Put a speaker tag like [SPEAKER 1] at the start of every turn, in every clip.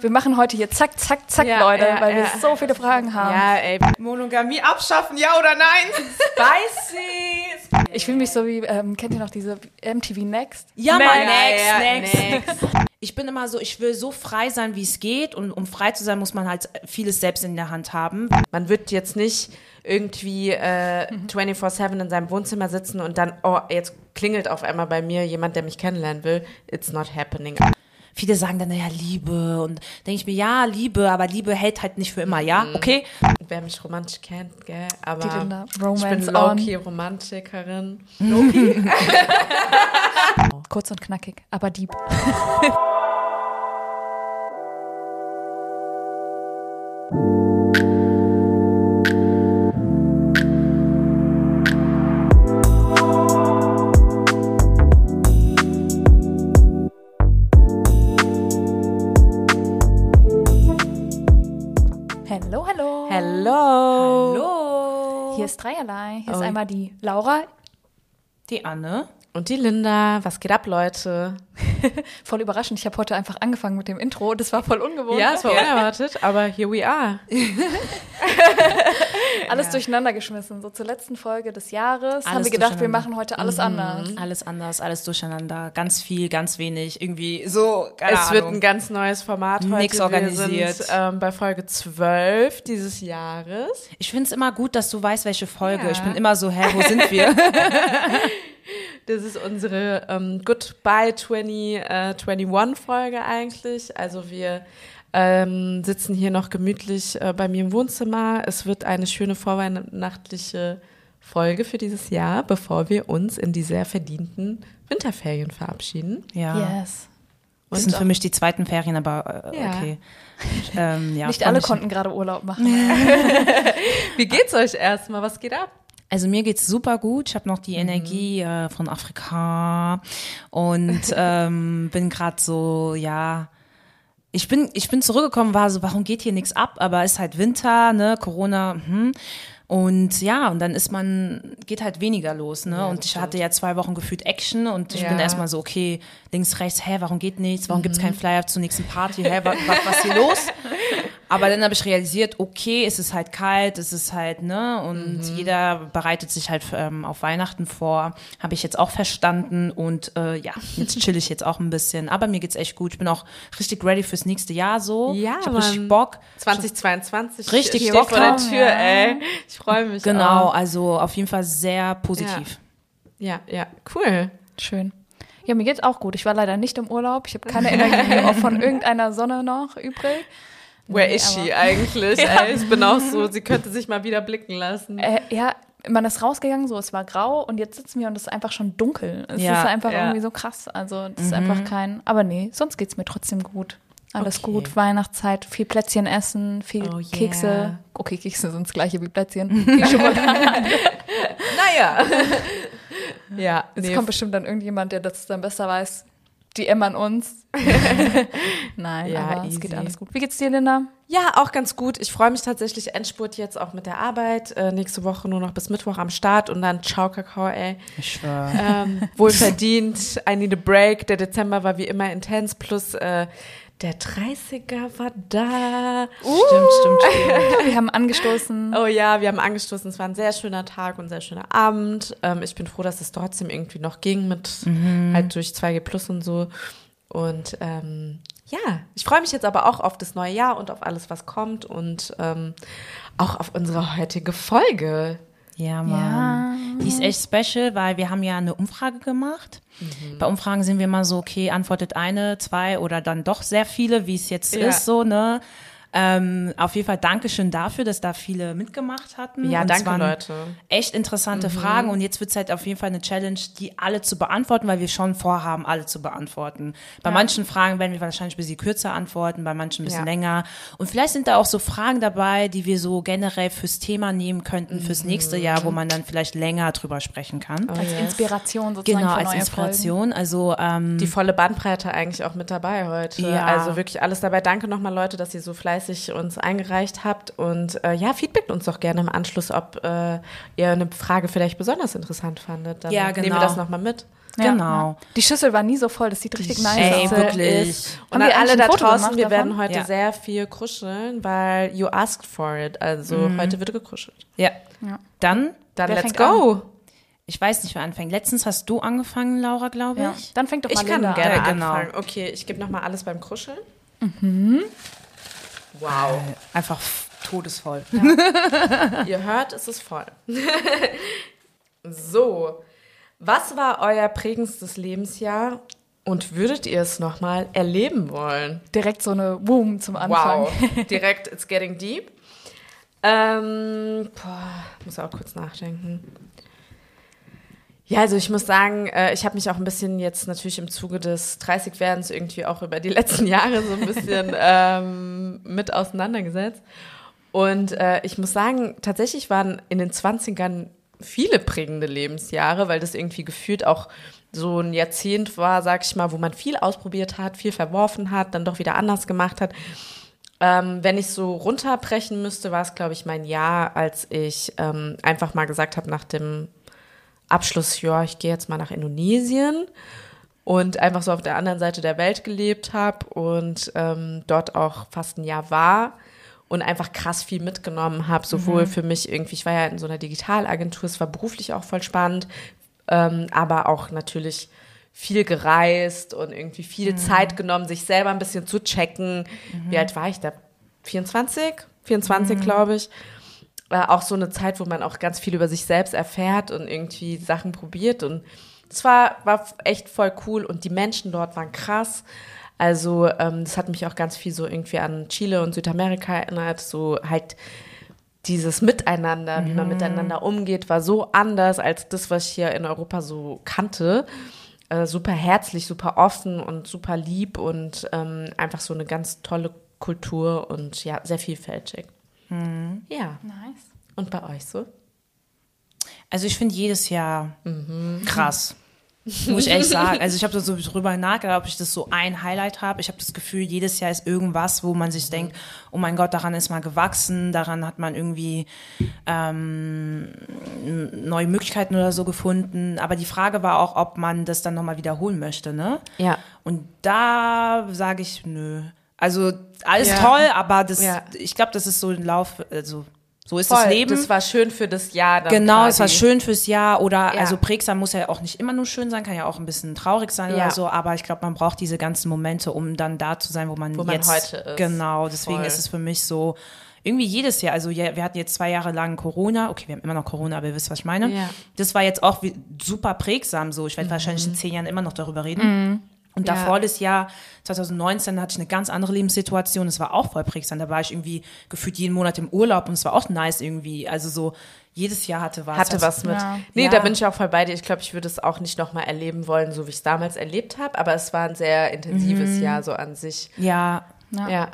[SPEAKER 1] Wir machen heute hier zack, zack, zack,
[SPEAKER 2] Ja,
[SPEAKER 1] Leute,
[SPEAKER 2] ja,
[SPEAKER 1] weil wir
[SPEAKER 2] ja.
[SPEAKER 1] so viele Fragen haben.
[SPEAKER 2] Ja, ey. Monogamie abschaffen, ja oder nein? Spicy.
[SPEAKER 1] Ich fühle mich so wie, ähm, kennt ihr noch diese MTV Next?
[SPEAKER 3] Ja,
[SPEAKER 2] Next,
[SPEAKER 3] Mann, next,
[SPEAKER 2] ja,
[SPEAKER 3] next. Ich bin immer so, ich will so frei sein, wie es geht. Und um frei zu sein, muss man halt vieles selbst in der Hand haben.
[SPEAKER 2] Man wird jetzt nicht irgendwie äh, 24-7 in seinem Wohnzimmer sitzen und dann, oh, jetzt klingelt auf einmal bei mir jemand, der mich kennenlernen will. It's not happening.
[SPEAKER 3] Viele sagen dann, naja, Liebe. Und denke ich mir, ja, Liebe, aber Liebe hält halt nicht für immer, ja? Okay?
[SPEAKER 2] Wer mich romantisch kennt, gell? Aber
[SPEAKER 1] Die Linda,
[SPEAKER 2] ich bin low-key Romantikerin.
[SPEAKER 1] Kurz und knackig, aber deep. Ist Dreierlei. Hier ist
[SPEAKER 2] Oh.
[SPEAKER 1] einmal die Laura.
[SPEAKER 3] Die Anne.
[SPEAKER 2] Und die Linda. Was geht ab, Leute?
[SPEAKER 1] Voll überraschend. Ich habe heute einfach angefangen mit dem Intro. Das war voll ungewohnt.
[SPEAKER 2] Ja, es war unerwartet, aber here we are.
[SPEAKER 1] alles durcheinander geschmissen. So zur letzten Folge des Jahres haben
[SPEAKER 3] Alles
[SPEAKER 1] wir gedacht, wir machen heute alles anders.
[SPEAKER 3] Alles anders, alles durcheinander. Ganz viel, ganz wenig. Irgendwie so, keine
[SPEAKER 2] Es wird
[SPEAKER 3] Ahnung.
[SPEAKER 2] ein ganz neues Format heute.
[SPEAKER 3] Nix organisiert.
[SPEAKER 2] Wir sind ähm, bei Folge 12 dieses Jahres.
[SPEAKER 3] Ich finde es immer gut, dass du weißt, welche Folge.
[SPEAKER 2] Ja.
[SPEAKER 3] Ich bin immer so, hä, wo sind wir?
[SPEAKER 2] Das ist unsere ähm, Goodbye 20, äh, 21 Folge eigentlich. Also wir ähm, sitzen hier noch gemütlich äh, bei mir im Wohnzimmer. Es wird eine schöne vorweihnachtliche Folge für dieses Jahr, bevor wir uns in die sehr verdienten Winterferien verabschieden.
[SPEAKER 3] ja.
[SPEAKER 1] Yes.
[SPEAKER 3] Das sind für mich die zweiten Ferien, aber äh,
[SPEAKER 2] Ja.
[SPEAKER 3] okay. Ähm, ja,
[SPEAKER 1] Nicht alle konnten gerade Urlaub machen.
[SPEAKER 2] Wie geht's euch erstmal? Was geht ab?
[SPEAKER 3] Also mir geht's super gut. Ich habe noch die Energie äh, von Afrika und ähm, bin gerade so, ja. Ich bin, ich bin zurückgekommen, war so, warum geht hier nichts ab? Aber ist halt Winter, ne, Corona, hm. Und ja, und dann ist man, geht halt weniger los, ne? und ich hatte ja zwei Wochen gefühlt Action und ich
[SPEAKER 2] Ja.
[SPEAKER 3] bin erstmal so, okay, links, rechts, hä, warum geht nichts? Warum gibt's keinen Flyer zur nächsten Party? Hä, was, was, was hier los? Aber dann habe ich realisiert, okay, es ist halt kalt, es ist halt, ne, und jeder bereitet sich halt ähm, auf Weihnachten vor. Habe ich jetzt auch verstanden und äh, ja, jetzt chill ich jetzt auch ein bisschen. Aber mir geht's echt gut. Ich bin auch richtig ready fürs nächste Jahr so.
[SPEAKER 2] Ja,
[SPEAKER 3] ich habe richtig. Bock.
[SPEAKER 2] 2022
[SPEAKER 3] Richtig
[SPEAKER 2] steht
[SPEAKER 3] Bock
[SPEAKER 2] vor der Tür,
[SPEAKER 1] ja.
[SPEAKER 2] ey. Ich freue mich.
[SPEAKER 3] Genau,
[SPEAKER 2] auch.
[SPEAKER 3] also auf jeden Fall sehr positiv.
[SPEAKER 2] Ja, ja, cool.
[SPEAKER 1] Schön. Ja, mir geht's auch gut. Ich war leider nicht im Urlaub. Ich habe keine Energie auch von irgendeiner Sonne noch übrig.
[SPEAKER 2] Where
[SPEAKER 1] Nee,
[SPEAKER 2] is she eigentlich? Ey, ich bin auch so, sie könnte sich mal wieder blicken lassen.
[SPEAKER 1] Äh, ja, man ist rausgegangen, so es war grau und jetzt sitzen wir und es ist einfach schon dunkel. Es
[SPEAKER 3] Ja,
[SPEAKER 1] ist einfach
[SPEAKER 2] ja.
[SPEAKER 1] irgendwie so krass. Also das ist einfach kein. Aber nee, sonst geht's mir trotzdem gut. Alles
[SPEAKER 2] Okay.
[SPEAKER 1] gut, Weihnachtszeit, viel Plätzchen essen, viel
[SPEAKER 2] Oh, yeah.
[SPEAKER 1] Kekse. Okay, Kekse sind das gleiche wie Plätzchen.
[SPEAKER 2] Naja. ja,
[SPEAKER 1] Jetzt
[SPEAKER 2] nee,
[SPEAKER 1] kommt bestimmt dann irgendjemand, der das dann besser weiß. DM an uns. Nein,
[SPEAKER 2] Ja,
[SPEAKER 1] aber es geht alles gut. Wie geht's dir, Linda?
[SPEAKER 2] ja, auch ganz gut. Ich freue mich tatsächlich Endspurt jetzt auch mit der Arbeit. Äh, nächste Woche nur noch bis Mittwoch am Start und dann ciao Kakao, ey.
[SPEAKER 3] Ich schwöre.
[SPEAKER 2] Ähm, wohlverdient. I need a break. Der Dezember war wie immer intens. Plus äh, der 30er war da.
[SPEAKER 3] Stimmt, stimmt, stimmt.
[SPEAKER 1] Wir haben angestoßen.
[SPEAKER 2] Oh ja, wir haben angestoßen. Es war ein sehr schöner Tag und ein sehr schöner Abend. Ähm, ich bin froh, dass es trotzdem irgendwie noch ging mit halt durch 2G Plus und so. Und ähm, ja, ich freue mich jetzt aber auch auf das neue Jahr und auf alles, was kommt und ähm, auch auf unsere heutige Folge.
[SPEAKER 3] Ja, Mann. Die ist echt special, weil wir haben ja eine Umfrage gemacht.
[SPEAKER 2] Mhm.
[SPEAKER 3] Bei Umfragen sind wir mal so, okay, antwortet eine, zwei oder dann doch sehr viele, wie es jetzt
[SPEAKER 2] Ja.
[SPEAKER 3] ist, so, ne? Ähm, auf jeden Fall Dankeschön dafür, dass da viele mitgemacht hatten.
[SPEAKER 2] Ja,
[SPEAKER 3] Und
[SPEAKER 2] danke, Leute.
[SPEAKER 3] Echt interessante Fragen und jetzt wird es halt auf jeden Fall eine Challenge, die alle zu beantworten, weil wir schon vorhaben, alle zu beantworten. Bei manchen Fragen werden wir wahrscheinlich ein bisschen kürzer antworten, bei manchen ein bisschen
[SPEAKER 2] Ja.
[SPEAKER 3] länger. Und vielleicht sind da auch so Fragen dabei, die wir so generell fürs Thema nehmen könnten, fürs nächste Jahr, wo man dann vielleicht länger drüber sprechen kann.
[SPEAKER 1] als Inspiration sozusagen
[SPEAKER 3] Genau,
[SPEAKER 1] für
[SPEAKER 3] als
[SPEAKER 1] neue
[SPEAKER 3] Inspiration. Also ähm,
[SPEAKER 2] Die volle Bandbreite eigentlich auch mit dabei heute.
[SPEAKER 3] Ja.
[SPEAKER 2] Also wirklich alles dabei. Danke nochmal, Leute, dass ihr so fleißig fleißig uns eingereicht habt. Und äh, ja, feedbackt uns doch gerne im Anschluss, ob äh, ihr eine Frage vielleicht besonders interessant fandet. Dann
[SPEAKER 3] Ja,
[SPEAKER 2] nehmen wir
[SPEAKER 3] genau.
[SPEAKER 2] das nochmal mit.
[SPEAKER 1] Ja,
[SPEAKER 3] Genau.
[SPEAKER 1] Ja. Die Schüssel war nie so voll, das sieht richtig nice
[SPEAKER 3] Ey,
[SPEAKER 1] aus.
[SPEAKER 3] wirklich.
[SPEAKER 2] Und
[SPEAKER 1] Haben
[SPEAKER 2] an
[SPEAKER 1] wir
[SPEAKER 2] alle da draußen, wir
[SPEAKER 1] davon?
[SPEAKER 2] werden heute
[SPEAKER 3] Ja.
[SPEAKER 2] sehr viel kuscheln, weil you asked for it. Also heute wird gekuschelt.
[SPEAKER 3] Ja.
[SPEAKER 1] Ja.
[SPEAKER 3] Dann,
[SPEAKER 2] Dann
[SPEAKER 1] Wer
[SPEAKER 2] let's go.
[SPEAKER 3] ich weiß nicht, wer anfängt. Letztens hast du angefangen, Laura, glaube
[SPEAKER 1] Ja.
[SPEAKER 3] ich.
[SPEAKER 1] Dann fängt doch mal
[SPEAKER 2] Ich kann
[SPEAKER 1] Linda
[SPEAKER 2] gerne
[SPEAKER 1] an.
[SPEAKER 3] Ja, genau.
[SPEAKER 2] anfangen. Okay, ich gebe nochmal alles beim Kuscheln. Wow.
[SPEAKER 3] Einfach f- todesvoll.
[SPEAKER 2] Ihr hört, es ist voll. so, was war euer prägendstes Lebensjahr und würdet ihr es nochmal erleben wollen?
[SPEAKER 1] Direkt so eine Boom zum Anfang.
[SPEAKER 2] Wow, direkt, it's getting deep. Ähm, boah, muss auch kurz nachdenken. Ja, also ich muss sagen, äh, ich habe mich auch ein bisschen jetzt natürlich im Zuge des 30-Werdens irgendwie auch über die letzten Jahre so ein bisschen ähm, mit auseinandergesetzt. Und äh, ich muss sagen, tatsächlich waren in den 20ern viele prägende Lebensjahre, weil das irgendwie gefühlt auch so ein Jahrzehnt war, sag ich mal, wo man viel ausprobiert hat, viel verworfen hat, dann doch wieder anders gemacht hat. Ähm, wenn ich so runterbrechen müsste, war es, glaube ich, mein Jahr, als ich ähm, einfach mal gesagt habe nach dem Abschluss, ja, ich gehe jetzt mal nach Indonesien und einfach so auf der anderen Seite der Welt gelebt habe und ähm, dort auch fast ein Jahr war und einfach krass viel mitgenommen habe, sowohl für mich irgendwie, ich war ja in so einer Digitalagentur, es war beruflich auch voll spannend, ähm, aber auch natürlich viel gereist und irgendwie viel Zeit genommen, sich selber ein bisschen zu checken. Wie alt war ich da? 24? 24, glaube ich. War auch so eine Zeit, wo man auch ganz viel über sich selbst erfährt und irgendwie Sachen probiert. Und es war, war echt voll cool und die Menschen dort waren krass. Also ähm, das hat mich auch ganz viel so irgendwie an Chile und Südamerika erinnert. So halt dieses Miteinander, wie man miteinander umgeht, war so anders als das, was ich hier in Europa so kannte. Äh, super herzlich, super offen und super lieb und ähm, einfach so eine ganz tolle Kultur und ja, sehr vielfältig. Ja.
[SPEAKER 1] Nice.
[SPEAKER 2] Und bei euch so?
[SPEAKER 3] Also ich finde jedes Jahr krass. Muss ich ehrlich sagen. Also ich habe da so drüber nachgedacht, ob ich das so ein Highlight habe. Ich habe das Gefühl, jedes Jahr ist irgendwas, wo man sich denkt, oh mein Gott, daran ist man gewachsen, daran hat man irgendwie ähm, neue Möglichkeiten oder so gefunden. Aber die Frage war auch, ob man das dann nochmal wiederholen möchte, ne?
[SPEAKER 2] Ja.
[SPEAKER 3] Und da sage ich, nö. Also alles
[SPEAKER 2] Ja.
[SPEAKER 3] toll, aber das,
[SPEAKER 2] Ja.
[SPEAKER 3] ich glaube, das ist so ein Lauf, also so ist
[SPEAKER 2] Voll,
[SPEAKER 3] das Leben.
[SPEAKER 2] Das war schön für das Jahr. Dann
[SPEAKER 3] Genau,
[SPEAKER 2] quasi.
[SPEAKER 3] es war schön fürs Jahr oder
[SPEAKER 2] Ja.
[SPEAKER 3] also prägsam muss ja auch nicht immer nur schön sein, kann ja auch ein bisschen traurig sein
[SPEAKER 2] Ja.
[SPEAKER 3] oder so, aber ich glaube, man braucht diese ganzen Momente, um dann da zu sein, wo man
[SPEAKER 2] Wo man
[SPEAKER 3] jetzt
[SPEAKER 2] heute ist.
[SPEAKER 3] Genau, deswegen
[SPEAKER 2] Voll.
[SPEAKER 3] ist es für mich so irgendwie jedes Jahr, also wir hatten jetzt zwei Jahre lang Corona, okay, wir haben immer noch Corona, aber ihr wisst, was ich meine.
[SPEAKER 2] Ja.
[SPEAKER 3] Das war jetzt auch super prägsam so. Ich werde wahrscheinlich in zehn Jahren immer noch darüber reden. Und
[SPEAKER 2] Ja.
[SPEAKER 3] davor das Jahr 2019 hatte ich eine ganz andere Lebenssituation. Es war auch voll prägsam. Da war ich irgendwie gefühlt jeden Monat im Urlaub und es war auch nice irgendwie. Also so jedes Jahr hatte was.
[SPEAKER 2] hatte
[SPEAKER 3] Also-
[SPEAKER 2] was mit.
[SPEAKER 1] Ja.
[SPEAKER 2] Nee,
[SPEAKER 3] Ja.
[SPEAKER 2] da bin ich auch voll bei dir. Ich glaube, ich würde es auch nicht nochmal erleben wollen, so wie ich es damals erlebt habe. Aber es war ein sehr intensives Jahr so an sich.
[SPEAKER 3] Ja,
[SPEAKER 1] Ja.
[SPEAKER 2] Ja.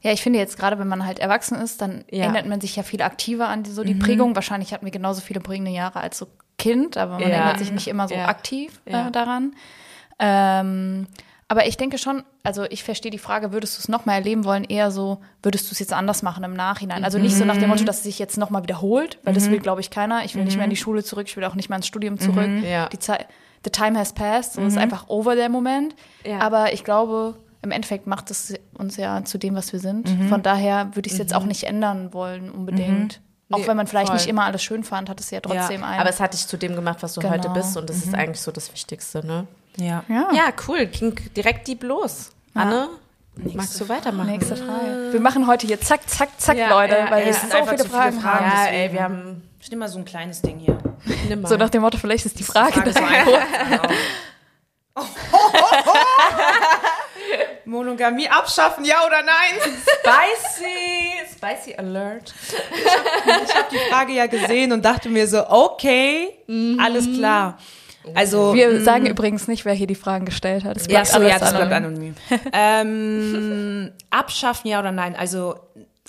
[SPEAKER 1] Ja, ich finde jetzt gerade, wenn man halt erwachsen ist, dann
[SPEAKER 2] Ja.
[SPEAKER 1] erinnert man sich ja viel aktiver an die, so die Prägung. Wahrscheinlich hatten wir genauso viele prägende Jahre als so Kind, aber man
[SPEAKER 2] Ja.
[SPEAKER 1] erinnert sich nicht immer so
[SPEAKER 2] Ja.
[SPEAKER 1] aktiv äh,
[SPEAKER 2] Ja.
[SPEAKER 1] daran. Ähm, aber ich denke schon, also ich verstehe die Frage, würdest du es nochmal erleben wollen, eher so, würdest du es jetzt anders machen im Nachhinein? Also nicht so nach dem Motto, dass es sich jetzt nochmal wiederholt, weil das will, glaube ich, keiner. Ich will nicht mehr in die Schule zurück, ich will auch nicht mehr ins Studium zurück.
[SPEAKER 2] Ja.
[SPEAKER 1] Die Zeit, the time has passed, so ist einfach over der Moment.
[SPEAKER 2] Ja.
[SPEAKER 1] Aber ich glaube, im Endeffekt macht es uns ja zu dem, was wir sind. Von daher würde ich es jetzt auch nicht ändern wollen, unbedingt. Auch wenn man vielleicht
[SPEAKER 2] voll.
[SPEAKER 1] nicht immer alles schön fand, hat es ja trotzdem einen.
[SPEAKER 2] Aber es hat dich zu dem gemacht, was du
[SPEAKER 1] Genau.
[SPEAKER 2] heute bist. Und das ist eigentlich so das Wichtigste, ne?
[SPEAKER 3] Ja.
[SPEAKER 1] ja.
[SPEAKER 2] Ja, cool. Ging direkt die bloß. Anne, magst du weitermachen?
[SPEAKER 1] Nächste Frage. Wir machen heute hier zack, zack, zack,
[SPEAKER 2] Ja,
[SPEAKER 1] Leute,
[SPEAKER 2] ja,
[SPEAKER 1] weil
[SPEAKER 2] ja. Es
[SPEAKER 3] sind
[SPEAKER 1] so viele
[SPEAKER 3] zu viele
[SPEAKER 1] Fragen
[SPEAKER 3] Fragen.
[SPEAKER 1] haben.
[SPEAKER 2] Ja, ey, wir haben
[SPEAKER 3] Ich nehme mal so ein kleines Ding hier.
[SPEAKER 2] nimm mal.
[SPEAKER 1] So nach dem Motto, vielleicht ist die Frage.
[SPEAKER 3] Frage so einfach. Monogamie abschaffen, ja oder nein?
[SPEAKER 2] Spicy, spicy alert.
[SPEAKER 3] Ich habe die Frage ja gesehen und dachte mir so, okay, alles klar. Also
[SPEAKER 1] wir sagen übrigens nicht, wer hier die Fragen gestellt hat. Es
[SPEAKER 3] ja,
[SPEAKER 1] bleibt
[SPEAKER 3] so,
[SPEAKER 1] alles
[SPEAKER 3] ja, das bleibt
[SPEAKER 1] anonym.
[SPEAKER 3] anonym. ähm, abschaffen, ja oder nein? Also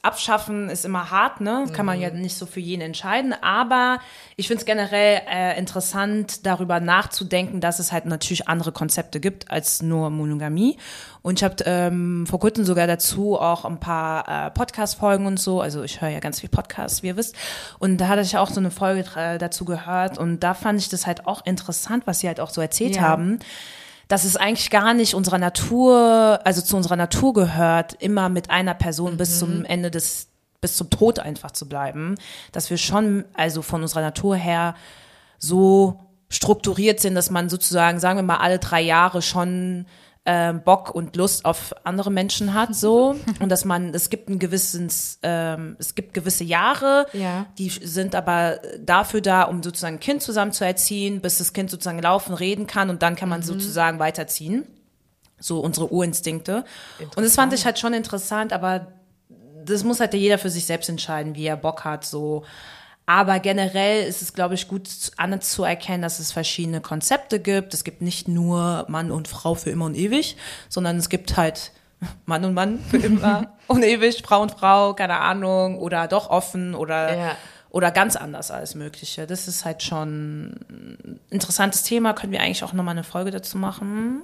[SPEAKER 3] abschaffen ist immer hart, ne? Kann man ja nicht so für jeden entscheiden. Aber ich finde es generell äh, interessant, darüber nachzudenken, dass es halt natürlich andere Konzepte gibt als nur Monogamie. Und ich habe ähm, vor kurzem sogar dazu auch ein paar äh, Podcast-Folgen und so. Also ich höre ja ganz viel Podcasts, wie ihr wisst. Und da hatte ich auch so eine Folge äh, dazu gehört. Und da fand ich das halt auch interessant, was sie halt auch so erzählt
[SPEAKER 2] Ja.
[SPEAKER 3] haben dass es eigentlich gar nicht unserer Natur, also zu unserer Natur gehört, immer mit einer Person bis zum Ende des, bis zum Tod einfach zu bleiben, dass wir schon, also von unserer Natur her so strukturiert sind, dass man sozusagen, sagen wir mal, alle drei Jahre schon ähm, Bock und Lust auf andere Menschen hat, so und dass man, es gibt ein gewisses, ähm, es gibt gewisse Jahre,
[SPEAKER 2] Ja.
[SPEAKER 3] die sind aber dafür da, um sozusagen ein Kind zusammen zu erziehen, bis das Kind sozusagen laufen, reden kann und dann kann man sozusagen weiterziehen. So unsere Urinstinkte. Und das fand ich halt schon interessant, aber das muss halt jeder für sich selbst entscheiden, wie er Bock hat, so. Aber generell ist es, glaube ich, gut anzuerkennen, dass es verschiedene Konzepte gibt. Es gibt nicht nur Mann und Frau für immer und ewig, sondern es gibt halt Mann und Mann für immer und ewig, Frau und Frau, keine Ahnung, oder doch offen oder,
[SPEAKER 2] Ja.
[SPEAKER 3] oder ganz anders alles Mögliche. Das ist halt schon ein interessantes Thema. Können wir eigentlich auch nochmal eine Folge dazu machen?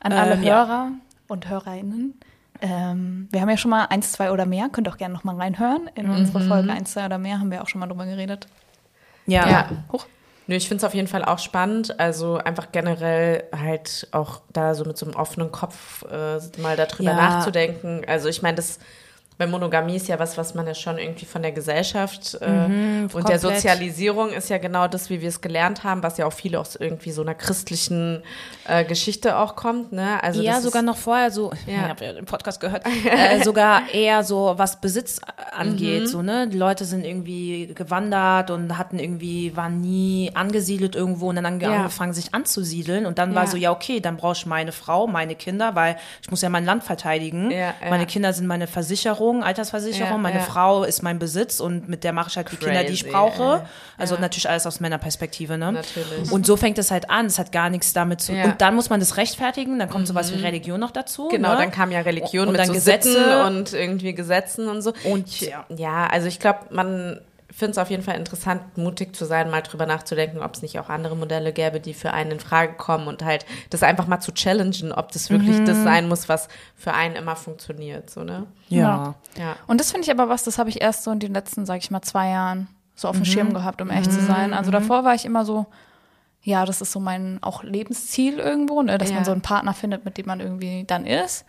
[SPEAKER 1] An alle
[SPEAKER 3] Ähm, ja.
[SPEAKER 1] Hörer und Hörerinnen. Ähm, wir haben ja schon mal eins, zwei oder mehr. Könnt auch gerne noch mal reinhören. In unsere Folge eins, zwei oder mehr haben wir auch schon mal drüber geredet.
[SPEAKER 3] Ja.
[SPEAKER 2] Ja.
[SPEAKER 1] Hoch.
[SPEAKER 2] Nö, ich finde es auf jeden Fall auch spannend. Also einfach generell halt auch da so mit so einem offenen Kopf äh, mal darüber
[SPEAKER 3] Ja.
[SPEAKER 2] nachzudenken. Also ich meine, das bei Monogamie ist ja was, was man ja schon irgendwie von der Gesellschaft äh, und der
[SPEAKER 3] komplett.
[SPEAKER 2] Sozialisierung ist ja genau das, wie wir es gelernt haben, was ja auch viele aus irgendwie so einer christlichen äh, Geschichte auch kommt. Ne? Also
[SPEAKER 3] ja, sogar
[SPEAKER 2] ist,
[SPEAKER 3] noch vorher so,
[SPEAKER 2] Ja.
[SPEAKER 3] ich habe ja den Podcast gehört, äh, sogar eher so, was Besitz angeht,
[SPEAKER 2] Mhm.
[SPEAKER 3] so, ne? Die Leute sind irgendwie gewandert und hatten irgendwie, waren nie angesiedelt irgendwo und dann
[SPEAKER 2] Ja.
[SPEAKER 3] angefangen, sich anzusiedeln und dann war
[SPEAKER 2] Ja.
[SPEAKER 3] so, ja, okay, dann brauche ich meine Frau, meine Kinder, weil ich muss ja mein Land verteidigen.
[SPEAKER 2] Ja, ja.
[SPEAKER 3] Meine Kinder sind meine Versicherung, Altersversicherung, meine. Frau ist mein Besitz und mit der mache ich halt die Kinder, die ich
[SPEAKER 2] Crazy,
[SPEAKER 3] brauche. Also natürlich alles aus Männerperspektive, ne?
[SPEAKER 2] Natürlich.
[SPEAKER 3] Und so fängt es halt an. Es hat gar nichts damit zu.
[SPEAKER 2] Ja.
[SPEAKER 3] Und dann muss man das rechtfertigen. Dann kommt sowas wie Religion noch dazu.
[SPEAKER 2] Genau,
[SPEAKER 3] ne?
[SPEAKER 2] dann kam ja Religion
[SPEAKER 3] Und
[SPEAKER 2] mit
[SPEAKER 3] dann
[SPEAKER 2] so
[SPEAKER 3] Gesetze.
[SPEAKER 2] Sitten und irgendwie Gesetzen und so.
[SPEAKER 3] Und
[SPEAKER 2] Ich-
[SPEAKER 3] ja.
[SPEAKER 2] ja, also ich glaube, man findet es auf jeden Fall interessant, mutig zu sein, mal drüber nachzudenken, ob es nicht auch andere Modelle gäbe, die für einen in Frage kommen und halt das einfach mal zu challengen, ob das wirklich
[SPEAKER 3] Mhm.
[SPEAKER 2] das sein muss, was für einen immer funktioniert, so, ne?
[SPEAKER 3] Ja.
[SPEAKER 2] Ja.
[SPEAKER 1] Und das finde ich aber was, das habe ich erst so in den letzten, sag ich mal, zwei Jahren so auf dem Schirm gehabt, um echt zu sein. Also davor war ich immer so, ja, das ist so mein auch Lebensziel irgendwo, ne, dass
[SPEAKER 2] Ja.
[SPEAKER 1] man so einen Partner findet, mit dem man irgendwie dann ist.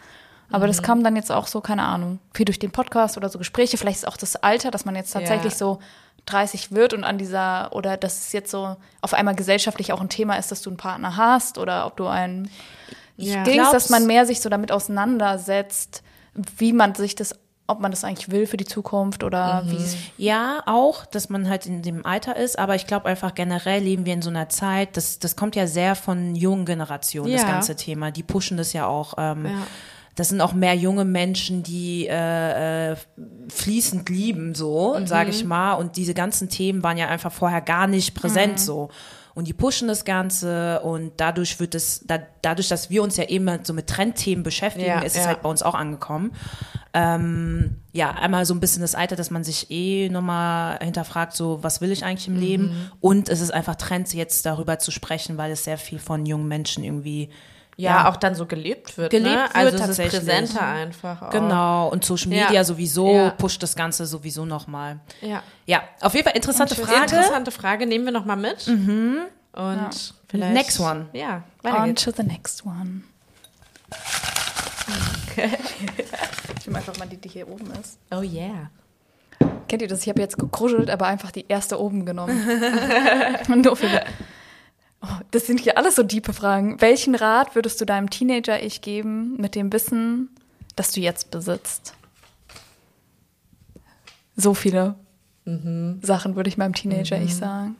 [SPEAKER 1] Aber das kam dann jetzt auch so, keine Ahnung, viel durch den Podcast oder so Gespräche. Vielleicht ist auch das Alter, dass man jetzt tatsächlich
[SPEAKER 2] Ja.
[SPEAKER 1] so 30 wird und an dieser, oder dass es jetzt so auf einmal gesellschaftlich auch ein Thema ist, dass du einen Partner hast oder ob du einen
[SPEAKER 2] Ja.
[SPEAKER 1] Dings,
[SPEAKER 3] Glaubst-
[SPEAKER 1] dass man mehr sich so damit auseinandersetzt, wie man sich das, ob man das eigentlich will für die Zukunft oder wie es
[SPEAKER 3] Ja, auch, dass man halt in dem Alter ist, aber ich glaube einfach generell leben wir in so einer Zeit, das, das kommt ja sehr von jungen Generationen, das
[SPEAKER 2] Ja.
[SPEAKER 3] ganze Thema. Die pushen das ja auch. Ähm,
[SPEAKER 2] Ja.
[SPEAKER 3] Das sind auch mehr junge Menschen, die äh, äh, fließend lieben, so, sage ich mal. Und diese ganzen Themen waren ja einfach vorher gar nicht präsent, so. Und die pushen das Ganze und dadurch wird es, da, dadurch, dass wir uns ja eben so mit Trendthemen beschäftigen,
[SPEAKER 2] Ja,
[SPEAKER 3] ist es
[SPEAKER 2] ja.
[SPEAKER 3] halt bei uns auch angekommen. Ähm, ja, einmal so ein bisschen das Alter, dass man sich eh nochmal hinterfragt, so, was will ich eigentlich im Leben? Und es ist einfach Trend, jetzt darüber zu sprechen, weil es sehr viel von jungen Menschen irgendwie
[SPEAKER 2] Ja, auch dann so gelebt wird.
[SPEAKER 3] Gelebt
[SPEAKER 2] ne?
[SPEAKER 3] wird
[SPEAKER 2] also es ist
[SPEAKER 3] tatsächlich.
[SPEAKER 2] präsenter einfach. Auch.
[SPEAKER 3] Genau, und Social
[SPEAKER 2] Ja.
[SPEAKER 3] Media sowieso
[SPEAKER 2] Ja.
[SPEAKER 3] pusht das Ganze sowieso nochmal.
[SPEAKER 2] Ja.
[SPEAKER 3] Ja, auf jeden Fall interessante
[SPEAKER 2] Sehr
[SPEAKER 3] Frage.
[SPEAKER 2] Interessante Frage, nehmen wir nochmal mit. Und vielleicht.
[SPEAKER 3] Next one.
[SPEAKER 2] Ja, weiter
[SPEAKER 1] On
[SPEAKER 2] geht's.
[SPEAKER 1] to the next one. ich nehme einfach mal die, die hier oben ist.
[SPEAKER 2] Oh yeah.
[SPEAKER 1] Kennt ihr das? Ich habe jetzt gekruschelt, aber einfach die erste oben genommen. Nur für oh, das sind hier alles so diepe Fragen. Welchen Rat würdest du deinem Teenager-Ich geben mit dem Wissen, das du jetzt besitzt? So viele Sachen würde ich meinem Teenager-Ich sagen.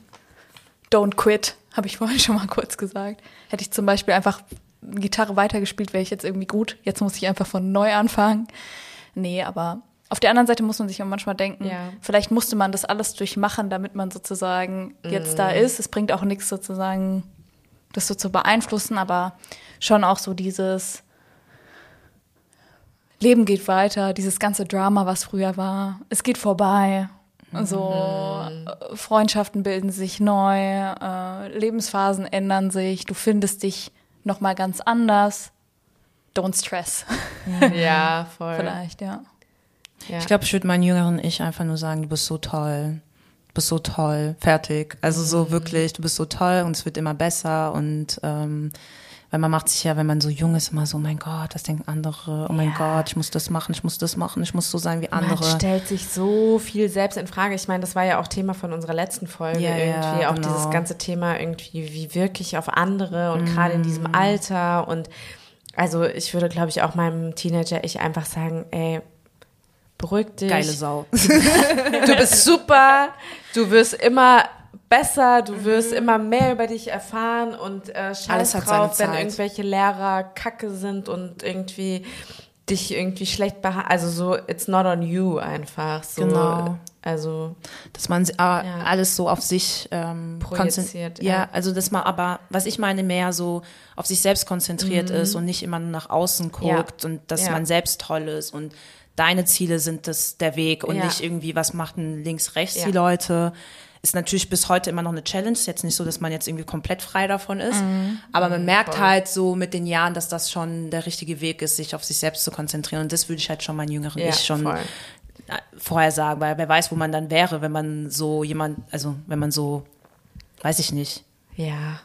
[SPEAKER 1] Don't quit, habe ich vorhin schon mal kurz gesagt. Hätte ich zum Beispiel einfach Gitarre weitergespielt, wäre ich jetzt irgendwie gut. Jetzt muss ich einfach von neu anfangen. Nee, aber auf der anderen Seite muss man sich auch manchmal denken,
[SPEAKER 2] Ja.
[SPEAKER 1] vielleicht musste man das alles durchmachen, damit man sozusagen jetzt da ist. Es bringt auch nichts sozusagen, das so zu beeinflussen, aber schon auch so dieses, Leben geht weiter, dieses ganze Drama, was früher war, es geht vorbei. So äh, Freundschaften bilden sich neu, äh, Lebensphasen ändern sich, du findest dich noch mal ganz anders. Don't stress.
[SPEAKER 2] Ja, voll.
[SPEAKER 1] Vielleicht, ja.
[SPEAKER 2] Ja.
[SPEAKER 3] Ich glaube, ich würde meinen jüngeren Ich einfach nur sagen, du bist so toll. Du bist so toll. Fertig. Also so wirklich, du bist so toll und es wird immer besser und ähm, weil man macht sich ja, wenn man so jung ist, immer so, oh mein Gott, was denken andere? Oh mein Gott, ich muss das machen, ich muss das machen, ich muss so sein wie andere.
[SPEAKER 2] Man stellt sich so viel selbst in Frage. Ich meine, das war ja auch Thema von unserer letzten Folge
[SPEAKER 3] Ja, ja,
[SPEAKER 2] irgendwie. auch
[SPEAKER 3] genau.
[SPEAKER 2] dieses ganze Thema irgendwie, wie wirklich auf andere und gerade in diesem Alter. Und also ich würde, glaube ich, auch meinem Teenager ich einfach sagen, ey, beruhig dich.
[SPEAKER 3] Geile Sau.
[SPEAKER 2] Du bist super, du wirst immer besser, du wirst immer mehr über dich erfahren und äh, scheiß
[SPEAKER 3] Alles hat seine
[SPEAKER 2] drauf, wenn irgendwelche Lehrer kacke sind und irgendwie dich irgendwie schlecht behandeln. Also so, it's not on you einfach. So,
[SPEAKER 3] Genau.
[SPEAKER 2] Also,
[SPEAKER 3] dass man si- aber alles so auf sich ähm,
[SPEAKER 2] Projiziert,
[SPEAKER 3] konzent- Ja,
[SPEAKER 2] ja.
[SPEAKER 3] also dass man aber, was ich meine, mehr so auf sich selbst konzentriert ist und nicht immer nur nach außen guckt und dass
[SPEAKER 2] Mhm. Ja.
[SPEAKER 3] man selbst toll ist und deine Ziele sind das der Weg und
[SPEAKER 2] Ja.
[SPEAKER 3] nicht irgendwie, was machten links, rechts
[SPEAKER 2] Ja.
[SPEAKER 3] die Leute. Ist natürlich bis heute immer noch eine Challenge. Ist jetzt nicht so, dass man jetzt irgendwie komplett frei davon ist.
[SPEAKER 2] Mhm.
[SPEAKER 3] Aber man merkt halt so mit den Jahren, dass das schon der richtige Weg ist, sich auf sich selbst zu konzentrieren. Und das würde ich halt schon meinen jüngeren
[SPEAKER 2] ja,
[SPEAKER 3] Ich schon
[SPEAKER 2] voll.
[SPEAKER 3] vorher sagen, weil wer weiß, wo man dann wäre, wenn man so jemand, also wenn man so, weiß ich nicht.
[SPEAKER 2] Ja.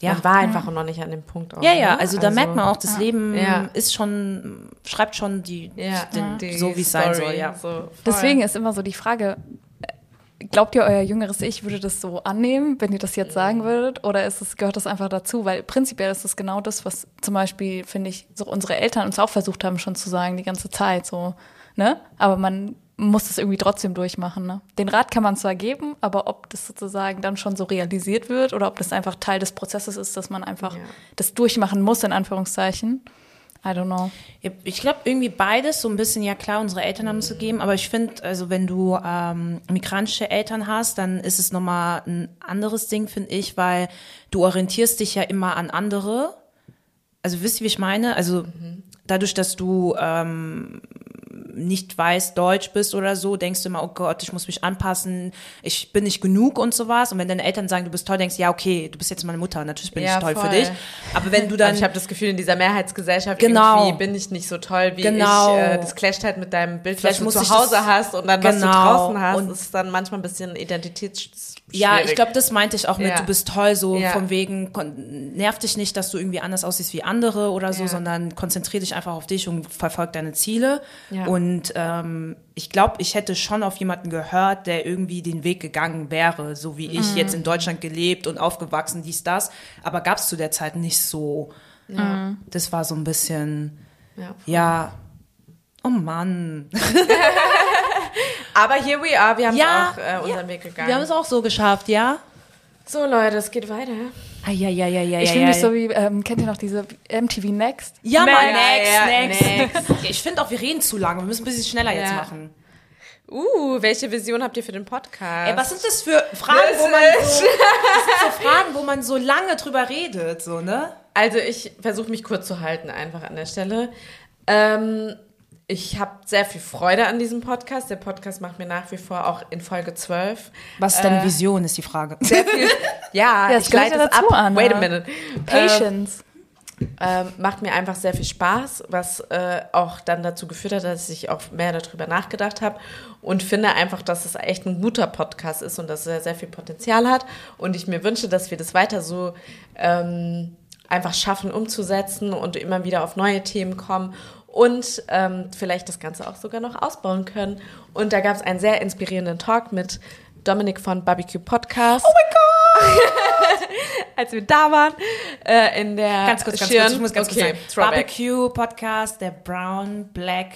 [SPEAKER 3] Ja.
[SPEAKER 2] Man war einfach noch nicht an dem Punkt. Auch,
[SPEAKER 3] Ja, ja,
[SPEAKER 2] ne?
[SPEAKER 3] also da merkt man auch, das Leben
[SPEAKER 2] Ja.
[SPEAKER 3] ist schon, schreibt schon die,
[SPEAKER 2] ja,
[SPEAKER 3] den,
[SPEAKER 2] die
[SPEAKER 3] so wie es sein soll, ja.
[SPEAKER 2] So.
[SPEAKER 1] Deswegen ist immer so die Frage, äh, glaubt ihr, euer jüngeres Ich würde das so annehmen, wenn ihr das jetzt sagen würdet? Oder ist es, gehört das einfach dazu? Weil prinzipiell ist es genau das, was zum Beispiel, finde ich, so unsere Eltern uns auch versucht haben schon zu sagen die ganze Zeit, so, ne? Aber man muss es irgendwie trotzdem durchmachen, ne? Den Rat kann man zwar geben, aber ob das sozusagen dann schon so realisiert wird oder ob das einfach Teil des Prozesses ist, dass man einfach
[SPEAKER 2] Ja.
[SPEAKER 1] das durchmachen muss, in Anführungszeichen. I don't know.
[SPEAKER 3] Ich glaube irgendwie beides, so ein bisschen, ja klar, unsere Eltern haben es gegeben, aber ich finde, also wenn du ähm, migrantische Eltern hast, dann ist es nochmal ein anderes Ding, finde ich, weil du orientierst dich ja immer an andere. Also wisst ihr, wie ich meine? Also dadurch, dass du ähm, nicht weiß, Deutsch bist oder so, denkst du immer, oh Gott, ich muss mich anpassen, ich bin nicht genug und sowas. Und wenn deine Eltern sagen, du bist toll, denkst du, ja, okay, du bist jetzt meine Mutter, natürlich bin
[SPEAKER 2] Ja,
[SPEAKER 3] ich toll
[SPEAKER 2] voll.
[SPEAKER 3] für dich. Aber wenn du
[SPEAKER 2] Dann,
[SPEAKER 3] dann
[SPEAKER 2] ich habe das Gefühl, in dieser Mehrheitsgesellschaft
[SPEAKER 3] Genau.
[SPEAKER 2] irgendwie bin ich nicht so toll, wie
[SPEAKER 3] Genau.
[SPEAKER 2] ich. Äh, das clasht halt mit deinem Bild,
[SPEAKER 3] Vielleicht
[SPEAKER 2] was du zu Hause
[SPEAKER 3] das-
[SPEAKER 2] hast und dann, was du
[SPEAKER 3] Genau.
[SPEAKER 2] draußen hast.
[SPEAKER 3] Und-
[SPEAKER 2] ist dann manchmal ein bisschen identitätsschwierig.
[SPEAKER 3] Ja, ich glaube, das meinte ich auch mit,
[SPEAKER 2] Ja.
[SPEAKER 3] du bist toll, so
[SPEAKER 2] Ja.
[SPEAKER 3] von wegen, nerv dich nicht, dass du irgendwie anders aussiehst wie andere oder so, sondern konzentrier dich einfach auf dich und verfolg deine Ziele.
[SPEAKER 2] Ja.
[SPEAKER 3] Und ähm, ich glaube, ich hätte schon auf jemanden gehört, der irgendwie den Weg gegangen wäre, so wie
[SPEAKER 2] Mhm.
[SPEAKER 3] ich jetzt in Deutschland gelebt und aufgewachsen, dies, das. Aber gab es zu der Zeit nicht so.
[SPEAKER 2] Ja.
[SPEAKER 3] Das war so ein bisschen,
[SPEAKER 2] Ja.
[SPEAKER 3] ja, oh Mann.
[SPEAKER 2] Aber here we are, wir haben
[SPEAKER 3] Ja,
[SPEAKER 2] auch äh, unseren
[SPEAKER 3] ja.
[SPEAKER 2] Weg gegangen.
[SPEAKER 3] Wir haben es auch so geschafft, ja?
[SPEAKER 2] so Leute, es geht weiter.
[SPEAKER 3] Ah, ja, ja, ja, ja,
[SPEAKER 1] Ich
[SPEAKER 3] ja,
[SPEAKER 1] fühle
[SPEAKER 3] ja.
[SPEAKER 1] mich so wie, ähm, kennt ihr noch diese MTV Next?
[SPEAKER 3] Ja,
[SPEAKER 2] Next,
[SPEAKER 3] Mann, next,
[SPEAKER 2] ja,
[SPEAKER 3] next. Ich finde auch, wir reden zu lange. Wir müssen ein bisschen schneller jetzt machen.
[SPEAKER 2] Uh, welche Vision habt ihr für den Podcast?
[SPEAKER 3] Ey, was sind das für Fragen, wo man so, das sind so Fragen, wo man so lange drüber redet, so, ne?
[SPEAKER 2] Also ich versuche mich kurz zu halten einfach an der Stelle. Ähm, ich habe sehr viel Freude an diesem Podcast. Der Podcast macht mir nach wie vor auch in Folge 12
[SPEAKER 3] Was ist deine Vision, ist die Frage.
[SPEAKER 2] sehr viel. Ja,
[SPEAKER 1] Ja,
[SPEAKER 2] ich leite es ab.
[SPEAKER 1] Anna.
[SPEAKER 2] Wait a minute.
[SPEAKER 1] Patience.
[SPEAKER 2] Ähm, macht mir einfach sehr viel Spaß, was äh, auch dann dazu geführt hat, dass ich auch mehr darüber nachgedacht habe und finde einfach, dass es echt ein guter Podcast ist und dass er sehr viel Potenzial hat und ich mir wünsche, dass wir das weiter so ähm, einfach schaffen umzusetzen und immer wieder auf neue Themen kommen und ähm, vielleicht das Ganze auch sogar noch ausbauen können. Und da gab es einen sehr inspirierenden Talk mit Dominik von Barbecue Podcast. Oh mein Gott! Als wir da waren, äh, in der
[SPEAKER 3] Ganz kurz, ganz
[SPEAKER 2] Schirn.
[SPEAKER 3] kurz, ich muss ganz
[SPEAKER 2] okay,
[SPEAKER 3] kurz sagen. Barbecue Podcast, der Brown, Black,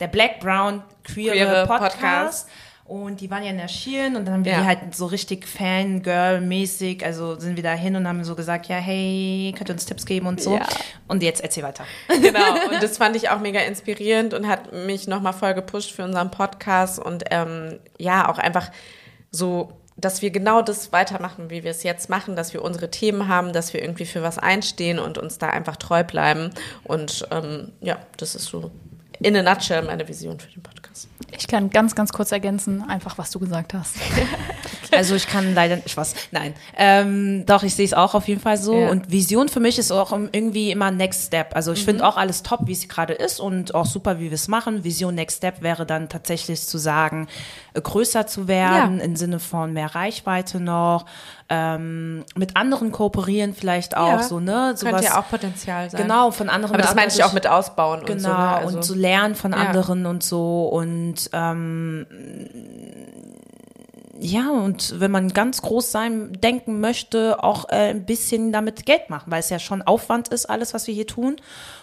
[SPEAKER 3] der Black, Brown, queere,
[SPEAKER 2] Queere
[SPEAKER 3] Podcast.
[SPEAKER 2] Podcast.
[SPEAKER 3] Und die waren ja in der Schirn und dann haben wir
[SPEAKER 2] Ja.
[SPEAKER 3] die halt so richtig Fangirl-mäßig, also sind wir da hin und haben so gesagt, ja, hey, könnt ihr uns Tipps geben und so.
[SPEAKER 1] Ja.
[SPEAKER 3] Und jetzt erzähl weiter.
[SPEAKER 2] Genau, und das fand ich auch mega inspirierend und hat mich nochmal voll gepusht für unseren Podcast und ähm, ja, auch einfach so, dass wir genau das weitermachen, wie wir es jetzt machen, dass wir unsere Themen haben, dass wir irgendwie für was einstehen und uns da einfach treu bleiben. Und ähm, ja, das ist so in a nutshell meine Vision für den Podcast.
[SPEAKER 1] Ich kann ganz, ganz kurz ergänzen, einfach was du gesagt hast.
[SPEAKER 3] Also ich kann leider nicht was. Nein. Ähm, doch, ich sehe es auch auf jeden Fall so.
[SPEAKER 2] Ja.
[SPEAKER 3] Und Vision für mich ist auch irgendwie immer Next Step. Also ich finde auch alles top, wie es gerade ist und auch super, wie wir es machen. Vision Next Step wäre dann tatsächlich zu sagen, äh, größer zu werden,
[SPEAKER 2] Ja.
[SPEAKER 3] im Sinne von mehr Reichweite noch, ähm, mit anderen kooperieren vielleicht auch
[SPEAKER 2] Ja.
[SPEAKER 3] so, ne?
[SPEAKER 2] Könnte ja auch Potenzial sein.
[SPEAKER 3] Genau, von anderen.
[SPEAKER 2] Aber das meine ich auch mit ausbauen und so.
[SPEAKER 3] Genau,
[SPEAKER 2] ne? Also,
[SPEAKER 3] und zu lernen von
[SPEAKER 2] Ja.
[SPEAKER 3] anderen und so. Und ähm, ja, und wenn man ganz groß sein denken möchte, auch äh, ein bisschen damit Geld machen, weil es ja schon Aufwand ist, alles, was wir hier tun.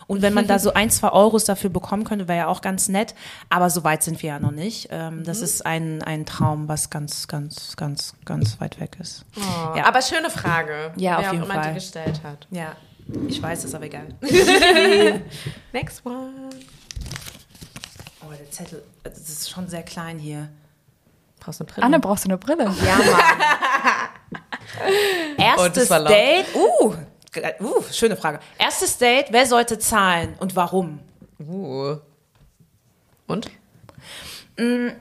[SPEAKER 3] Und wenn man da so ein, zwei Euros dafür bekommen könnte, wäre ja auch ganz nett. Aber so weit sind wir ja noch nicht. Ähm, das ist ein, ein Traum, was ganz, ganz, ganz, ganz weit weg ist.
[SPEAKER 2] Oh,
[SPEAKER 3] Ja.
[SPEAKER 2] Aber schöne Frage.
[SPEAKER 3] Ja, auf jeden Fall.
[SPEAKER 2] die gestellt hat.
[SPEAKER 3] Ja, ich weiß es, aber egal.
[SPEAKER 2] Next one.
[SPEAKER 3] Oh, der Zettel, das ist schon sehr klein hier.
[SPEAKER 2] Brauchst du eine Brille?
[SPEAKER 1] Anne, brauchst du eine Brille?
[SPEAKER 3] Ja, Mann.
[SPEAKER 2] Oh,
[SPEAKER 3] Erstes
[SPEAKER 2] laut.
[SPEAKER 3] Date. Uh, uh, schöne Frage. Erstes Date, wer sollte zahlen und warum?
[SPEAKER 2] Uh. Und?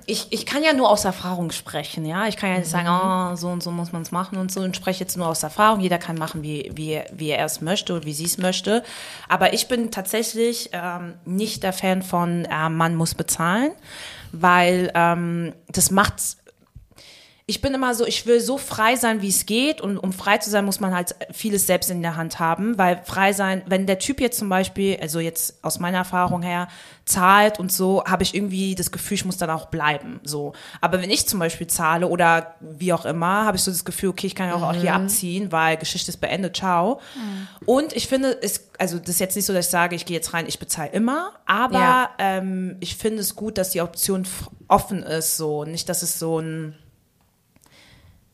[SPEAKER 3] Ich, ich kann ja nur aus Erfahrung sprechen, ja. Ich kann ja nicht sagen, oh, so und so muss man es machen und so. Und spreche jetzt nur aus Erfahrung. Jeder kann machen, wie, wie, wie er es möchte oder wie sie es möchte. Aber ich bin tatsächlich ähm, nicht der Fan von, äh, man muss bezahlen, weil ähm, das macht ich bin immer so, ich will so frei sein, wie es geht. Und um frei zu sein, muss man halt vieles selbst in der Hand haben. Weil frei sein, wenn der Typ jetzt zum Beispiel, also jetzt aus meiner Erfahrung her, zahlt und so, habe ich irgendwie das Gefühl, ich muss dann auch bleiben. So. Aber wenn ich zum Beispiel zahle oder wie auch immer, habe ich so das Gefühl, okay, ich kann ja auch, auch hier abziehen, weil Geschichte ist beendet, ciao. Und ich finde, es, also das ist jetzt nicht so, dass ich sage, ich gehe jetzt rein, ich bezahle immer, aber
[SPEAKER 2] Ja.
[SPEAKER 3] ähm, ich finde es gut, dass die Option offen ist, so. Nicht, dass es so ein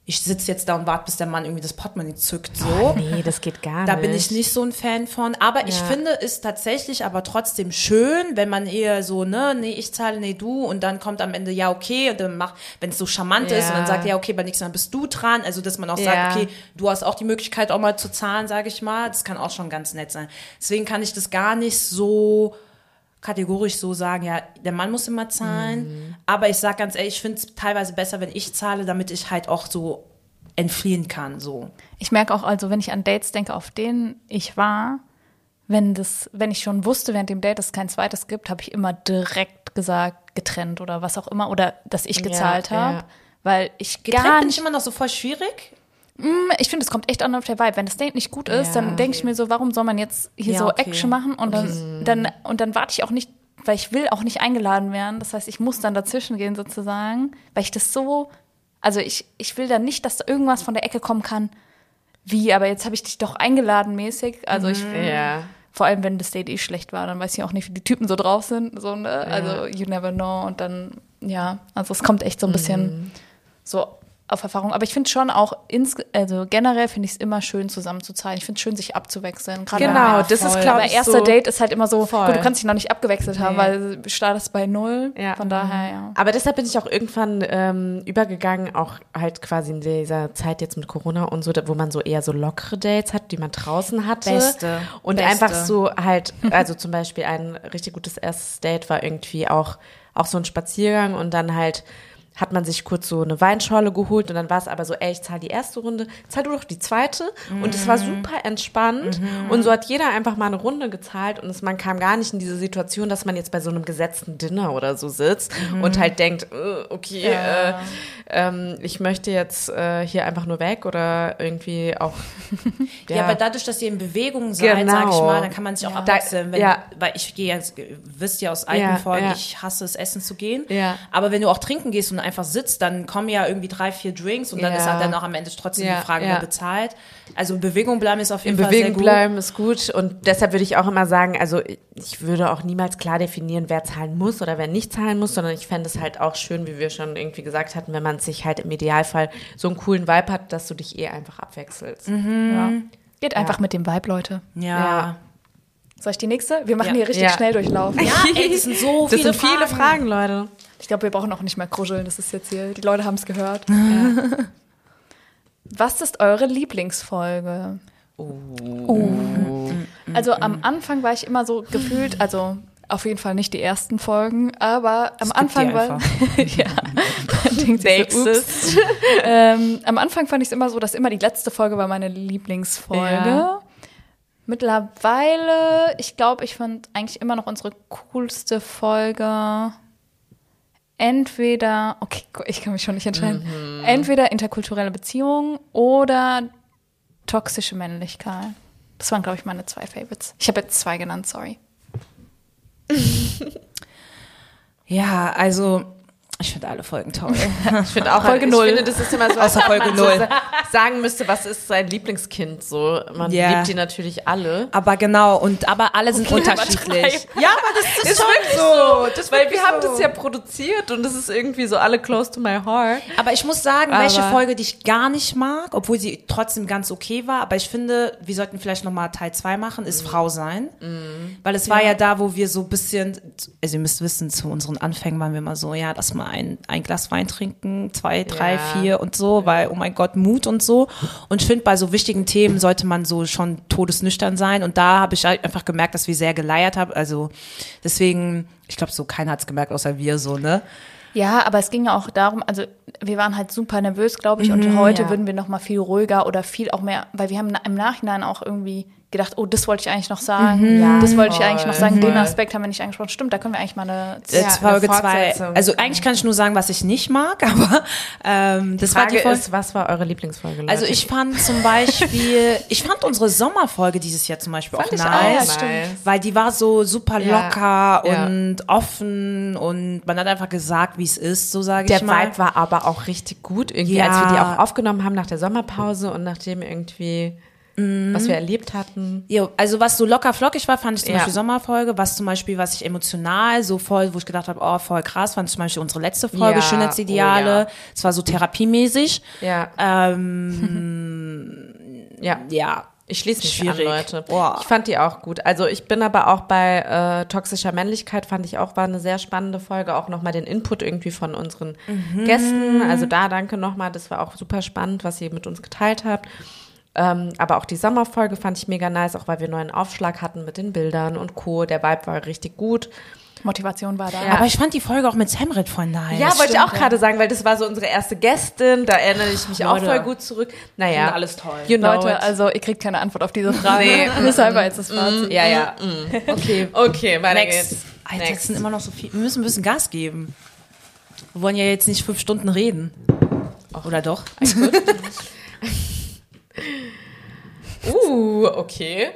[SPEAKER 3] ich sitze jetzt da und warte, bis der Mann irgendwie das Portemonnaie zückt, so.
[SPEAKER 2] Nee, das geht gar
[SPEAKER 3] Da
[SPEAKER 2] nicht.
[SPEAKER 3] bin ich nicht so ein Fan von. Aber ich
[SPEAKER 2] Ja.
[SPEAKER 3] finde es tatsächlich aber trotzdem schön, wenn man eher so, ne, nee, ich zahle, nee, du. Und dann kommt am Ende, ja, okay. Und dann macht, wenn es so charmant ist
[SPEAKER 2] Ja.
[SPEAKER 3] und dann sagt, ja, okay, beim nächsten Mal bist du dran. Also, dass man auch
[SPEAKER 2] Ja.
[SPEAKER 3] sagt, okay, du hast auch die Möglichkeit, auch mal zu zahlen, sage ich mal. Das kann auch schon ganz nett sein. Deswegen kann ich das gar nicht so kategorisch so sagen, ja, der Mann muss immer zahlen.
[SPEAKER 2] Mhm.
[SPEAKER 3] Aber ich sag ganz ehrlich, ich finde es teilweise besser, wenn ich zahle, damit ich halt auch so entfliehen kann, so.
[SPEAKER 1] Ich merke auch, also wenn ich an Dates denke, auf denen ich war, wenn das, wenn ich schon wusste während dem Date, dass es kein zweites gibt, habe ich immer direkt gesagt, getrennt oder was auch immer, oder dass ich gezahlt
[SPEAKER 2] ja.
[SPEAKER 1] habe. Weil ich
[SPEAKER 3] Getrennt
[SPEAKER 1] gar
[SPEAKER 3] bin
[SPEAKER 1] nicht
[SPEAKER 3] ich immer noch so voll schwierig.
[SPEAKER 1] Ich finde, es kommt echt an auf der Vibe. Wenn das Date nicht gut ist,
[SPEAKER 2] Ja,
[SPEAKER 1] dann denke ich mir so, warum soll man jetzt hier
[SPEAKER 3] Ja,
[SPEAKER 1] so
[SPEAKER 3] okay.
[SPEAKER 1] Action machen und dann, dann und dann warte ich auch nicht, weil ich will auch nicht eingeladen werden. Das heißt, ich muss dann dazwischen gehen sozusagen, weil ich das so, also ich, ich will dann nicht, dass da irgendwas von der Ecke kommen kann. Wie, aber jetzt habe ich dich doch eingeladen mäßig. Also ich,
[SPEAKER 2] Ja.
[SPEAKER 1] vor allem wenn das Date eh schlecht war, dann weiß ich auch nicht, wie die Typen so drauf sind. So, ne? Also you never know. Und dann, ja, also es kommt echt so ein bisschen so auf Erfahrung. Aber ich finde schon auch, ins, also generell finde ich es immer schön, zusammen zu zahlen. Ich finde es schön, sich abzuwechseln. Gerade
[SPEAKER 2] Genau, das ist,
[SPEAKER 3] voll.
[SPEAKER 2] glaube
[SPEAKER 1] aber
[SPEAKER 2] ich,
[SPEAKER 1] erster
[SPEAKER 2] so.
[SPEAKER 1] Date ist halt immer so,
[SPEAKER 2] Voll.
[SPEAKER 1] gut, du kannst dich noch nicht abgewechselt haben,
[SPEAKER 2] Nee.
[SPEAKER 1] weil du startest bei null.
[SPEAKER 2] Ja.
[SPEAKER 1] Von daher, ja.
[SPEAKER 2] Aber deshalb bin ich auch irgendwann ähm, übergegangen, auch halt quasi in dieser Zeit jetzt mit Corona und so, wo man so eher so lockere Dates hat, die man draußen hatte.
[SPEAKER 3] Beste.
[SPEAKER 2] Und
[SPEAKER 3] Beste.
[SPEAKER 2] einfach so halt, also zum Beispiel ein richtig gutes erstes Date war irgendwie auch, auch so ein Spaziergang und dann halt hat man sich kurz so eine Weinschorle geholt und dann war es aber so, ey, ich zahle die erste Runde, zahl du doch die zweite. Und es war super entspannt und so hat jeder einfach mal eine Runde gezahlt und es, man kam gar nicht in diese Situation, dass man jetzt bei so einem gesetzten Dinner oder so sitzt und halt denkt, äh, okay, äh, ähm, ich möchte jetzt äh, hier einfach nur weg oder irgendwie auch.
[SPEAKER 3] Ja, aber dadurch, dass ihr in Bewegung seid,
[SPEAKER 2] Genau.
[SPEAKER 3] sag ich mal, dann kann man sich auch
[SPEAKER 2] Ja.
[SPEAKER 3] abwechseln. Wenn,
[SPEAKER 2] Ja.
[SPEAKER 3] Weil ich gehe jetzt, wisst ihr aus alten
[SPEAKER 2] Ja,
[SPEAKER 3] Folgen,
[SPEAKER 2] ja.
[SPEAKER 3] ich hasse es, essen zu gehen.
[SPEAKER 2] Ja.
[SPEAKER 3] Aber wenn du auch trinken gehst und einfach sitzt, dann kommen ja irgendwie drei, vier Drinks und dann
[SPEAKER 2] Ja.
[SPEAKER 3] ist halt dann auch am Ende trotzdem
[SPEAKER 2] Ja,
[SPEAKER 3] die Frage,
[SPEAKER 2] ja.
[SPEAKER 3] wer bezahlt. Also in Bewegung bleiben ist auf jeden
[SPEAKER 2] in
[SPEAKER 3] Fall sehr
[SPEAKER 2] Bewegung
[SPEAKER 3] gut.
[SPEAKER 2] bleiben ist gut und deshalb würde ich auch immer sagen, also ich würde auch niemals klar definieren, wer zahlen muss oder wer nicht zahlen muss, sondern ich fände es halt auch schön, wie wir schon irgendwie gesagt hatten, wenn man sich halt im Idealfall so einen coolen Vibe hat, dass du dich eh einfach abwechselst.
[SPEAKER 1] ja. Geht einfach mit dem Vibe, Leute.
[SPEAKER 3] Ja.
[SPEAKER 2] Ja.
[SPEAKER 1] Soll ich die nächste? Wir machen
[SPEAKER 3] Ja.
[SPEAKER 1] hier richtig
[SPEAKER 2] Ja.
[SPEAKER 1] schnell durchlaufen.
[SPEAKER 3] Ja, ey, das sind so
[SPEAKER 2] Das
[SPEAKER 3] viele
[SPEAKER 2] sind viele
[SPEAKER 3] Fragen.
[SPEAKER 2] Fragen, Leute.
[SPEAKER 1] Ich glaube, wir brauchen auch nicht mehr kruscheln. Das ist jetzt hier, die Leute haben es gehört. Was ist eure Lieblingsfolge? Oh. Also am Anfang war ich immer so gefühlt, also Auf jeden Fall nicht die ersten Folgen, aber am
[SPEAKER 3] Skip
[SPEAKER 1] Anfang war. ja, so, ähm, am Anfang fand ich es immer so, dass immer die letzte Folge war meine Lieblingsfolge.
[SPEAKER 2] Ja.
[SPEAKER 1] Mittlerweile, ich glaube, ich fand eigentlich immer noch unsere coolste Folge. Entweder, okay, ich kann mich schon nicht entscheiden. Entweder interkulturelle Beziehungen oder toxische Männlichkeit. Das waren, glaube ich, meine zwei Favorites. Ich habe jetzt zwei genannt, sorry.
[SPEAKER 3] Ja, also ich finde alle Folgen toll.
[SPEAKER 2] Ich finde auch
[SPEAKER 1] Folge
[SPEAKER 2] ich
[SPEAKER 1] null.
[SPEAKER 2] finde, das ist immer so,
[SPEAKER 3] Außer
[SPEAKER 2] als
[SPEAKER 3] Folge
[SPEAKER 2] man so
[SPEAKER 3] null.
[SPEAKER 2] sa- sagen müsste, was ist sein Lieblingskind so. Man
[SPEAKER 3] Ja.
[SPEAKER 2] liebt die natürlich alle.
[SPEAKER 3] aber genau, und aber alle sind
[SPEAKER 1] Okay,
[SPEAKER 3] unterschiedlich. Ja, aber das ist, schon
[SPEAKER 2] wirklich
[SPEAKER 3] so. Das ist
[SPEAKER 2] Weil wir haben
[SPEAKER 3] so.
[SPEAKER 2] das ja produziert und das ist irgendwie so alle close to my heart.
[SPEAKER 3] Aber ich muss sagen,
[SPEAKER 2] Aber-
[SPEAKER 3] welche Folge, die ich gar nicht mag, obwohl sie trotzdem ganz okay war, aber ich finde, wir sollten vielleicht nochmal Teil 2 machen, ist Frau sein. Weil es war ja da, wo wir so ein bisschen, also ihr müsst wissen, zu unseren Anfängen waren wir immer so, ja, lass mal ein, ein Glas Wein trinken, zwei, drei,
[SPEAKER 2] Ja.
[SPEAKER 3] vier und so, weil, oh mein Gott, Mut und so. Und ich finde, bei so wichtigen Themen sollte man so schon todesnüchtern sein. Und da habe ich halt einfach gemerkt, dass wir sehr geleiert haben. Also deswegen, ich glaube, so keiner hat es gemerkt, außer wir so, ne?
[SPEAKER 1] Ja, aber es ging ja auch darum, also wir waren halt super nervös, glaube ich, und heute
[SPEAKER 2] ja.
[SPEAKER 1] würden wir noch mal viel ruhiger oder viel auch mehr, weil wir haben im Nachhinein auch irgendwie gedacht, oh, das wollte ich eigentlich noch sagen,
[SPEAKER 2] Ja,
[SPEAKER 1] das wollte ich eigentlich noch sagen, den. Aspekt haben wir nicht angesprochen. Stimmt, da können wir eigentlich mal eine
[SPEAKER 3] Äh,
[SPEAKER 2] Ja,
[SPEAKER 3] Folge
[SPEAKER 2] eine
[SPEAKER 3] 2.
[SPEAKER 2] Fortsetzung.
[SPEAKER 3] Also eigentlich kann ich nur sagen, was ich nicht mag, aber ähm, das war
[SPEAKER 2] Frage
[SPEAKER 3] die Folge.
[SPEAKER 2] ist, was war eure Lieblingsfolge? Leute?
[SPEAKER 3] Also ich fand zum Beispiel, ich fand unsere Sommerfolge dieses Jahr zum Beispiel
[SPEAKER 2] Fand
[SPEAKER 3] auch
[SPEAKER 2] ich auch
[SPEAKER 3] nice,
[SPEAKER 2] nice.
[SPEAKER 3] weil die war so super
[SPEAKER 2] Ja,
[SPEAKER 3] locker
[SPEAKER 2] ja.
[SPEAKER 3] und offen und man hat einfach gesagt, wie es ist, so sage
[SPEAKER 2] der
[SPEAKER 3] ich mal.
[SPEAKER 2] Vibe war aber auch richtig gut, irgendwie,
[SPEAKER 3] Ja.
[SPEAKER 2] als wir die auch aufgenommen haben nach der Sommerpause und nachdem irgendwie, was wir erlebt hatten.
[SPEAKER 3] Jo, also was so locker flockig war, fand ich zum
[SPEAKER 2] Ja.
[SPEAKER 3] Beispiel Sommerfolge. Was zum Beispiel, was ich emotional so voll, wo ich gedacht habe, oh, voll krass, fand ich zum Beispiel unsere letzte Folge,
[SPEAKER 2] Ja,
[SPEAKER 3] Schönheitsideale.
[SPEAKER 2] oh.
[SPEAKER 3] Es war so therapiemäßig.
[SPEAKER 2] Ja,
[SPEAKER 3] Ähm,
[SPEAKER 2] ja.
[SPEAKER 3] ja,
[SPEAKER 2] Ich schließe mich
[SPEAKER 3] Schwierig.
[SPEAKER 2] an, Leute.
[SPEAKER 3] Boah.
[SPEAKER 2] Ich fand die auch gut. Also ich bin aber auch bei äh, toxischer Männlichkeit, fand ich auch, war eine sehr spannende Folge. Auch nochmal den Input irgendwie von unseren
[SPEAKER 3] Mhm.
[SPEAKER 2] Gästen. Also da danke nochmal, das war auch super spannend, was ihr mit uns geteilt habt. Ähm, aber auch die Sommerfolge fand ich mega nice, auch weil wir neuen Aufschlag hatten mit den Bildern und Co. Der Vibe war richtig gut.
[SPEAKER 1] Motivation war da.
[SPEAKER 2] Ja.
[SPEAKER 3] Aber ich fand die Folge auch mit Samrit voll nice.
[SPEAKER 2] Ja, wollte ich auch gerade sagen, weil das war so unsere erste Gästin. Da erinnere ich mich auch
[SPEAKER 3] Leute.
[SPEAKER 2] voll gut zurück. Naja,
[SPEAKER 3] alles toll.
[SPEAKER 2] You know
[SPEAKER 1] Leute,
[SPEAKER 2] it.
[SPEAKER 1] also ihr kriegt keine Antwort auf diese Frage.
[SPEAKER 2] Nee.
[SPEAKER 1] Deshalb war jetzt das Fazit.
[SPEAKER 3] Ja, ja. Okay.
[SPEAKER 2] Okay, weiter
[SPEAKER 3] Next.
[SPEAKER 2] geht's.
[SPEAKER 3] Alter,
[SPEAKER 2] Next.
[SPEAKER 3] sind immer noch so viel. Wir müssen ein bisschen Gas geben. Wir wollen ja jetzt nicht fünf Stunden reden. Oder doch?
[SPEAKER 2] Uh, okay.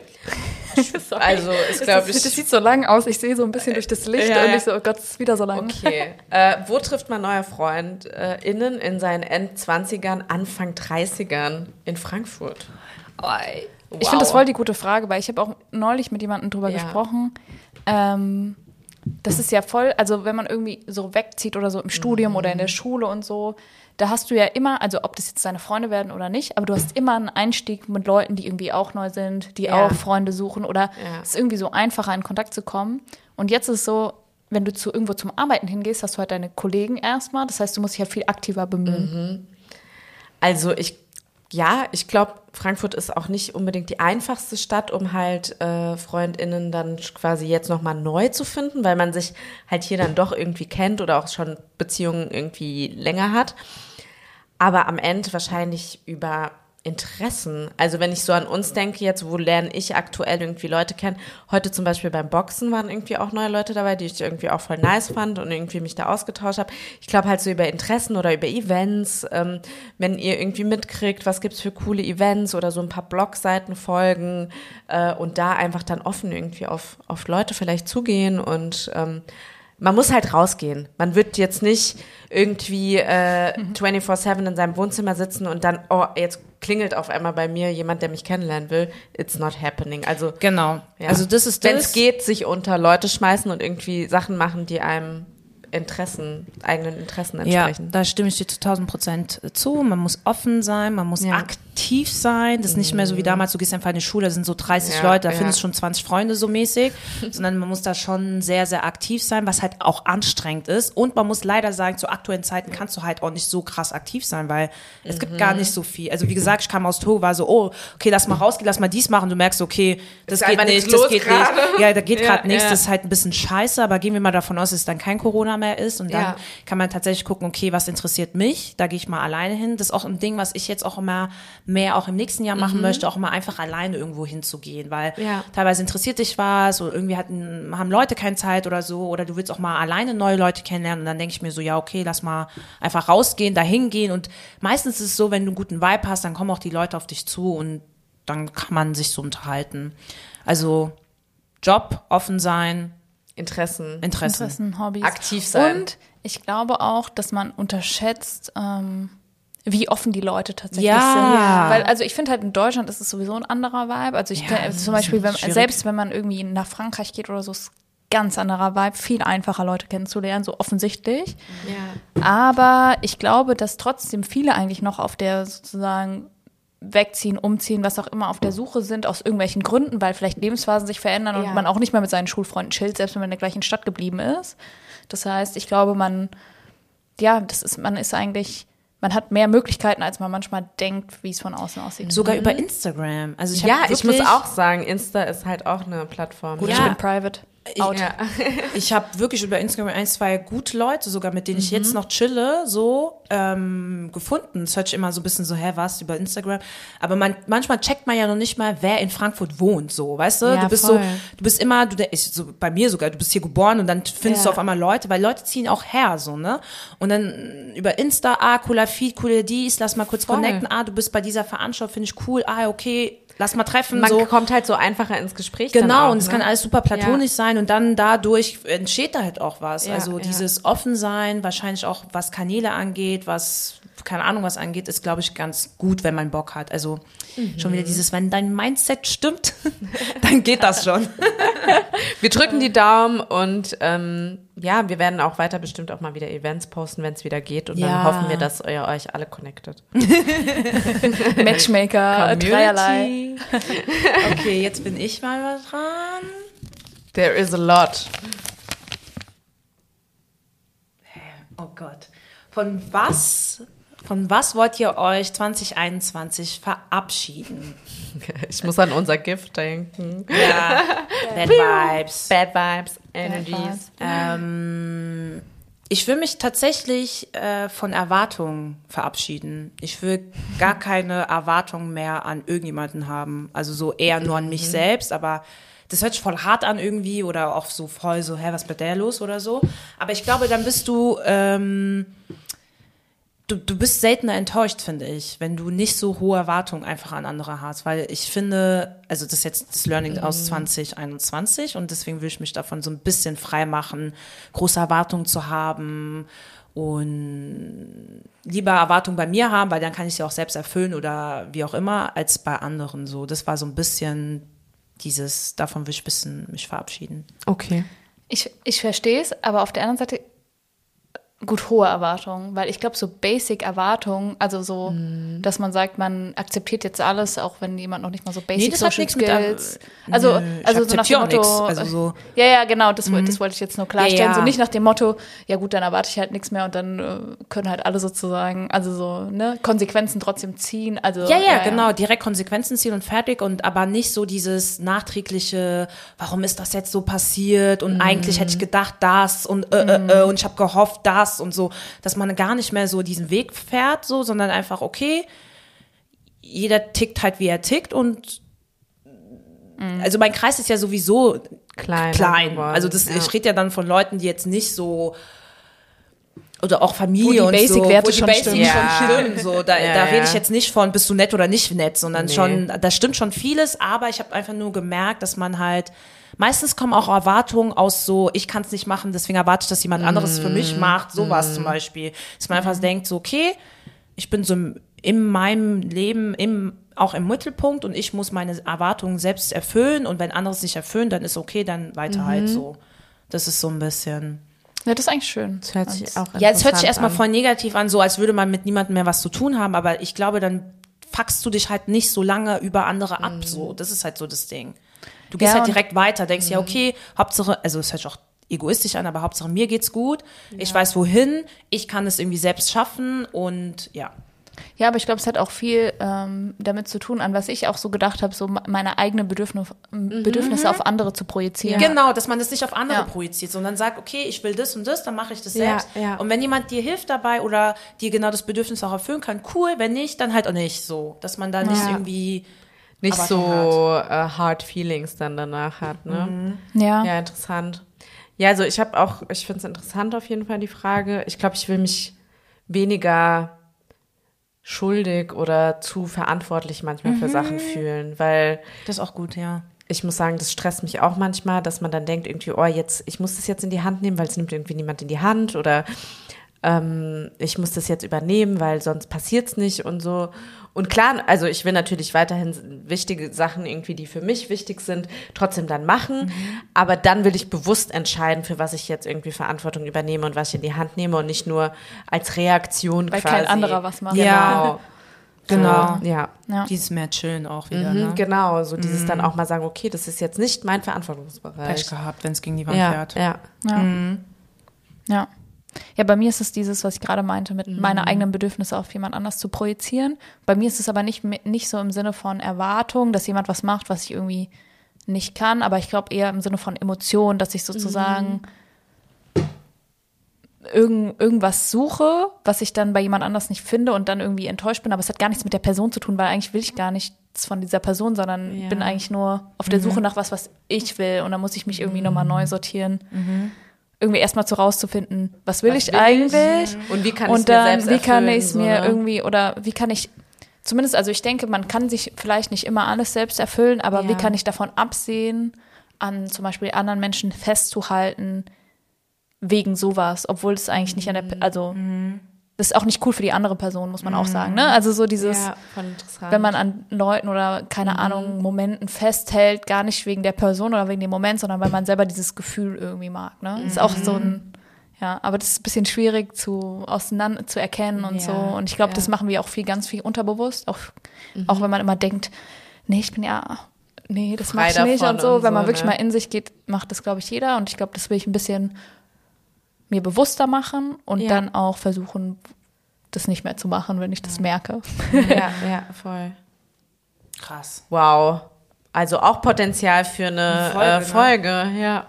[SPEAKER 2] Also, ist, glaube
[SPEAKER 1] das,
[SPEAKER 2] ich.
[SPEAKER 1] das sieht so lang aus. Ich sehe so ein bisschen durch das Licht
[SPEAKER 2] Ja,
[SPEAKER 1] und ich so, oh Gott, es ist wieder so lang.
[SPEAKER 2] Okay. äh, wo trifft man neue Freund äh, innen in seinen End-20ern, Anfang 30ern in Frankfurt?
[SPEAKER 1] Ich finde das voll die gute Frage, weil ich habe auch neulich mit jemandem drüber
[SPEAKER 2] Ja.
[SPEAKER 1] gesprochen. Ähm, das ist ja voll, also wenn man irgendwie so wegzieht oder so im Studium oder in der Schule und so, da hast du ja immer, also ob das jetzt deine Freunde werden oder nicht, aber du hast immer einen Einstieg mit Leuten, die irgendwie auch neu sind, die
[SPEAKER 2] Ja.
[SPEAKER 1] auch Freunde suchen oder
[SPEAKER 2] Ja.
[SPEAKER 1] es ist irgendwie so einfacher in Kontakt zu kommen. Und jetzt ist es so, wenn du zu irgendwo zum Arbeiten hingehst, hast du halt deine Kollegen erstmal. Das heißt, du musst dich ja viel aktiver bemühen.
[SPEAKER 2] Also ich, ja, ich glaube, Frankfurt ist auch nicht unbedingt die einfachste Stadt, um halt äh, FreundInnen dann quasi jetzt nochmal neu zu finden, weil man sich halt hier dann doch irgendwie kennt oder auch schon Beziehungen irgendwie länger hat. Aber am Ende wahrscheinlich über Interessen. Also wenn ich so an uns denke jetzt, wo lerne ich aktuell irgendwie Leute kennen? Heute zum Beispiel beim Boxen waren irgendwie auch neue Leute dabei, die ich irgendwie auch voll nice fand und irgendwie mich da ausgetauscht habe. Ich glaube halt so über Interessen oder über Events, ähm, wenn ihr irgendwie mitkriegt, was gibt's für coole Events oder so ein paar Blogseiten folgen äh, und da einfach dann offen irgendwie auf, auf Leute vielleicht zugehen und ähm, man muss halt rausgehen. Man wird jetzt nicht irgendwie äh, 24-7 in seinem Wohnzimmer sitzen und dann, oh, jetzt klingelt auf einmal bei mir jemand, der mich kennenlernen will. It's not happening. Also,
[SPEAKER 3] Genau.
[SPEAKER 2] ja.
[SPEAKER 3] Also das ist
[SPEAKER 2] Wenn es geht, sich unter Leute schmeißen und irgendwie Sachen machen, die einem Interessen, eigenen Interessen
[SPEAKER 3] Ja,
[SPEAKER 2] entsprechen.
[SPEAKER 3] da stimme ich dir zu 1000 Prozent zu. Man muss offen sein, man muss
[SPEAKER 2] Ja.
[SPEAKER 3] aktiv aktiv sein. Das ist nicht mehr so wie damals, du gehst einfach in die Schule, da sind so 30
[SPEAKER 2] Ja,
[SPEAKER 3] Leute, da
[SPEAKER 2] ja.
[SPEAKER 3] findest du schon 20 Freunde so mäßig, sondern man muss da schon sehr, sehr aktiv sein, was halt auch anstrengend ist. Und man muss leider sagen, zu aktuellen Zeiten kannst du halt auch nicht so krass aktiv sein, weil es gibt gar nicht so viel. Also wie gesagt, ich kam aus Togo, war so, oh, okay, lass mal rausgehen, lass mal dies machen. Du merkst, okay, das
[SPEAKER 2] Ist
[SPEAKER 3] geht nicht, das geht
[SPEAKER 2] gerade.
[SPEAKER 3] nicht. Ja, da geht
[SPEAKER 2] Ja,
[SPEAKER 3] gerade nichts, das ist halt ein bisschen scheiße, aber gehen wir mal davon aus, dass es dann kein Corona mehr ist und dann kann man tatsächlich gucken, okay, was interessiert mich? Da gehe ich mal alleine hin. Das ist auch ein Ding, was ich jetzt auch immer mehr auch im nächsten Jahr machen möchte, auch immer einfach alleine irgendwo hinzugehen, weil
[SPEAKER 2] Mhm. Ja.
[SPEAKER 3] teilweise interessiert dich was oder irgendwie hatten, haben Leute keine Zeit oder so oder du willst auch mal alleine neue Leute kennenlernen und dann denke ich mir so, ja, okay, lass mal einfach rausgehen, dahin gehen und meistens ist es so, wenn du einen guten Vibe hast, dann kommen auch die Leute auf dich zu und dann kann man sich so unterhalten. Also Job, offen sein,
[SPEAKER 2] Interessen.
[SPEAKER 3] Interessen.
[SPEAKER 1] Interessen, Hobbys.
[SPEAKER 2] Aktiv sein.
[SPEAKER 1] Und ich glaube auch, dass man unterschätzt, ähm, wie offen die Leute tatsächlich
[SPEAKER 3] Ja.
[SPEAKER 1] sind. Weil, also ich finde halt in Deutschland ist es sowieso ein anderer Vibe. Also ich
[SPEAKER 3] Ja, das
[SPEAKER 1] zum Beispiel, wenn, selbst wenn man irgendwie nach Frankreich geht oder so, ist ganz anderer Vibe, viel einfacher Leute kennenzulernen, so offensichtlich.
[SPEAKER 2] Ja.
[SPEAKER 1] Aber ich glaube, dass trotzdem viele eigentlich noch auf der sozusagen wegziehen, umziehen, was auch immer auf der Suche sind, aus irgendwelchen Gründen, weil vielleicht Lebensphasen sich verändern und
[SPEAKER 2] Ja.
[SPEAKER 1] man auch nicht mehr mit seinen Schulfreunden chillt, selbst wenn man in der gleichen Stadt geblieben ist. Das heißt, ich glaube, man, ja, das ist, man ist eigentlich, man hat mehr Möglichkeiten, als man manchmal denkt, wie es von außen aussieht.
[SPEAKER 3] Sogar über Instagram. Also ich
[SPEAKER 2] Ja, ich muss auch sagen, Insta ist halt auch eine Plattform.
[SPEAKER 1] Gut,
[SPEAKER 3] Ja.
[SPEAKER 1] ich bin private. Out.
[SPEAKER 2] Ja.
[SPEAKER 3] Ich habe wirklich über Instagram ein, zwei gute Leute, sogar mit denen ich
[SPEAKER 2] Mhm.
[SPEAKER 3] jetzt noch chille, so ähm, gefunden. Es hört sich immer so ein bisschen so, hä, was über Instagram? Aber man, manchmal checkt man ja noch nicht mal, wer in Frankfurt wohnt, so, weißt du?
[SPEAKER 2] Ja,
[SPEAKER 3] du bist
[SPEAKER 2] voll.
[SPEAKER 3] so, du bist immer, du der- ist so bei mir sogar, du bist hier geboren und dann findest
[SPEAKER 2] Ja.
[SPEAKER 3] du auf einmal Leute, weil Leute ziehen auch her, so, ne? Und dann über Insta, ah, cooler Feed, coole dies, lass mal kurz
[SPEAKER 2] Voll.
[SPEAKER 3] connecten, ah, du bist bei dieser Veranstaltung, finde ich cool, ah, okay, lass mal treffen,
[SPEAKER 2] Man
[SPEAKER 3] so.
[SPEAKER 2] kommt halt so einfacher ins Gespräch.
[SPEAKER 3] Genau,
[SPEAKER 2] auch,
[SPEAKER 3] und es
[SPEAKER 2] ne?
[SPEAKER 3] kann alles super platonisch sein und dann dadurch entsteht da halt auch was.
[SPEAKER 2] Ja,
[SPEAKER 3] also
[SPEAKER 2] ja.
[SPEAKER 3] dieses Offensein, wahrscheinlich auch was Kanäle angeht, was, keine Ahnung, was angeht, ist, glaube ich, ganz gut, wenn man Bock hat. Also schon
[SPEAKER 2] Mhm.
[SPEAKER 3] wieder dieses, wenn dein Mindset stimmt, dann geht das schon.
[SPEAKER 2] Wir drücken die Daumen und ähm, ja, wir werden auch weiter bestimmt auch mal wieder Events posten, wenn es wieder geht. Und
[SPEAKER 3] Ja.
[SPEAKER 2] dann hoffen wir, dass ihr euch alle connectet.
[SPEAKER 1] Matchmaker, dreierlei.
[SPEAKER 3] Okay, jetzt bin ich mal dran.
[SPEAKER 2] There is a lot.
[SPEAKER 3] Oh Gott. Von was, von was wollt ihr euch 2021 verabschieden?
[SPEAKER 2] Ich muss an unser Gift denken.
[SPEAKER 3] Ja, Bad Vibes.
[SPEAKER 2] Bad Vibes, Energies.
[SPEAKER 1] Vibes.
[SPEAKER 3] Ähm, ich will mich tatsächlich äh, von Erwartungen verabschieden. Ich will gar keine Erwartungen mehr an irgendjemanden haben. Also so eher nur an mich selbst, aber das hört sich voll hart an irgendwie oder auch so voll so, hä, was ist mit der los oder so. Aber ich glaube, dann bist du, ähm, du, du bist seltener enttäuscht, finde ich, wenn du nicht so hohe Erwartungen einfach an andere hast. Weil ich finde, also das ist jetzt das Learning aus 2021 und deswegen will ich mich davon so ein bisschen frei machen, große Erwartungen zu haben und lieber Erwartungen bei mir haben, weil dann kann ich sie auch selbst erfüllen oder wie auch immer, als bei anderen so. Das war so ein bisschen dieses, davon will ich ein bisschen mich verabschieden.
[SPEAKER 2] Okay.
[SPEAKER 1] Ich, ich verstehe es, aber auf der anderen Seite gut hohe Erwartungen, weil ich glaube, so Basic-Erwartungen, also so,
[SPEAKER 3] Mhm.
[SPEAKER 1] dass man sagt, man akzeptiert jetzt alles, auch wenn jemand noch nicht mal so Basic
[SPEAKER 3] hat
[SPEAKER 1] Social
[SPEAKER 3] nichts mit,
[SPEAKER 1] Skills.
[SPEAKER 3] äh,
[SPEAKER 1] also,
[SPEAKER 3] nö,
[SPEAKER 1] also so nach dem Motto.
[SPEAKER 3] nix, also so- Mhm.
[SPEAKER 1] Ja, ja, genau, das, wollte- das wollte ich jetzt nur klarstellen.
[SPEAKER 3] Ja, ja.
[SPEAKER 1] So nicht nach dem Motto, ja gut, dann erwarte ich halt nichts mehr und dann äh, können halt alle sozusagen, also so, ne, Konsequenzen trotzdem ziehen. Also,
[SPEAKER 3] Ja, ja, genau, direkt Konsequenzen ziehen und fertig und aber nicht so dieses nachträgliche, warum ist das jetzt so passiert und eigentlich hätte ich gedacht das und äh, äh, äh, und ich habe gehofft das und so, dass man gar nicht mehr so diesen Weg fährt, so, sondern einfach okay, jeder tickt halt wie er tickt und also mein Kreis ist ja sowieso
[SPEAKER 2] Klein.
[SPEAKER 3] klein.
[SPEAKER 2] geworden,
[SPEAKER 3] Also das,
[SPEAKER 2] ja.
[SPEAKER 3] ich rede ja dann von Leuten, die jetzt nicht so oder auch Familie und so, wo die Basic
[SPEAKER 1] stimmen.
[SPEAKER 3] schon stimmen. So, da,
[SPEAKER 2] Ja,
[SPEAKER 3] da rede ich jetzt nicht von, bist du nett oder nicht nett, sondern
[SPEAKER 2] Nee.
[SPEAKER 3] schon, da stimmt schon vieles, aber ich habe einfach nur gemerkt, dass man halt Meistens kommen auch Erwartungen aus so, ich kann es nicht machen, deswegen erwarte ich, dass jemand anderes für mich macht, sowas zum Beispiel. Dass man einfach denkt, so, okay, ich bin so im, in meinem Leben im, auch im Mittelpunkt und ich muss meine Erwartungen selbst erfüllen und wenn andere es nicht erfüllen, dann ist okay, dann weiter halt so. Das ist so ein bisschen.
[SPEAKER 1] Ja, das ist eigentlich schön.
[SPEAKER 2] Das hört sich auch
[SPEAKER 3] Ja, es hört sich erstmal
[SPEAKER 2] an.
[SPEAKER 3] voll negativ an, so als würde man mit niemandem mehr was zu tun haben, aber ich glaube, dann fuckst du dich halt nicht so lange über andere ab, so. Das ist halt so das Ding. Du gehst
[SPEAKER 1] Ja,
[SPEAKER 3] halt direkt weiter, denkst, ja, okay, Hauptsache, also es hört sich auch egoistisch an, aber Hauptsache mir geht's gut, ich weiß wohin, ich kann es irgendwie selbst schaffen und ja.
[SPEAKER 1] Ja, aber ich glaube, es hat auch viel ähm, damit zu tun, an was ich auch so gedacht habe, so meine eigenen Bedürfnisse, Bedürfnisse auf andere zu projizieren.
[SPEAKER 3] Genau, dass man das nicht auf andere
[SPEAKER 1] Ja.
[SPEAKER 3] projiziert, sondern sagt, okay, ich will das und das, dann mache ich das
[SPEAKER 2] Ja,
[SPEAKER 3] selbst.
[SPEAKER 2] ja.
[SPEAKER 3] Und wenn jemand dir hilft dabei oder dir genau das Bedürfnis auch erfüllen kann, cool, wenn nicht, dann halt auch nicht so. Dass man da nicht
[SPEAKER 2] Ja.
[SPEAKER 3] irgendwie
[SPEAKER 2] Nicht
[SPEAKER 3] Aber
[SPEAKER 2] so äh, hard feelings dann danach hat, ne?
[SPEAKER 1] Ja.
[SPEAKER 2] Ja, interessant. Ja, also ich habe auch, ich finde es interessant auf jeden Fall die Frage. Ich glaube, ich will mich weniger schuldig oder zu verantwortlich manchmal für Sachen fühlen, weil
[SPEAKER 3] Das ist auch gut, ja.
[SPEAKER 2] ich muss sagen, das stresst mich auch manchmal, dass man dann denkt irgendwie, oh, jetzt, ich muss das jetzt in die Hand nehmen, weil es nimmt irgendwie niemand in die Hand oder ähm, ich muss das jetzt übernehmen, weil sonst passiert's nicht und so. Und klar, also ich will natürlich weiterhin wichtige Sachen irgendwie, die für mich wichtig sind, trotzdem dann machen. Aber dann will ich bewusst entscheiden, für was ich jetzt irgendwie Verantwortung übernehme und was ich in die Hand nehme und nicht nur als Reaktion
[SPEAKER 1] Weil
[SPEAKER 2] quasi.
[SPEAKER 1] kein anderer was macht.
[SPEAKER 2] Genau.
[SPEAKER 3] Genau.
[SPEAKER 2] Ja.
[SPEAKER 1] Ja.
[SPEAKER 3] Dieses mehr chillen auch wieder,
[SPEAKER 2] Mhm,
[SPEAKER 3] ne?
[SPEAKER 2] Genau, so dieses dann auch mal sagen, okay, das ist jetzt nicht mein Verantwortungsbereich.
[SPEAKER 3] Pech gehabt, wenn es gegen die Wand
[SPEAKER 2] Ja,
[SPEAKER 3] fährt.
[SPEAKER 2] ja.
[SPEAKER 1] Ja. ja. Ja, bei mir ist es dieses, was ich gerade meinte, mit
[SPEAKER 2] Mhm.
[SPEAKER 1] meine eigenen Bedürfnisse auf jemand anders zu projizieren. Bei mir ist es aber nicht, nicht so im Sinne von Erwartung, dass jemand was macht, was ich irgendwie nicht kann, aber ich glaube eher im Sinne von Emotion, dass ich sozusagen irgend, irgendwas suche, was ich dann bei jemand anders nicht finde und dann irgendwie enttäuscht bin, aber es hat gar nichts mit der Person zu tun, weil eigentlich will ich gar nichts von dieser Person, sondern
[SPEAKER 2] Ja.
[SPEAKER 1] bin eigentlich nur auf der Suche nach was, was ich will und dann muss ich mich irgendwie nochmal neu sortieren. Irgendwie erstmal so rauszufinden, was will ich
[SPEAKER 2] will ich?
[SPEAKER 1] eigentlich?
[SPEAKER 2] Und wie kann ich's
[SPEAKER 1] und
[SPEAKER 2] mir selbst
[SPEAKER 1] wie kann ich es
[SPEAKER 2] so,
[SPEAKER 1] mir
[SPEAKER 2] ne?
[SPEAKER 1] irgendwie oder wie kann ich zumindest, also ich denke, man kann sich vielleicht nicht immer alles selbst erfüllen, aber wie
[SPEAKER 2] Ja.
[SPEAKER 1] kann ich davon absehen, an zum Beispiel anderen Menschen festzuhalten wegen sowas, obwohl es eigentlich nicht an der,
[SPEAKER 2] Mhm.
[SPEAKER 1] Das ist auch nicht cool für die andere Person, muss man auch sagen, ne? Also so dieses,
[SPEAKER 2] ja,
[SPEAKER 1] wenn man an Leuten oder keine Ahnung Momenten festhält, gar nicht wegen der Person oder wegen dem Moment, sondern weil man selber dieses Gefühl irgendwie mag. Ne, ist auch so ein ja, aber das ist ein bisschen schwierig zu auseinander zu erkennen und
[SPEAKER 2] Ja,
[SPEAKER 1] so. Und ich glaube, das
[SPEAKER 2] ja.
[SPEAKER 1] machen wir auch viel, ganz viel unterbewusst, auch auch wenn man immer denkt, nee, ich bin ja Nee, das mache ich nicht und so.
[SPEAKER 2] und
[SPEAKER 1] Wenn man
[SPEAKER 2] so,
[SPEAKER 1] wirklich
[SPEAKER 2] ne?
[SPEAKER 1] mal in sich geht, macht das, glaube ich, jeder. Und ich glaube, das will ich ein bisschen mir bewusster machen und
[SPEAKER 2] Ja.
[SPEAKER 1] dann auch versuchen, das nicht mehr zu machen, wenn ich das merke.
[SPEAKER 2] ja, ja, voll.
[SPEAKER 3] Krass.
[SPEAKER 2] Wow. Also auch Potenzial für eine
[SPEAKER 3] Folge,
[SPEAKER 2] äh,
[SPEAKER 3] ne?
[SPEAKER 2] Folge, ja.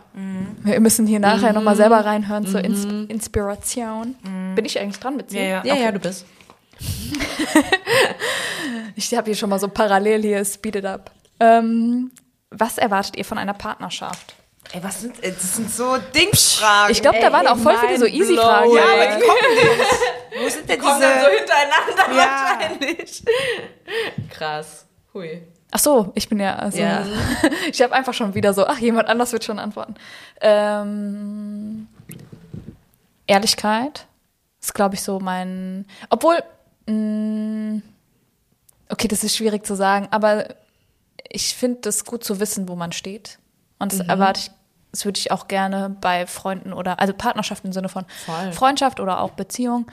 [SPEAKER 1] Wir müssen hier nachher
[SPEAKER 2] Mhm.
[SPEAKER 1] nochmal selber reinhören zur Ins Inspiration. Bin ich eigentlich dran mit
[SPEAKER 3] Ja, ja.
[SPEAKER 2] Ja, ja, du bist.
[SPEAKER 1] Ich habe hier schon mal so parallel hier Speed It Up. Ähm, was erwartet ihr von einer Partnerschaft?
[SPEAKER 3] Ey, was sind, das sind so Dingsfragen.
[SPEAKER 1] Ich glaube, da waren auch voll viele so easy Fragen.
[SPEAKER 3] Ja, aber die kommen nicht. Wo sind denn diese...
[SPEAKER 2] hintereinander
[SPEAKER 3] Ja.
[SPEAKER 2] wahrscheinlich. Krass. Hui.
[SPEAKER 1] Ach so, ich bin ja, also,
[SPEAKER 2] Ja.
[SPEAKER 1] ich habe einfach schon wieder so, ach, jemand anders wird schon antworten. Ähm, Ehrlichkeit ist, glaube ich, so mein, obwohl, mh, okay, das ist schwierig zu sagen, aber ich finde es gut zu wissen, wo man steht. Und das erwarte ich, das würde ich auch gerne bei Freunden oder, also Partnerschaft im Sinne von
[SPEAKER 2] Voll.
[SPEAKER 1] Freundschaft oder auch Beziehung.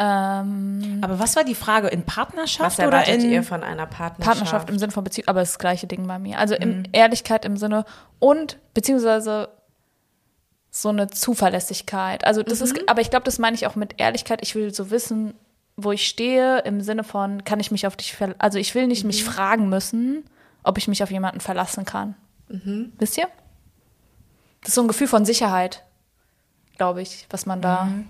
[SPEAKER 1] Ähm,
[SPEAKER 3] Aber was war die Frage? In Partnerschaft
[SPEAKER 2] Was
[SPEAKER 3] oder in...
[SPEAKER 2] ihr von einer Partnerschaft?
[SPEAKER 1] Partnerschaft im Sinne von Beziehung, aber das gleiche Ding bei mir. Also
[SPEAKER 2] Mhm.
[SPEAKER 1] Ehrlichkeit im Sinne und beziehungsweise so eine Zuverlässigkeit. Also das
[SPEAKER 2] Mhm.
[SPEAKER 1] ist, aber ich glaube, das meine ich auch mit Ehrlichkeit. Ich will so wissen, wo ich stehe, im Sinne von, kann ich mich auf dich verlassen? Also ich will nicht mich
[SPEAKER 2] Mhm.
[SPEAKER 1] fragen müssen, ob ich mich auf jemanden verlassen kann.
[SPEAKER 2] Mhm.
[SPEAKER 1] Wisst ihr? Das ist so ein Gefühl von Sicherheit, glaube ich, was man da.
[SPEAKER 2] Mhm.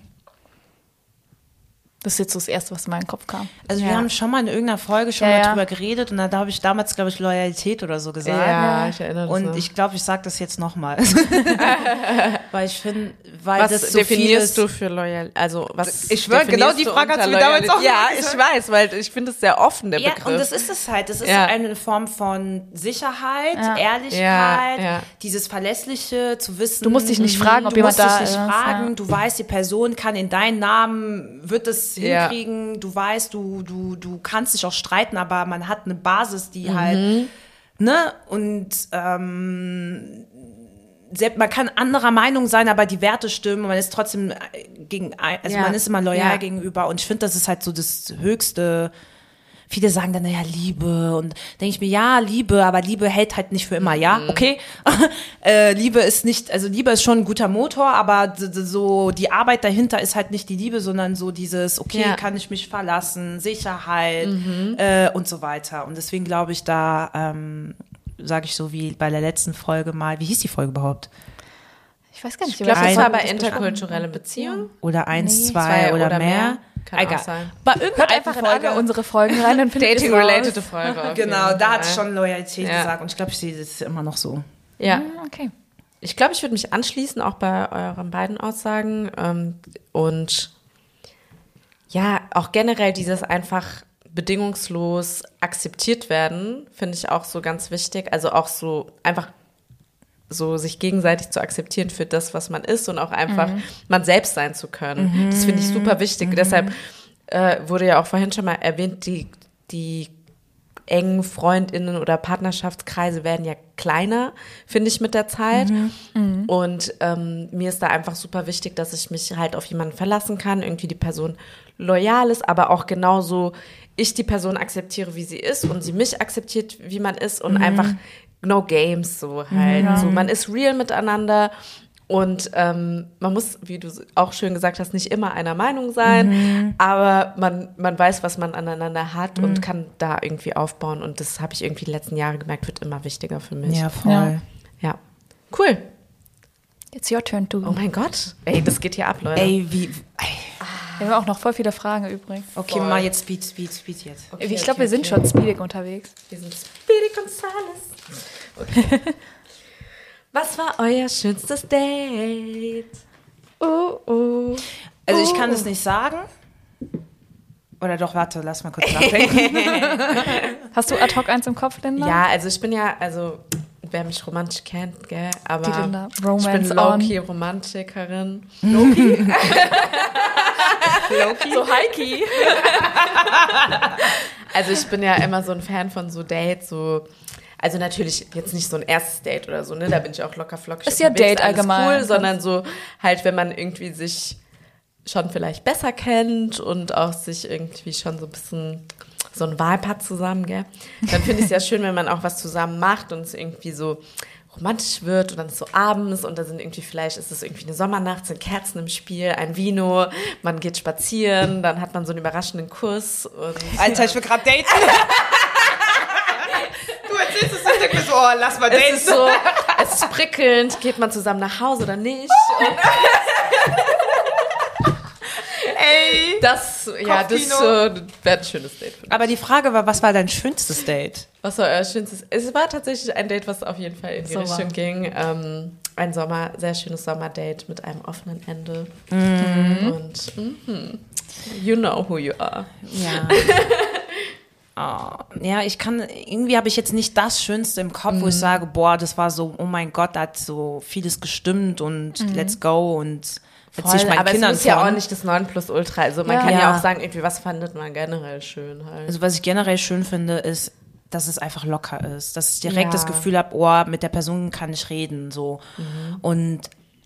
[SPEAKER 1] Das ist jetzt so das Erste, was in meinen Kopf kam.
[SPEAKER 3] Also wir
[SPEAKER 2] Ja.
[SPEAKER 3] haben schon mal in irgendeiner Folge schon
[SPEAKER 1] Ja,
[SPEAKER 3] mal
[SPEAKER 1] ja.
[SPEAKER 3] drüber geredet und da habe ich damals, glaube ich, Loyalität oder so gesagt.
[SPEAKER 2] Ja, ich erinnere mich.
[SPEAKER 3] Und ich glaube, ich sage das jetzt nochmal. weil ich finde, weil
[SPEAKER 2] was
[SPEAKER 3] das so
[SPEAKER 2] definierst du für loyal? Also was?
[SPEAKER 3] Ich schwör, genau die
[SPEAKER 2] du
[SPEAKER 3] Frage hast du mir damals
[SPEAKER 2] Loyalität?
[SPEAKER 3] auch
[SPEAKER 2] Ja,
[SPEAKER 3] gesagt.
[SPEAKER 2] ich weiß, weil ich finde es sehr offen der
[SPEAKER 3] Ja,
[SPEAKER 2] Begriff.
[SPEAKER 3] und das ist es halt. Das ist
[SPEAKER 2] Ja.
[SPEAKER 3] eine Form von Sicherheit,
[SPEAKER 1] Ja.
[SPEAKER 3] Ehrlichkeit,
[SPEAKER 2] Ja, ja.
[SPEAKER 3] dieses Verlässliche, zu wissen.
[SPEAKER 1] Du musst dich nicht fragen, ob
[SPEAKER 3] du
[SPEAKER 1] jemand
[SPEAKER 3] musst
[SPEAKER 1] da
[SPEAKER 3] dich nicht
[SPEAKER 1] ist,
[SPEAKER 3] fragen.
[SPEAKER 1] ja.
[SPEAKER 3] Du weißt, die Person kann in deinen Namen, wird es
[SPEAKER 2] Ja.
[SPEAKER 3] hinkriegen. Du weißt, du, du, du kannst dich auch streiten, aber man hat eine Basis, die
[SPEAKER 2] Mhm.
[SPEAKER 3] halt, ne? Und ähm, selbst, man kann anderer Meinung sein, aber die Werte stimmen. Man ist trotzdem äh, gegen, ein- also
[SPEAKER 2] Ja.
[SPEAKER 3] man ist immer loyal
[SPEAKER 2] Ja.
[SPEAKER 3] gegenüber. Und ich finde, das ist halt so das höchste viele sagen dann, naja, Liebe. Und denke ich mir, ja, Liebe, aber Liebe hält halt nicht für immer, ja, okay. äh, Liebe ist nicht, also Liebe ist schon ein guter Motor, aber so die Arbeit dahinter ist halt nicht die Liebe, sondern so dieses, okay,
[SPEAKER 2] Ja.
[SPEAKER 3] kann ich mich verlassen, Sicherheit äh, und so weiter. Und deswegen glaube ich, da ähm, sage ich so wie bei der letzten Folge mal, wie hieß die Folge überhaupt?
[SPEAKER 1] Ich weiß gar nicht,
[SPEAKER 2] Ich glaube, das war bei interkulturelle Beziehungen.
[SPEAKER 3] Oder eins,
[SPEAKER 1] Nee.
[SPEAKER 3] zwei,
[SPEAKER 2] Zwei
[SPEAKER 3] oder,
[SPEAKER 2] oder
[SPEAKER 3] mehr?
[SPEAKER 2] mehr. Kann
[SPEAKER 3] Egal.
[SPEAKER 2] auch sein.
[SPEAKER 3] Bei irgendeiner
[SPEAKER 1] Hört einfach in
[SPEAKER 3] Folge.
[SPEAKER 1] alle unsere Folgen rein, dann findet es.
[SPEAKER 2] Dating-related Folge.
[SPEAKER 3] Genau, da hat
[SPEAKER 2] Fall.
[SPEAKER 3] schon Loyalität
[SPEAKER 2] Ja.
[SPEAKER 3] gesagt und ich glaube, ich sehe das immer noch so.
[SPEAKER 2] Ja.
[SPEAKER 1] Ah, Okay.
[SPEAKER 2] Ich glaube, ich würde mich anschließen, auch bei euren beiden Aussagen. Ähm, und ja, auch generell dieses einfach bedingungslos akzeptiert werden, finde ich auch so ganz wichtig. Also auch so einfach so sich gegenseitig zu akzeptieren für das, was man ist und auch einfach man selbst sein zu können. Das finde ich super wichtig. Deshalb äh, wurde ja auch vorhin schon mal erwähnt, die, die engen Freundinnen oder Partnerschaftskreise werden ja kleiner, finde ich, mit der Zeit. Und ähm, mir ist da einfach super wichtig, dass ich mich halt auf jemanden verlassen kann, irgendwie die Person loyal ist, aber auch genauso ich die Person akzeptiere, wie sie ist und sie mich akzeptiert, wie man ist und einfach no games so halt. So, man ist real miteinander und ähm, man muss, wie du auch schön gesagt hast, nicht immer einer Meinung sein, aber man, man weiß, was man aneinander hat und kann da irgendwie aufbauen. Und das habe ich irgendwie die letzten Jahre gemerkt, wird immer wichtiger für mich.
[SPEAKER 3] Ja, voll.
[SPEAKER 1] Ja.
[SPEAKER 2] Ja. Cool.
[SPEAKER 1] It's your turn to.
[SPEAKER 2] Oh mein Gott. Ey, das geht hier ab, Leute.
[SPEAKER 3] Ey, wie. Ey.
[SPEAKER 1] Wir haben auch noch voll viele Fragen übrig.
[SPEAKER 3] Okay, mal jetzt Speed, Speed, Speed jetzt.
[SPEAKER 2] Okay,
[SPEAKER 1] ich glaube,
[SPEAKER 2] okay,
[SPEAKER 1] wir sind
[SPEAKER 2] okay.
[SPEAKER 1] schon speedig unterwegs.
[SPEAKER 2] Wir sind Speedy Gonzales. Okay. Was war euer schönstes Date? Oh, oh.
[SPEAKER 3] Also ich kann es nicht sagen. Oder doch, warte, lass mal kurz nachdenken.
[SPEAKER 1] Hast du ad hoc eins im Kopf, Linda?
[SPEAKER 2] Ja, also ich bin ja, also wer mich romantisch kennt, gell, aber
[SPEAKER 1] Linda.
[SPEAKER 2] ich bin Loki Romantikerin.
[SPEAKER 1] So Heiki.
[SPEAKER 2] Also ich bin ja immer so ein Fan von so Dates, so also natürlich jetzt nicht so ein erstes Date oder so, ne? Da bin ich auch locker flockig.
[SPEAKER 1] Ist ja Date
[SPEAKER 2] alles
[SPEAKER 1] allgemein.
[SPEAKER 2] Cool, sondern so halt, wenn man irgendwie sich schon vielleicht besser kennt und auch sich irgendwie schon so ein bisschen so ein hat zusammen, gell? Dann finde ich es ja schön, wenn man auch was zusammen macht und es irgendwie so romantisch wird und dann ist so abends und da sind irgendwie vielleicht ist es irgendwie eine Sommernacht, sind Kerzen im Spiel, ein Vino, man geht spazieren, dann hat man so einen überraschenden Kuss und
[SPEAKER 3] Alter, ich will gerade daten. du erzählst es und denkst so, oh, lass mal
[SPEAKER 2] es ist so, es ist prickelnd, geht man zusammen nach Hause oder nicht?
[SPEAKER 3] Ey.
[SPEAKER 2] das, ja, das äh, wäre ein schönes Date. für mich.
[SPEAKER 3] Aber die Frage war, was war dein schönstes Date?
[SPEAKER 2] Was war euer schönstes? Es war tatsächlich ein Date, was auf jeden Fall in die
[SPEAKER 1] Sommer.
[SPEAKER 2] Richtung ging. Ähm, ein Sommer, sehr schönes Sommerdate mit einem offenen Ende.
[SPEAKER 3] Mhm.
[SPEAKER 2] Und mhm, you know who you are.
[SPEAKER 3] Ja. Oh, ja, ich kann, irgendwie habe ich jetzt nicht das Schönste im Kopf, wo ich sage, boah, das war so, oh mein Gott, da hat so vieles gestimmt und let's go und erzähl ich meinen
[SPEAKER 2] aber
[SPEAKER 3] Kindern
[SPEAKER 2] es muss ja auch nicht das Nonplusultra. Also man
[SPEAKER 1] Ja.
[SPEAKER 2] kann ja.
[SPEAKER 3] Ja.
[SPEAKER 2] auch sagen, irgendwie, was fandet man generell schön halt.
[SPEAKER 3] Also was ich generell schön finde, ist, dass es einfach locker ist, dass ich direkt
[SPEAKER 2] Ja.
[SPEAKER 3] das Gefühl habe, oh, mit der Person kann ich reden, so und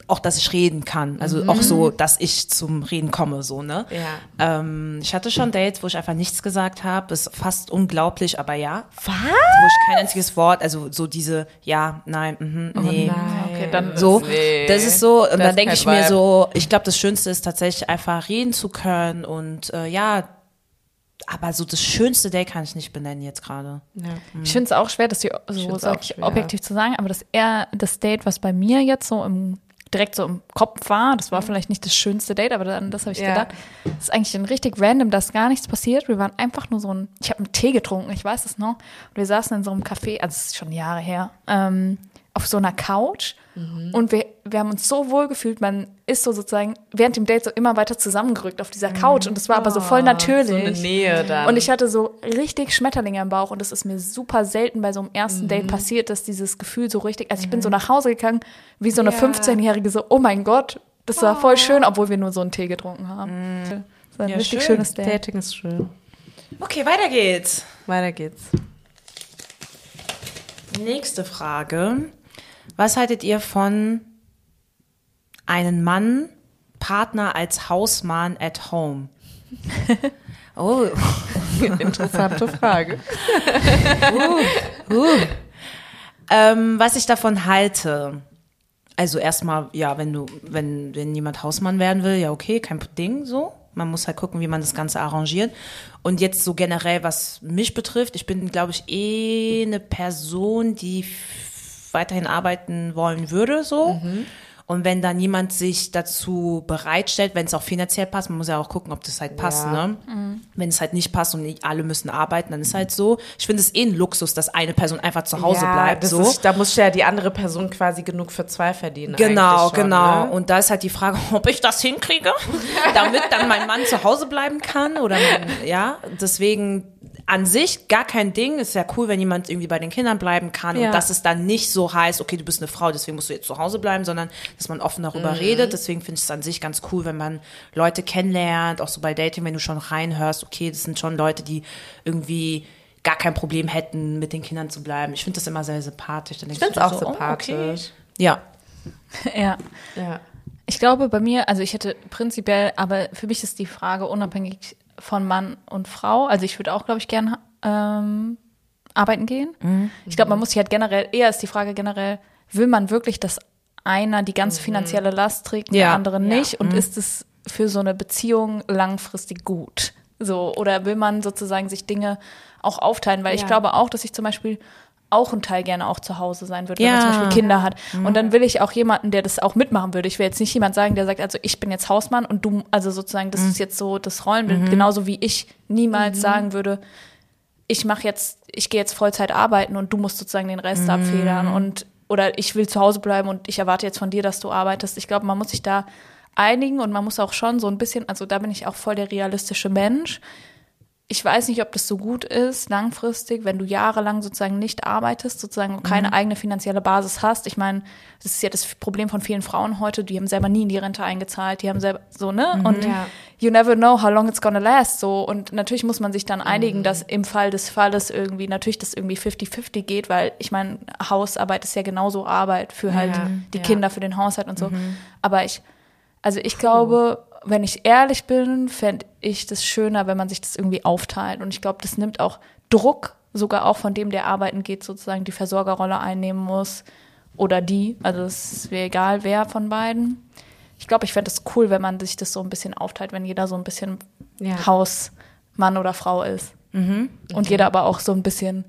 [SPEAKER 3] auch, dass ich reden kann, also auch so, dass ich zum Reden komme, so ne.
[SPEAKER 2] Ja.
[SPEAKER 3] Ähm, ich hatte schon Dates, wo ich einfach nichts gesagt habe, ist fast unglaublich, aber ja,
[SPEAKER 2] Was?
[SPEAKER 3] wo ich kein einziges Wort, also so diese, ja, nein, mhm, nee.
[SPEAKER 1] Okay, dann
[SPEAKER 3] So,
[SPEAKER 2] Nee.
[SPEAKER 3] das ist so, und
[SPEAKER 2] Das
[SPEAKER 3] dann denke ich mir
[SPEAKER 2] Vibe.
[SPEAKER 3] so, ich glaube, das Schönste ist tatsächlich einfach reden zu können und äh, ja, aber so das schönste Date kann ich nicht benennen jetzt gerade.
[SPEAKER 2] Ja.
[SPEAKER 1] Ich finde es auch schwer, das hier so
[SPEAKER 2] schwer.
[SPEAKER 1] objektiv zu sagen, aber das eher das Date, was bei mir jetzt so im direkt so im Kopf war, das war vielleicht nicht das schönste Date, aber dann das habe ich
[SPEAKER 2] Mhm. Ja.
[SPEAKER 1] gedacht, das ist eigentlich ein richtig random, da ist gar nichts passiert. Wir waren einfach nur so ein, ich habe einen Tee getrunken, ich weiß es noch, und wir saßen in so einem Café, also es ist schon Jahre her, ähm, auf so einer Couch
[SPEAKER 2] Mhm.
[SPEAKER 1] und wir, wir haben uns so wohl gefühlt, man ist so sozusagen während dem Date so immer weiter zusammengerückt auf dieser Couch und es war aber so voll natürlich.
[SPEAKER 2] Mhm. Oh, So eine Nähe dann.
[SPEAKER 1] Und ich hatte so richtig Schmetterlinge im Bauch und das ist mir super selten bei so einem ersten
[SPEAKER 2] Mhm.
[SPEAKER 1] Date passiert, dass dieses Gefühl so richtig, also ich bin so nach Hause gegangen, wie so eine
[SPEAKER 2] Ja.
[SPEAKER 1] 15-Jährige, so, oh mein Gott, das war voll schön, obwohl wir nur so einen Tee getrunken haben. Das war ein
[SPEAKER 3] Ja,
[SPEAKER 1] richtig
[SPEAKER 3] schön.
[SPEAKER 1] schönes Date.
[SPEAKER 2] Dating ist schön.
[SPEAKER 3] Okay, weiter geht's.
[SPEAKER 2] Weiter geht's.
[SPEAKER 3] Nächste Frage. Was haltet ihr von einen Mann, Partner als Hausmann at home? Oh,
[SPEAKER 2] Interessante Frage.
[SPEAKER 3] uh. ähm, was ich davon halte. Also erstmal, ja, wenn du, wenn, wenn jemand Hausmann werden will, ja okay, kein Ding so. Man muss halt gucken, wie man das Ganze arrangiert. Und jetzt so generell, was mich betrifft, ich bin, glaube ich, eh eine Person, die weiterhin arbeiten wollen würde, so. Und wenn dann jemand sich dazu bereitstellt, wenn es auch finanziell passt, man muss ja auch gucken, ob das halt passt,
[SPEAKER 2] Ja.
[SPEAKER 3] ne? Wenn es halt nicht passt und nicht alle müssen arbeiten, dann ist halt so. Ich finde es eh ein Luxus, dass eine Person einfach zu Hause
[SPEAKER 2] ja,
[SPEAKER 3] bleibt, so.
[SPEAKER 2] Ist, da muss ja die andere Person quasi genug für zwei verdienen.
[SPEAKER 3] Genau,
[SPEAKER 2] schon,
[SPEAKER 3] genau.
[SPEAKER 2] Ne?
[SPEAKER 3] Und da ist halt die Frage, ob ich das hinkriege, damit dann mein Mann zu Hause bleiben kann oder mein, ja. Deswegen an sich gar kein Ding. Ist ja cool, wenn jemand irgendwie bei den Kindern bleiben kann
[SPEAKER 2] Ja.
[SPEAKER 3] und dass es dann nicht so heißt, okay, du bist eine Frau, deswegen musst du jetzt zu Hause bleiben, sondern dass man offen darüber redet. Deswegen finde ich es an sich ganz cool, wenn man Leute kennenlernt, auch so bei Dating, wenn du schon reinhörst, okay, das sind schon Leute, die irgendwie gar kein Problem hätten, mit den Kindern zu bleiben. Ich finde das immer sehr sympathisch. Dann
[SPEAKER 2] Ich finde es auch
[SPEAKER 3] so, oh,
[SPEAKER 2] sympathisch.
[SPEAKER 3] okay. Ja.
[SPEAKER 1] Ja.
[SPEAKER 2] Ja.
[SPEAKER 1] Ich glaube bei mir, also ich hätte prinzipiell, aber für mich ist die Frage unabhängig von Mann und Frau. Also ich würde auch, glaube ich, gern ähm, arbeiten gehen. Ich glaube, man muss sich halt generell, eher ist die Frage generell, will man wirklich, dass einer die ganze finanzielle Last trägt, und der
[SPEAKER 3] Ja.
[SPEAKER 1] andere
[SPEAKER 2] Ja.
[SPEAKER 1] nicht? Und ist es für so eine Beziehung langfristig gut? So, oder will man sozusagen sich Dinge auch aufteilen? Weil ich
[SPEAKER 2] Ja.
[SPEAKER 1] glaube auch, dass ich zum Beispiel auch ein Teil gerne auch zu Hause sein würde, wenn
[SPEAKER 3] Ja.
[SPEAKER 1] man zum Beispiel Kinder hat. Und dann will ich auch jemanden, der das auch mitmachen würde. Ich will jetzt nicht jemand sagen, der sagt, also ich bin jetzt Hausmann und du, also sozusagen, das ist jetzt so das Rollenbild, genauso wie ich niemals sagen würde, ich mache jetzt, ich gehe jetzt Vollzeit arbeiten und du musst sozusagen den Rest abfedern und oder ich will zu Hause bleiben und ich erwarte jetzt von dir, dass du arbeitest. Ich glaube, man muss sich da einigen und man muss auch schon so ein bisschen, also da bin ich auch voll der realistische Mensch. Ich weiß nicht, ob das so gut ist, langfristig, wenn du jahrelang sozusagen nicht arbeitest, sozusagen keine eigene finanzielle Basis hast. Ich meine, das ist ja das Problem von vielen Frauen heute, die haben selber nie in die Rente eingezahlt, die haben selber so, ne? Und
[SPEAKER 2] Ja.
[SPEAKER 1] you never know how long it's gonna last, so. Und natürlich muss man sich dann einigen, dass im Fall des Falles irgendwie, natürlich das irgendwie 50-50 geht, weil ich meine, Hausarbeit ist ja genauso Arbeit für halt
[SPEAKER 2] Ja,
[SPEAKER 1] die
[SPEAKER 2] ja.
[SPEAKER 1] Kinder, für den Haushalt und so. Aber ich, also ich glaube, wenn ich ehrlich bin, fände ich das schöner, wenn man sich das irgendwie aufteilt. Und ich glaube, das nimmt auch Druck, sogar auch von dem, der arbeiten geht, sozusagen die Versorgerrolle einnehmen muss. Oder die. Also es wäre egal, wer von beiden. Ich glaube, ich fände es cool, wenn man sich das so ein bisschen aufteilt, wenn jeder so ein bisschen
[SPEAKER 2] Ja.
[SPEAKER 1] Hausmann oder Frau ist. Und jeder aber auch so ein bisschen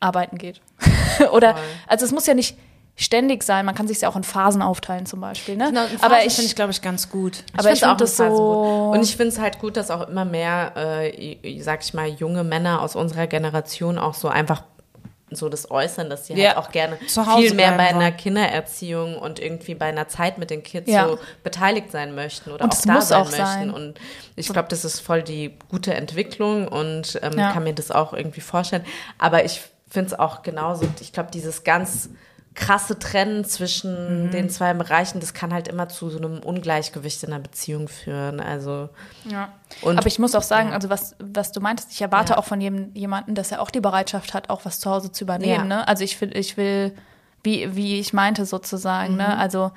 [SPEAKER 1] arbeiten geht. oder,
[SPEAKER 2] Voll.
[SPEAKER 1] also es muss ja nicht ständig sein, man kann sich ja auch in Phasen aufteilen zum Beispiel. Ne?
[SPEAKER 3] Genau,
[SPEAKER 1] aber ich,
[SPEAKER 3] finde ich, glaube ich, ganz gut.
[SPEAKER 1] aber ich finde das
[SPEAKER 2] eine Phase
[SPEAKER 1] so.
[SPEAKER 2] Und ich finde es halt gut, dass auch immer mehr, äh, sag ich mal, junge Männer aus unserer Generation auch so einfach so das äußern, dass sie
[SPEAKER 3] Ja.
[SPEAKER 2] halt auch gerne viel mehr bei einer. Kindererziehung und irgendwie bei einer Zeit mit den Kids
[SPEAKER 1] Ja.
[SPEAKER 2] so beteiligt sein möchten oder
[SPEAKER 1] Und
[SPEAKER 2] auch
[SPEAKER 1] das
[SPEAKER 2] da sein
[SPEAKER 1] auch
[SPEAKER 2] möchten.
[SPEAKER 1] sein.
[SPEAKER 2] Und ich glaube, das ist voll die gute Entwicklung und ähm,
[SPEAKER 1] Ja.
[SPEAKER 2] kann mir das auch irgendwie vorstellen. Aber ich finde es auch genauso, ich glaube, dieses ganz krasse Trennen zwischen
[SPEAKER 1] Mhm.
[SPEAKER 2] den zwei Bereichen, das kann halt immer zu so einem Ungleichgewicht in einer Beziehung führen. Also
[SPEAKER 1] Ja. Aber ich muss auch sagen, also was, was du meintest, ich erwarte
[SPEAKER 2] Ja.
[SPEAKER 1] auch von jedem, jemanden, dass er auch die Bereitschaft hat, auch was zu Hause zu übernehmen.
[SPEAKER 2] Ja.
[SPEAKER 1] Ne? Also ich will, ich will, wie, wie ich meinte sozusagen, ne?
[SPEAKER 2] Mhm.
[SPEAKER 1] Also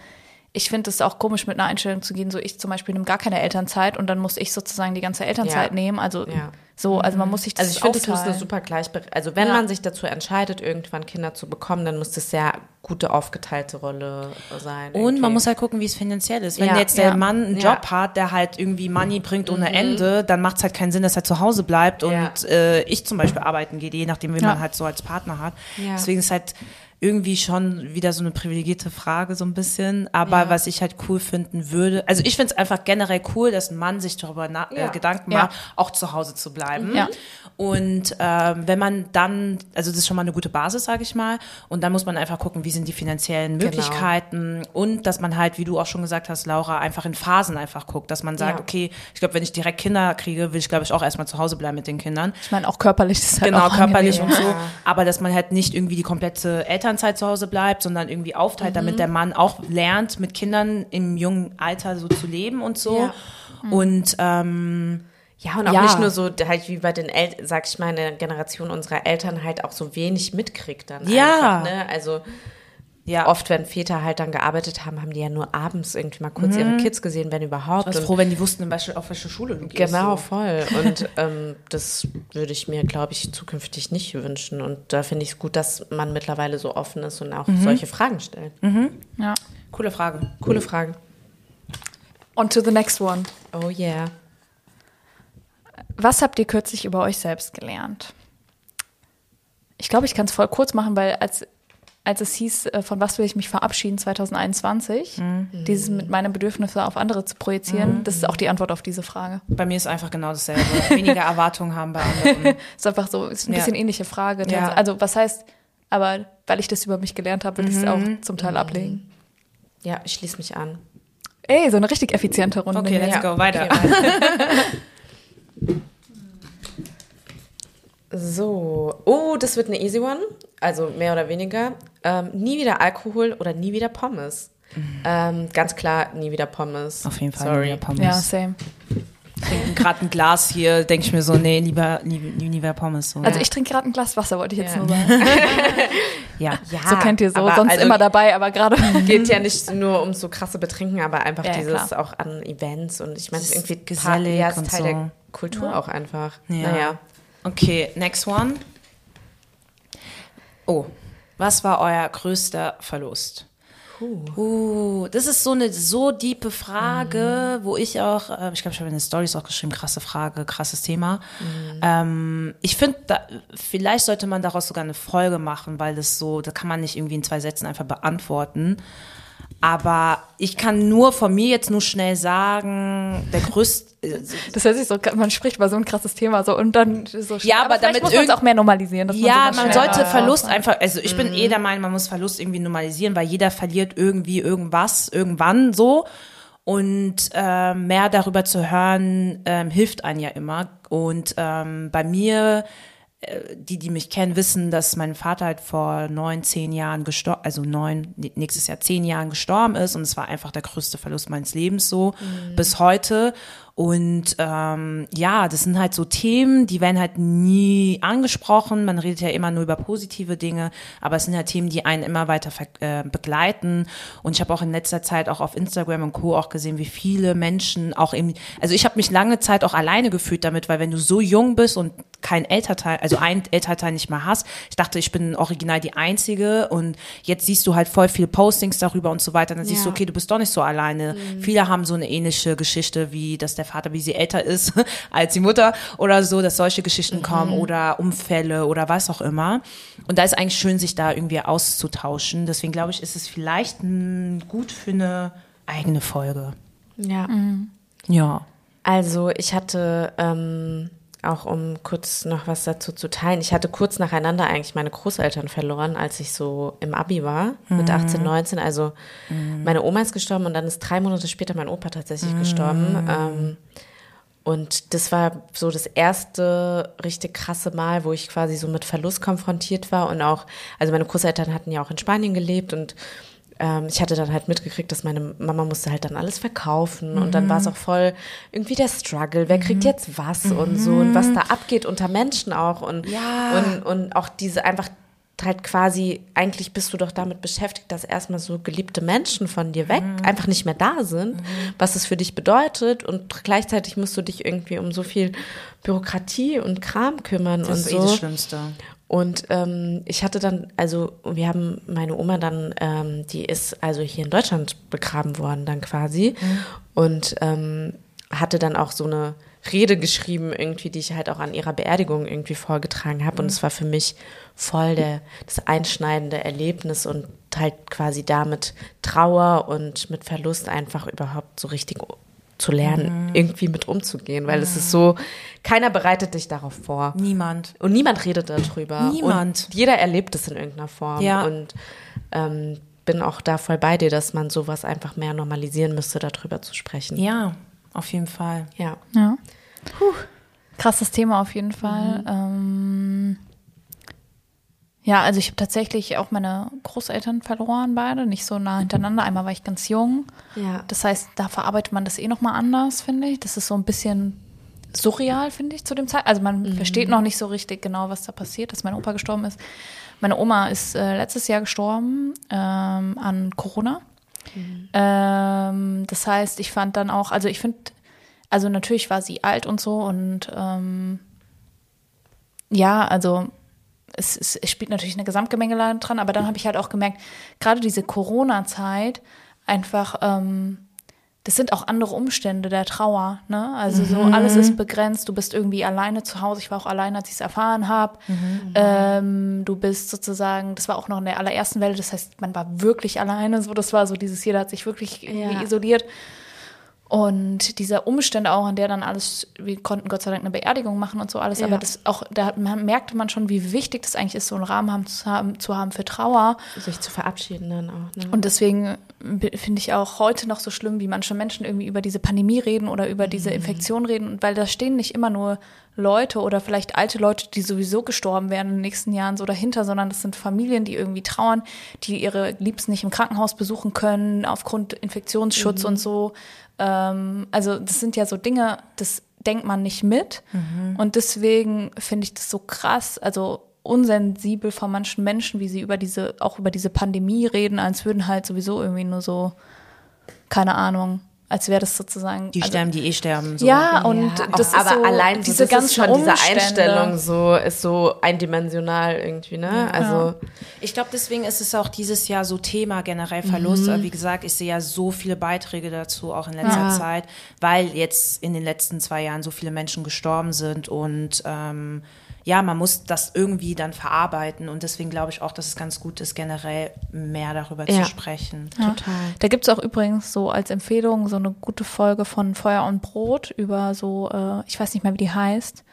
[SPEAKER 1] ich finde es auch komisch, mit einer Einstellung zu gehen, so ich zum Beispiel nehme gar keine Elternzeit und dann muss ich sozusagen die ganze Elternzeit
[SPEAKER 2] Ja.
[SPEAKER 1] nehmen. Also
[SPEAKER 2] Ja.
[SPEAKER 1] so, also man muss sich das
[SPEAKER 2] Also ich finde, es muss eine super Gleichberechtigung. Also wenn
[SPEAKER 1] Ja.
[SPEAKER 2] man sich dazu entscheidet, irgendwann Kinder zu bekommen, dann muss das sehr gute aufgeteilte Rolle sein.
[SPEAKER 3] Und
[SPEAKER 2] irgendwie.
[SPEAKER 3] man muss halt gucken, wie es finanziell ist. Wenn
[SPEAKER 2] Ja,
[SPEAKER 3] jetzt der
[SPEAKER 1] ja.
[SPEAKER 3] Mann einen
[SPEAKER 2] Ja.
[SPEAKER 3] Job hat, der halt irgendwie Money bringt ohne Ende, dann macht es halt keinen Sinn, dass er zu Hause bleibt und äh, ich zum Beispiel arbeiten gehe, je nachdem, wie
[SPEAKER 1] Ja.
[SPEAKER 3] man halt so als Partner hat.
[SPEAKER 2] Ja.
[SPEAKER 3] Deswegen ist halt irgendwie schon wieder so eine privilegierte Frage so ein bisschen. Aber
[SPEAKER 2] Ja.
[SPEAKER 3] was ich halt cool finden würde, also ich finde es einfach generell cool, dass ein Mann sich darüber na-
[SPEAKER 2] Ja.
[SPEAKER 3] äh, Gedanken macht, auch zu Hause zu bleiben.
[SPEAKER 1] Ja.
[SPEAKER 3] Und ähm, wenn man dann, also das ist schon mal eine gute Basis, sage ich mal. Und dann muss man einfach gucken, wie sind die finanziellen
[SPEAKER 2] Genau.
[SPEAKER 3] Möglichkeiten und dass man halt, wie du auch schon gesagt hast, Laura, einfach in Phasen einfach guckt, dass man sagt, okay, ich glaube, wenn ich direkt Kinder kriege, will ich glaube ich auch erstmal zu Hause bleiben mit den Kindern.
[SPEAKER 1] ich meine, auch körperlich ist halt
[SPEAKER 3] Genau, körperlich
[SPEAKER 1] angenehm.
[SPEAKER 3] und so. Aber dass man halt nicht irgendwie die komplette Elternzeit zu Hause bleibt, sondern irgendwie aufteilt,
[SPEAKER 2] Mhm.
[SPEAKER 3] damit der Mann auch lernt, mit Kindern im jungen Alter so zu leben und so.
[SPEAKER 2] Ja.
[SPEAKER 3] Und ähm,
[SPEAKER 2] Ja, und auch
[SPEAKER 3] Ja.
[SPEAKER 2] nicht nur so, halt wie bei den Eltern, sag ich mal, in der Generation unserer Eltern halt auch so wenig mitkriegt dann
[SPEAKER 3] Ja.
[SPEAKER 2] einfach, ne? Also
[SPEAKER 3] Ja.
[SPEAKER 2] oft, wenn Väter halt dann gearbeitet haben, haben die ja nur abends irgendwie mal kurz ihre Kids gesehen, wenn überhaupt.
[SPEAKER 3] Ich war
[SPEAKER 2] Und-
[SPEAKER 3] froh, wenn die wussten, auf welche Schule du gehst.
[SPEAKER 2] Genau,
[SPEAKER 3] so.
[SPEAKER 2] voll. Und ähm, das würde ich mir, glaube ich, zukünftig nicht wünschen. Und da finde ich es gut, dass man mittlerweile so offen ist und auch solche Fragen stellt.
[SPEAKER 1] Ja.
[SPEAKER 3] Coole Frage.
[SPEAKER 2] Coole Fragen.
[SPEAKER 1] On to the next one.
[SPEAKER 2] Oh yeah.
[SPEAKER 1] Was habt ihr kürzlich über euch selbst gelernt? Ich glaube, ich kann es voll kurz machen, weil als, als es hieß, äh, von was will ich mich verabschieden 2021,
[SPEAKER 3] Mhm.
[SPEAKER 1] dieses mit meinen Bedürfnissen auf andere zu projizieren, das ist auch die Antwort auf diese Frage.
[SPEAKER 3] Bei mir ist einfach genau dasselbe. Weniger Erwartungen haben bei anderen.
[SPEAKER 1] Ist einfach so, ist ein
[SPEAKER 3] Ja.
[SPEAKER 1] bisschen ähnliche Frage.
[SPEAKER 3] Ja.
[SPEAKER 1] Also was heißt, aber weil ich das über mich gelernt habe, will ich es auch
[SPEAKER 3] Mhm.
[SPEAKER 1] zum Teil ablegen.
[SPEAKER 2] Ja, ich schließe mich an.
[SPEAKER 1] Ey, so eine richtig effiziente Runde.
[SPEAKER 3] Okay, let's
[SPEAKER 2] Ja.
[SPEAKER 3] go, weiter.
[SPEAKER 2] So. Oh, das wird eine easy one. Also mehr oder weniger. Ähm, nie wieder Alkohol oder nie wieder Pommes. Ähm, ganz klar, nie wieder Pommes.
[SPEAKER 3] Auf jeden Fall
[SPEAKER 2] Sorry.
[SPEAKER 3] nie wieder Pommes.
[SPEAKER 1] Ja, same.
[SPEAKER 3] trinken gerade ein Glas hier, denke ich mir so, nee, lieber, lieber, lieber Pommes. So.
[SPEAKER 1] Also ich trinke gerade ein Glas Wasser, wollte ich jetzt
[SPEAKER 2] Ja.
[SPEAKER 1] nur sagen.
[SPEAKER 3] ja.
[SPEAKER 2] Ja,
[SPEAKER 1] so kennt ihr so,
[SPEAKER 2] aber
[SPEAKER 1] sonst
[SPEAKER 2] also
[SPEAKER 1] immer dabei, aber gerade.
[SPEAKER 2] Geht ja nicht nur ums so krasse Betrinken, aber einfach
[SPEAKER 1] Ja,
[SPEAKER 2] dieses
[SPEAKER 1] klar.
[SPEAKER 2] auch an Events und ich meine, es ist irgendwie
[SPEAKER 3] Gesellig
[SPEAKER 2] ja, ist Teil
[SPEAKER 3] so.
[SPEAKER 2] der Kultur auch einfach.
[SPEAKER 3] Ja.
[SPEAKER 2] Naja.
[SPEAKER 3] Okay, next one. Oh, was war euer größter Verlust? Uh, das ist so eine so diepe Frage, wo ich auch, äh, ich glaube, ich habe in den Stories auch geschrieben, krasse Frage, krasses Thema. Ähm, ich finde, vielleicht sollte man daraus sogar eine Folge machen, weil das so, da kann man nicht irgendwie in zwei Sätzen einfach beantworten. Aber ich kann nur von mir jetzt nur schnell sagen, der größte,
[SPEAKER 1] Das hört sich so, man spricht über so ein krasses Thema so und dann so
[SPEAKER 3] Ja, aber
[SPEAKER 1] vielleicht
[SPEAKER 3] damit
[SPEAKER 1] muss man auch mehr normalisieren. Dass
[SPEAKER 3] Ja,
[SPEAKER 1] man,
[SPEAKER 3] man sollte Verlust
[SPEAKER 1] raushaut.
[SPEAKER 3] einfach, also ich bin eh der Meinung, man muss Verlust irgendwie normalisieren, weil jeder verliert irgendwie irgendwas, irgendwann so. Und ähm, mehr darüber zu hören, ähm, hilft einem ja immer. Und ähm, bei mir, äh, die, die mich kennen, wissen, dass mein Vater halt vor neun, zehn Jahren gestorben, also neun, nächstes Jahr zehn Jahren gestorben ist. Und es war einfach der größte Verlust meines Lebens so bis heute. Und ähm, ja, das sind halt so Themen, die werden halt nie angesprochen. Man redet ja immer nur über positive Dinge, aber es sind halt Themen, die einen immer weiter äh, begleiten. Und ich habe auch in letzter Zeit auch auf Instagram und Co. auch gesehen, wie viele Menschen auch eben, also ich habe mich lange Zeit auch alleine gefühlt damit, weil wenn du so jung bist und kein Elternteil, also ein Elternteil nicht mehr hast, ich dachte, ich bin original die Einzige und jetzt siehst du halt voll viele Postings darüber und so weiter, dann siehst du,
[SPEAKER 2] Ja.
[SPEAKER 3] okay, du bist doch nicht so alleine. Viele haben so eine ähnliche Geschichte, wie dass der Vater, wie sie älter ist als die Mutter oder so, dass solche Geschichten kommen oder Unfälle oder was auch immer. Und da ist eigentlich schön, sich da irgendwie auszutauschen. Deswegen glaube ich, ist es vielleicht gut für eine eigene Folge.
[SPEAKER 2] Ja.
[SPEAKER 3] Ja.
[SPEAKER 2] Also ich hatte, ähm, auch um kurz noch was dazu zu teilen, ich hatte kurz nacheinander eigentlich meine Großeltern verloren, als ich so im Abi war, mit 18, 19. Also meine Oma ist gestorben und dann ist drei Monate später mein Opa tatsächlich gestorben. Ähm, und das war so das erste richtig krasse Mal, wo ich quasi so mit Verlust konfrontiert war und auch, also meine Großeltern hatten ja auch in Spanien gelebt und ähm, ich hatte dann halt mitgekriegt, dass meine Mama musste halt dann alles verkaufen und dann war es auch voll irgendwie der Struggle, wer kriegt jetzt was und so und was da abgeht unter Menschen auch und,
[SPEAKER 3] Ja.
[SPEAKER 2] und, und auch diese einfach halt quasi, eigentlich bist du doch damit beschäftigt, dass erstmal so geliebte Menschen von dir weg einfach nicht mehr da sind, was es für dich bedeutet und gleichzeitig musst du dich irgendwie um so viel Bürokratie und Kram kümmern
[SPEAKER 3] Das
[SPEAKER 2] und
[SPEAKER 3] ist
[SPEAKER 2] so.
[SPEAKER 3] eh das Schlimmste.
[SPEAKER 2] Und ähm, ich hatte dann, also wir haben meine Oma dann, ähm, die ist also hier in Deutschland begraben worden dann quasi. Und ähm, hatte dann auch so eine Rede geschrieben irgendwie, die ich halt auch an ihrer Beerdigung irgendwie vorgetragen habe. Und es war für mich voll der das einschneidende Erlebnis und halt quasi damit Trauer und mit Verlust einfach überhaupt so richtig zu lernen, irgendwie mit umzugehen, weil es ist so, keiner bereitet dich darauf vor.
[SPEAKER 3] Niemand.
[SPEAKER 2] Und niemand redet darüber.
[SPEAKER 3] Niemand.
[SPEAKER 2] Und jeder erlebt es in irgendeiner Form.
[SPEAKER 3] Ja.
[SPEAKER 2] Und ähm, bin auch da voll bei dir, dass man sowas einfach mehr normalisieren müsste, darüber zu sprechen.
[SPEAKER 3] Ja, auf jeden Fall.
[SPEAKER 2] Ja.
[SPEAKER 1] Ja. Krasses Thema auf jeden Fall. Ähm, ja, also ich habe tatsächlich auch meine Großeltern verloren, beide, nicht so nah hintereinander. Einmal war ich ganz jung.
[SPEAKER 2] Ja.
[SPEAKER 1] Das heißt, da verarbeitet man das eh nochmal anders, finde ich. Das ist so ein bisschen surreal, finde ich, zu dem Zeit. Also man versteht noch nicht so richtig genau, was da passiert, dass mein Opa gestorben ist. Meine Oma ist äh, letztes Jahr gestorben ähm, an Corona. Ähm, das heißt, ich fand dann auch, also ich finde, also natürlich war sie alt und so und ähm, ja, also es, es, es spielt natürlich eine Gesamtgemengelage dran, aber dann habe ich halt auch gemerkt, gerade diese Corona-Zeit einfach, ähm, das sind auch andere Umstände der Trauer, ne? Also so alles ist begrenzt, du bist irgendwie alleine zu Hause. Ich war auch alleine, als ich es erfahren habe. Ähm, du bist sozusagen, das war auch noch in der allerersten Welle, das heißt, man war wirklich alleine. So, das war so dieses, jeder hat sich wirklich
[SPEAKER 2] Ja.
[SPEAKER 1] isoliert. Und diese Umstände auch, an der dann alles, wir konnten Gott sei Dank eine Beerdigung machen und so alles,
[SPEAKER 2] Ja.
[SPEAKER 1] aber das auch, da man, merkte man schon, wie wichtig das eigentlich ist, so einen Rahmen haben, zu, haben, zu haben für Trauer.
[SPEAKER 2] Sich zu verabschieden dann auch. Ne?
[SPEAKER 1] Und deswegen finde ich auch heute noch so schlimm, wie manche Menschen irgendwie über diese Pandemie reden oder über diese Infektion reden. Und weil da stehen nicht immer nur Leute oder vielleicht alte Leute, die sowieso gestorben werden in den nächsten Jahren so dahinter, sondern das sind Familien, die irgendwie trauern, die ihre Liebsten nicht im Krankenhaus besuchen können aufgrund Infektionsschutz und so. Ähm, also das sind ja so Dinge, das denkt man nicht mit. Und deswegen finde ich das so krass, also unsensibel von manchen Menschen, wie sie über diese, auch über diese Pandemie reden, als würden halt sowieso irgendwie nur so, keine Ahnung, als wäre das sozusagen.
[SPEAKER 3] Die
[SPEAKER 1] also,
[SPEAKER 3] sterben, die eh sterben. So.
[SPEAKER 1] Ja, und
[SPEAKER 2] Ja,
[SPEAKER 1] das
[SPEAKER 2] auch,
[SPEAKER 1] ist
[SPEAKER 2] aber
[SPEAKER 1] so,
[SPEAKER 2] allein so,
[SPEAKER 1] diese
[SPEAKER 2] ist schon diese
[SPEAKER 1] Umstände.
[SPEAKER 2] Einstellung so ist so eindimensional irgendwie, ne? Also
[SPEAKER 3] Ich glaube, deswegen ist es auch dieses Jahr so Thema generell Verlust. Aber Wie gesagt, ich sehe ja so viele Beiträge dazu, auch in letzter
[SPEAKER 2] Ja.
[SPEAKER 3] Zeit, weil jetzt in den letzten zwei Jahren so viele Menschen gestorben sind und ähm, ja, man muss das irgendwie dann verarbeiten und deswegen glaube ich auch, dass es ganz gut ist, generell mehr darüber
[SPEAKER 2] Ja.
[SPEAKER 3] zu sprechen.
[SPEAKER 1] Ja.
[SPEAKER 2] total.
[SPEAKER 1] Da gibt's auch übrigens so als Empfehlung so eine gute Folge von Feuer und Brot über so, äh, ich weiß nicht mehr, wie die heißt.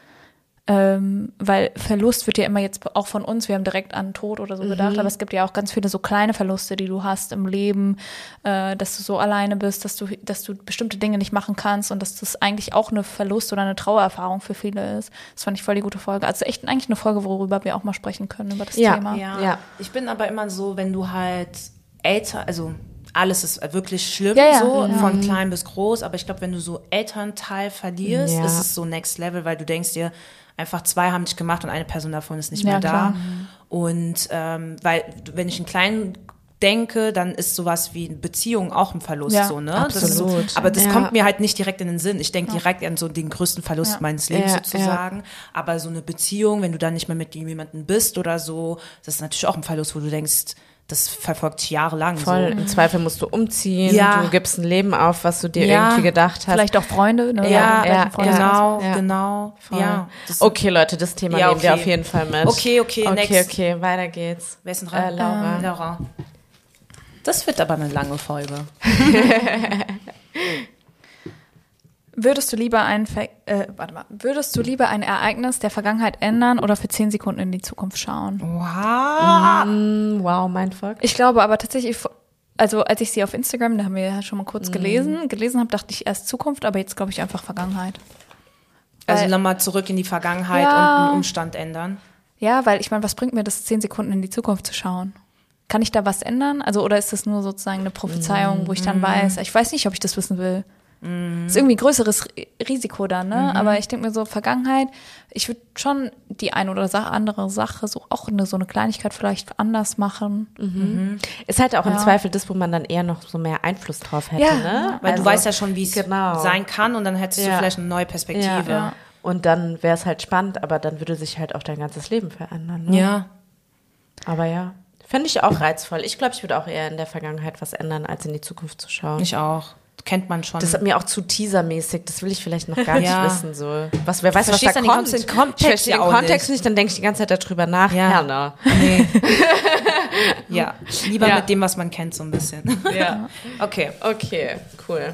[SPEAKER 1] Ähm, weil Verlust wird ja immer jetzt auch von uns, wir haben direkt an Tod oder so gedacht, aber es gibt ja auch ganz viele so kleine Verluste, die du hast im Leben, äh, dass du so alleine bist, dass du, dass du bestimmte Dinge nicht machen kannst und dass das eigentlich auch eine Verlust oder eine Trauererfahrung für viele ist. Das fand ich voll die gute Folge. Also echt eigentlich eine Folge, worüber wir auch mal sprechen können, über das
[SPEAKER 2] Ja.
[SPEAKER 1] Thema.
[SPEAKER 3] Ja.
[SPEAKER 2] Ja.
[SPEAKER 3] Ich bin aber immer so, wenn du halt älter, also alles ist wirklich schlimm,
[SPEAKER 1] Ja, ja.
[SPEAKER 3] so
[SPEAKER 1] Ja.
[SPEAKER 3] von klein bis groß, aber ich glaube, wenn du so Elternteil verlierst,
[SPEAKER 2] Ja.
[SPEAKER 3] ist es so next level, weil du denkst dir, einfach zwei haben dich gemacht und eine Person davon ist nicht
[SPEAKER 1] Ja,
[SPEAKER 3] mehr
[SPEAKER 1] klar.
[SPEAKER 3] da. Und ähm, weil, wenn ich einen kleinen denke, dann ist sowas wie eine Beziehung auch ein Verlust,
[SPEAKER 1] Ja,
[SPEAKER 3] so, ne? Das ist,
[SPEAKER 2] absolut.
[SPEAKER 3] aber das
[SPEAKER 2] Ja.
[SPEAKER 3] kommt mir halt nicht direkt in den Sinn. Ich denke direkt an so den größten Verlust
[SPEAKER 1] Ja.
[SPEAKER 3] meines Lebens sozusagen. Aber so eine Beziehung, wenn du dann nicht mehr mit jemandem bist oder so, das ist natürlich auch ein Verlust, wo du denkst, das verfolgt jahrelang.
[SPEAKER 2] Voll.
[SPEAKER 3] So.
[SPEAKER 2] Im Zweifel musst du umziehen.
[SPEAKER 3] Ja.
[SPEAKER 2] Du gibst ein Leben auf, was du dir
[SPEAKER 3] Ja.
[SPEAKER 2] irgendwie gedacht hast.
[SPEAKER 1] Vielleicht auch Freunde, ne?
[SPEAKER 3] Ja,
[SPEAKER 2] ja,
[SPEAKER 1] ein Freund-
[SPEAKER 3] genau,
[SPEAKER 2] Ja.
[SPEAKER 3] genau. Ja.
[SPEAKER 2] Okay, Leute, das Thema
[SPEAKER 3] Ja,
[SPEAKER 2] nehmen wir
[SPEAKER 3] okay.
[SPEAKER 2] auf jeden Fall mit.
[SPEAKER 3] Okay, okay,
[SPEAKER 2] okay,
[SPEAKER 3] next.
[SPEAKER 2] okay, weiter geht's.
[SPEAKER 3] Wer ist denn dran?
[SPEAKER 2] Äh, Laura.
[SPEAKER 3] Ähm, Laura. Das wird aber eine lange Folge.
[SPEAKER 1] Würdest du lieber ein Ver äh, warte mal, würdest du lieber ein Ereignis der Vergangenheit ändern oder für zehn Sekunden in die Zukunft schauen?
[SPEAKER 3] Wow.
[SPEAKER 2] Mm, Wow, mein Fuck.
[SPEAKER 1] Ich glaube aber tatsächlich, also als ich sie auf Instagram, da haben wir ja schon mal kurz gelesen, gelesen habe, dachte ich erst Zukunft, aber jetzt glaube ich einfach Vergangenheit.
[SPEAKER 3] Also nochmal zurück in die Vergangenheit
[SPEAKER 1] Ja.
[SPEAKER 3] und einen Umstand ändern.
[SPEAKER 1] Ja, weil ich meine, was bringt mir das, zehn Sekunden in die Zukunft zu schauen? Kann ich da was ändern? Also oder ist das nur sozusagen eine Prophezeiung, wo ich dann weiß? Ich weiß nicht, ob ich das wissen will. Ist irgendwie ein größeres Ri- Risiko dann, ne? Aber ich denke mir so, Vergangenheit, ich würde schon die eine oder andere Sache, so auch eine, so eine Kleinigkeit vielleicht anders machen.
[SPEAKER 2] Ist halt auch im
[SPEAKER 1] Ja.
[SPEAKER 2] Zweifel das, wo man dann eher noch so mehr Einfluss drauf hätte,
[SPEAKER 1] Ja,
[SPEAKER 2] ne?
[SPEAKER 3] Weil
[SPEAKER 2] Also-
[SPEAKER 3] du weißt ja schon, wie es
[SPEAKER 2] Genau.
[SPEAKER 3] sein kann und dann hättest du
[SPEAKER 2] Ja.
[SPEAKER 3] vielleicht eine neue Perspektive.
[SPEAKER 2] Ja. Und dann wäre es halt spannend, aber dann würde sich halt auch dein ganzes Leben verändern. Ne?
[SPEAKER 3] ja.
[SPEAKER 2] Aber ja, fände ich auch reizvoll. Ich glaube, ich würde auch eher in der Vergangenheit was ändern, als in die Zukunft zu schauen.
[SPEAKER 3] Ich auch. Kennt man schon.
[SPEAKER 2] das ist mir auch zu teasermäßig. Das will ich vielleicht noch gar nicht
[SPEAKER 3] Ja.
[SPEAKER 2] wissen. So. Was, wer weiß, was da
[SPEAKER 3] den
[SPEAKER 2] kommt.
[SPEAKER 3] ganzen Kontext
[SPEAKER 2] ich verstehe den Kontext
[SPEAKER 3] nicht.
[SPEAKER 2] nicht, dann denke ich die ganze Zeit darüber nach.
[SPEAKER 3] Ja.
[SPEAKER 2] Herner.
[SPEAKER 3] nee. ja. Lieber
[SPEAKER 2] Ja.
[SPEAKER 3] mit dem, was man kennt, so ein bisschen.
[SPEAKER 2] Ja.
[SPEAKER 3] Okay.
[SPEAKER 2] Okay, cool.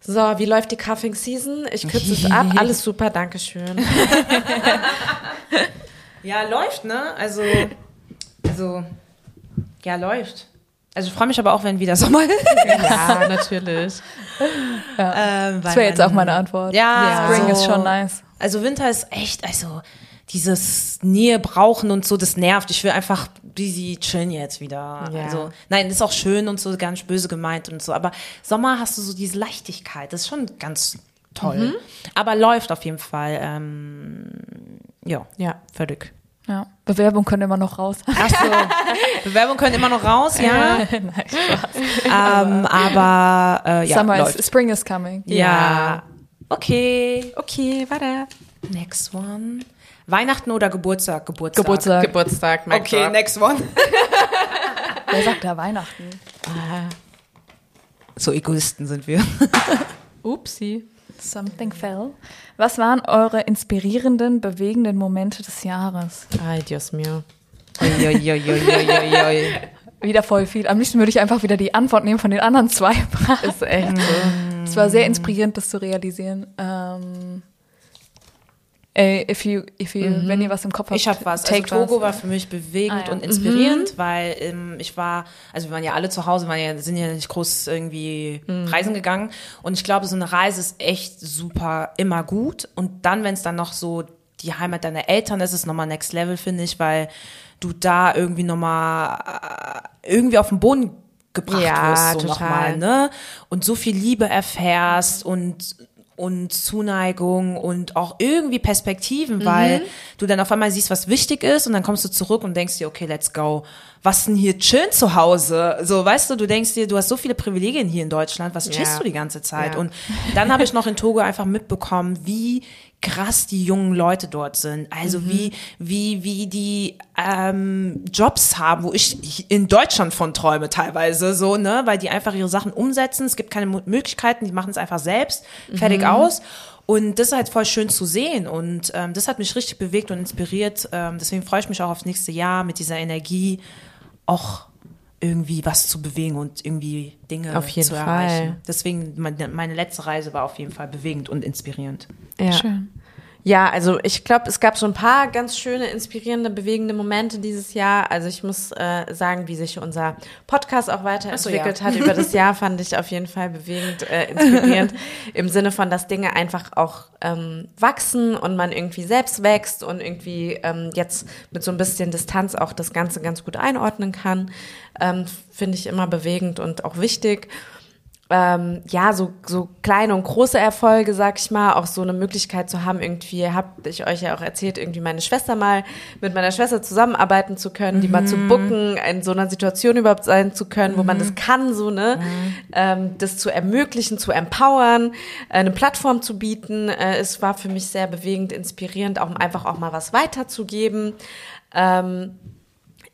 [SPEAKER 2] So, wie läuft die Cuffing Season? Ich kürze es ab. Alles super, Dankeschön.
[SPEAKER 3] Ja, läuft, ne? Also, also, ja, läuft. Also ich freue mich aber auch, wenn wieder Sommer ist.
[SPEAKER 2] ja, natürlich.
[SPEAKER 3] Ähm,
[SPEAKER 1] Das wäre jetzt auch meine Antwort.
[SPEAKER 3] Ja,
[SPEAKER 1] Spring
[SPEAKER 3] so-
[SPEAKER 1] ist schon nice.
[SPEAKER 3] Also Winter ist echt, also dieses Nähe brauchen und so, das nervt. Ich will einfach busy chillen jetzt wieder.
[SPEAKER 2] Ja.
[SPEAKER 3] Also, nein, ist auch schön und so, gar nicht böse gemeint und so. Aber Sommer hast du so diese Leichtigkeit. Das ist schon ganz toll. Aber läuft auf jeden Fall. Ähm, ja,
[SPEAKER 2] Ja.
[SPEAKER 3] völlig.
[SPEAKER 1] Ja. Bewerbung können immer noch raus.
[SPEAKER 3] Ach so. Bewerbung können immer noch raus, ja.
[SPEAKER 1] Nein, Spaß.
[SPEAKER 3] ähm, aber äh, ja,
[SPEAKER 1] Summer
[SPEAKER 3] läuft.
[SPEAKER 1] is, Spring is coming.
[SPEAKER 3] Ja. Okay.
[SPEAKER 2] Okay, warte.
[SPEAKER 3] Next one. Weihnachten oder Geburtstag? Geburtstag.
[SPEAKER 1] Geburtstag.
[SPEAKER 2] Geburtstag, mein
[SPEAKER 3] Okay,
[SPEAKER 2] Gott.
[SPEAKER 3] next one.
[SPEAKER 1] Wer sagt da Weihnachten?
[SPEAKER 3] So Egoisten sind wir.
[SPEAKER 2] Upsi.
[SPEAKER 1] Something fell. Was waren eure inspirierenden, bewegenden Momente des Jahres?
[SPEAKER 2] Ay, Dios mío.
[SPEAKER 1] Wieder voll viel. Am liebsten würde ich einfach wieder die Antwort nehmen von den anderen zwei.
[SPEAKER 2] Ist echt so.
[SPEAKER 1] Es war sehr inspirierend, das zu realisieren. Ähm, ey, if you, if you, wenn ihr was im Kopf habt,
[SPEAKER 3] Ich habe was. Also
[SPEAKER 1] take
[SPEAKER 3] Togo
[SPEAKER 1] was.
[SPEAKER 3] war für mich bewegend
[SPEAKER 1] Ah, ja.
[SPEAKER 3] und inspirierend, weil ähm, ich war, also wir waren ja alle zu Hause, waren ja, sind ja nicht groß irgendwie reisen gegangen. Und ich glaube, so eine Reise ist echt super immer gut. Und dann, wenn es dann noch so die Heimat deiner Eltern ist, ist es nochmal Next Level, finde ich, weil du da irgendwie nochmal äh, irgendwie auf den Boden gebracht
[SPEAKER 2] Ja,
[SPEAKER 3] wirst, so
[SPEAKER 2] total.
[SPEAKER 3] nochmal, ne? Und so viel Liebe erfährst und und Zuneigung und auch irgendwie Perspektiven, weil
[SPEAKER 2] Mhm.
[SPEAKER 3] du dann auf einmal siehst, was wichtig ist und dann kommst du zurück und denkst dir, okay, let's go. Was denn hier chillen zu Hause? So, weißt du, du denkst dir, du hast so viele Privilegien hier in Deutschland, was chillst
[SPEAKER 2] Ja.
[SPEAKER 3] du die ganze Zeit?
[SPEAKER 2] Ja.
[SPEAKER 3] Und dann habe ich noch in Togo einfach mitbekommen, wie krass die jungen Leute dort sind. Also
[SPEAKER 2] Mhm.
[SPEAKER 3] wie, wie, wie die ähm, Jobs haben, wo ich in Deutschland von träume teilweise, so, ne, weil die einfach ihre Sachen umsetzen. Es gibt keine Möglichkeiten, die machen es einfach selbst,
[SPEAKER 2] Mhm.
[SPEAKER 3] fertig aus. Und das ist halt voll schön zu sehen. Und ähm, das hat mich richtig bewegt und inspiriert. Ähm, deswegen freue ich mich auch aufs nächste Jahr mit dieser Energie auch irgendwie was zu bewegen und irgendwie Dinge
[SPEAKER 2] Auf jeden
[SPEAKER 3] zu
[SPEAKER 2] Fall.
[SPEAKER 3] erreichen. Deswegen meine, meine letzte Reise war auf jeden Fall bewegend und inspirierend.
[SPEAKER 2] Ja.
[SPEAKER 1] Schön.
[SPEAKER 2] Ja, also ich glaube, es gab so ein paar ganz schöne, inspirierende, bewegende Momente dieses Jahr. Also ich muss äh, sagen, wie sich unser Podcast auch weiterentwickelt
[SPEAKER 3] ja.
[SPEAKER 2] hat über das Jahr, fand ich auf jeden Fall bewegend, äh, inspirierend. Im Sinne von, dass Dinge einfach auch ähm, wachsen und man irgendwie selbst wächst und irgendwie ähm, jetzt mit so ein bisschen Distanz auch das Ganze ganz gut einordnen kann. Ähm, Finde ich immer bewegend und auch wichtig ähm, ja, so, so kleine und große Erfolge, sag ich mal, auch so eine Möglichkeit zu haben, irgendwie, hab ich euch ja auch erzählt, irgendwie meine Schwester mal mit meiner Schwester zusammenarbeiten zu können, die mal zu bucken, in so einer Situation überhaupt sein zu können, wo man das kann, so, ne, ähm, das zu ermöglichen, zu empowern, eine Plattform zu bieten. Äh, es war für mich sehr bewegend, inspirierend, auch einfach auch mal was weiterzugeben. Ähm,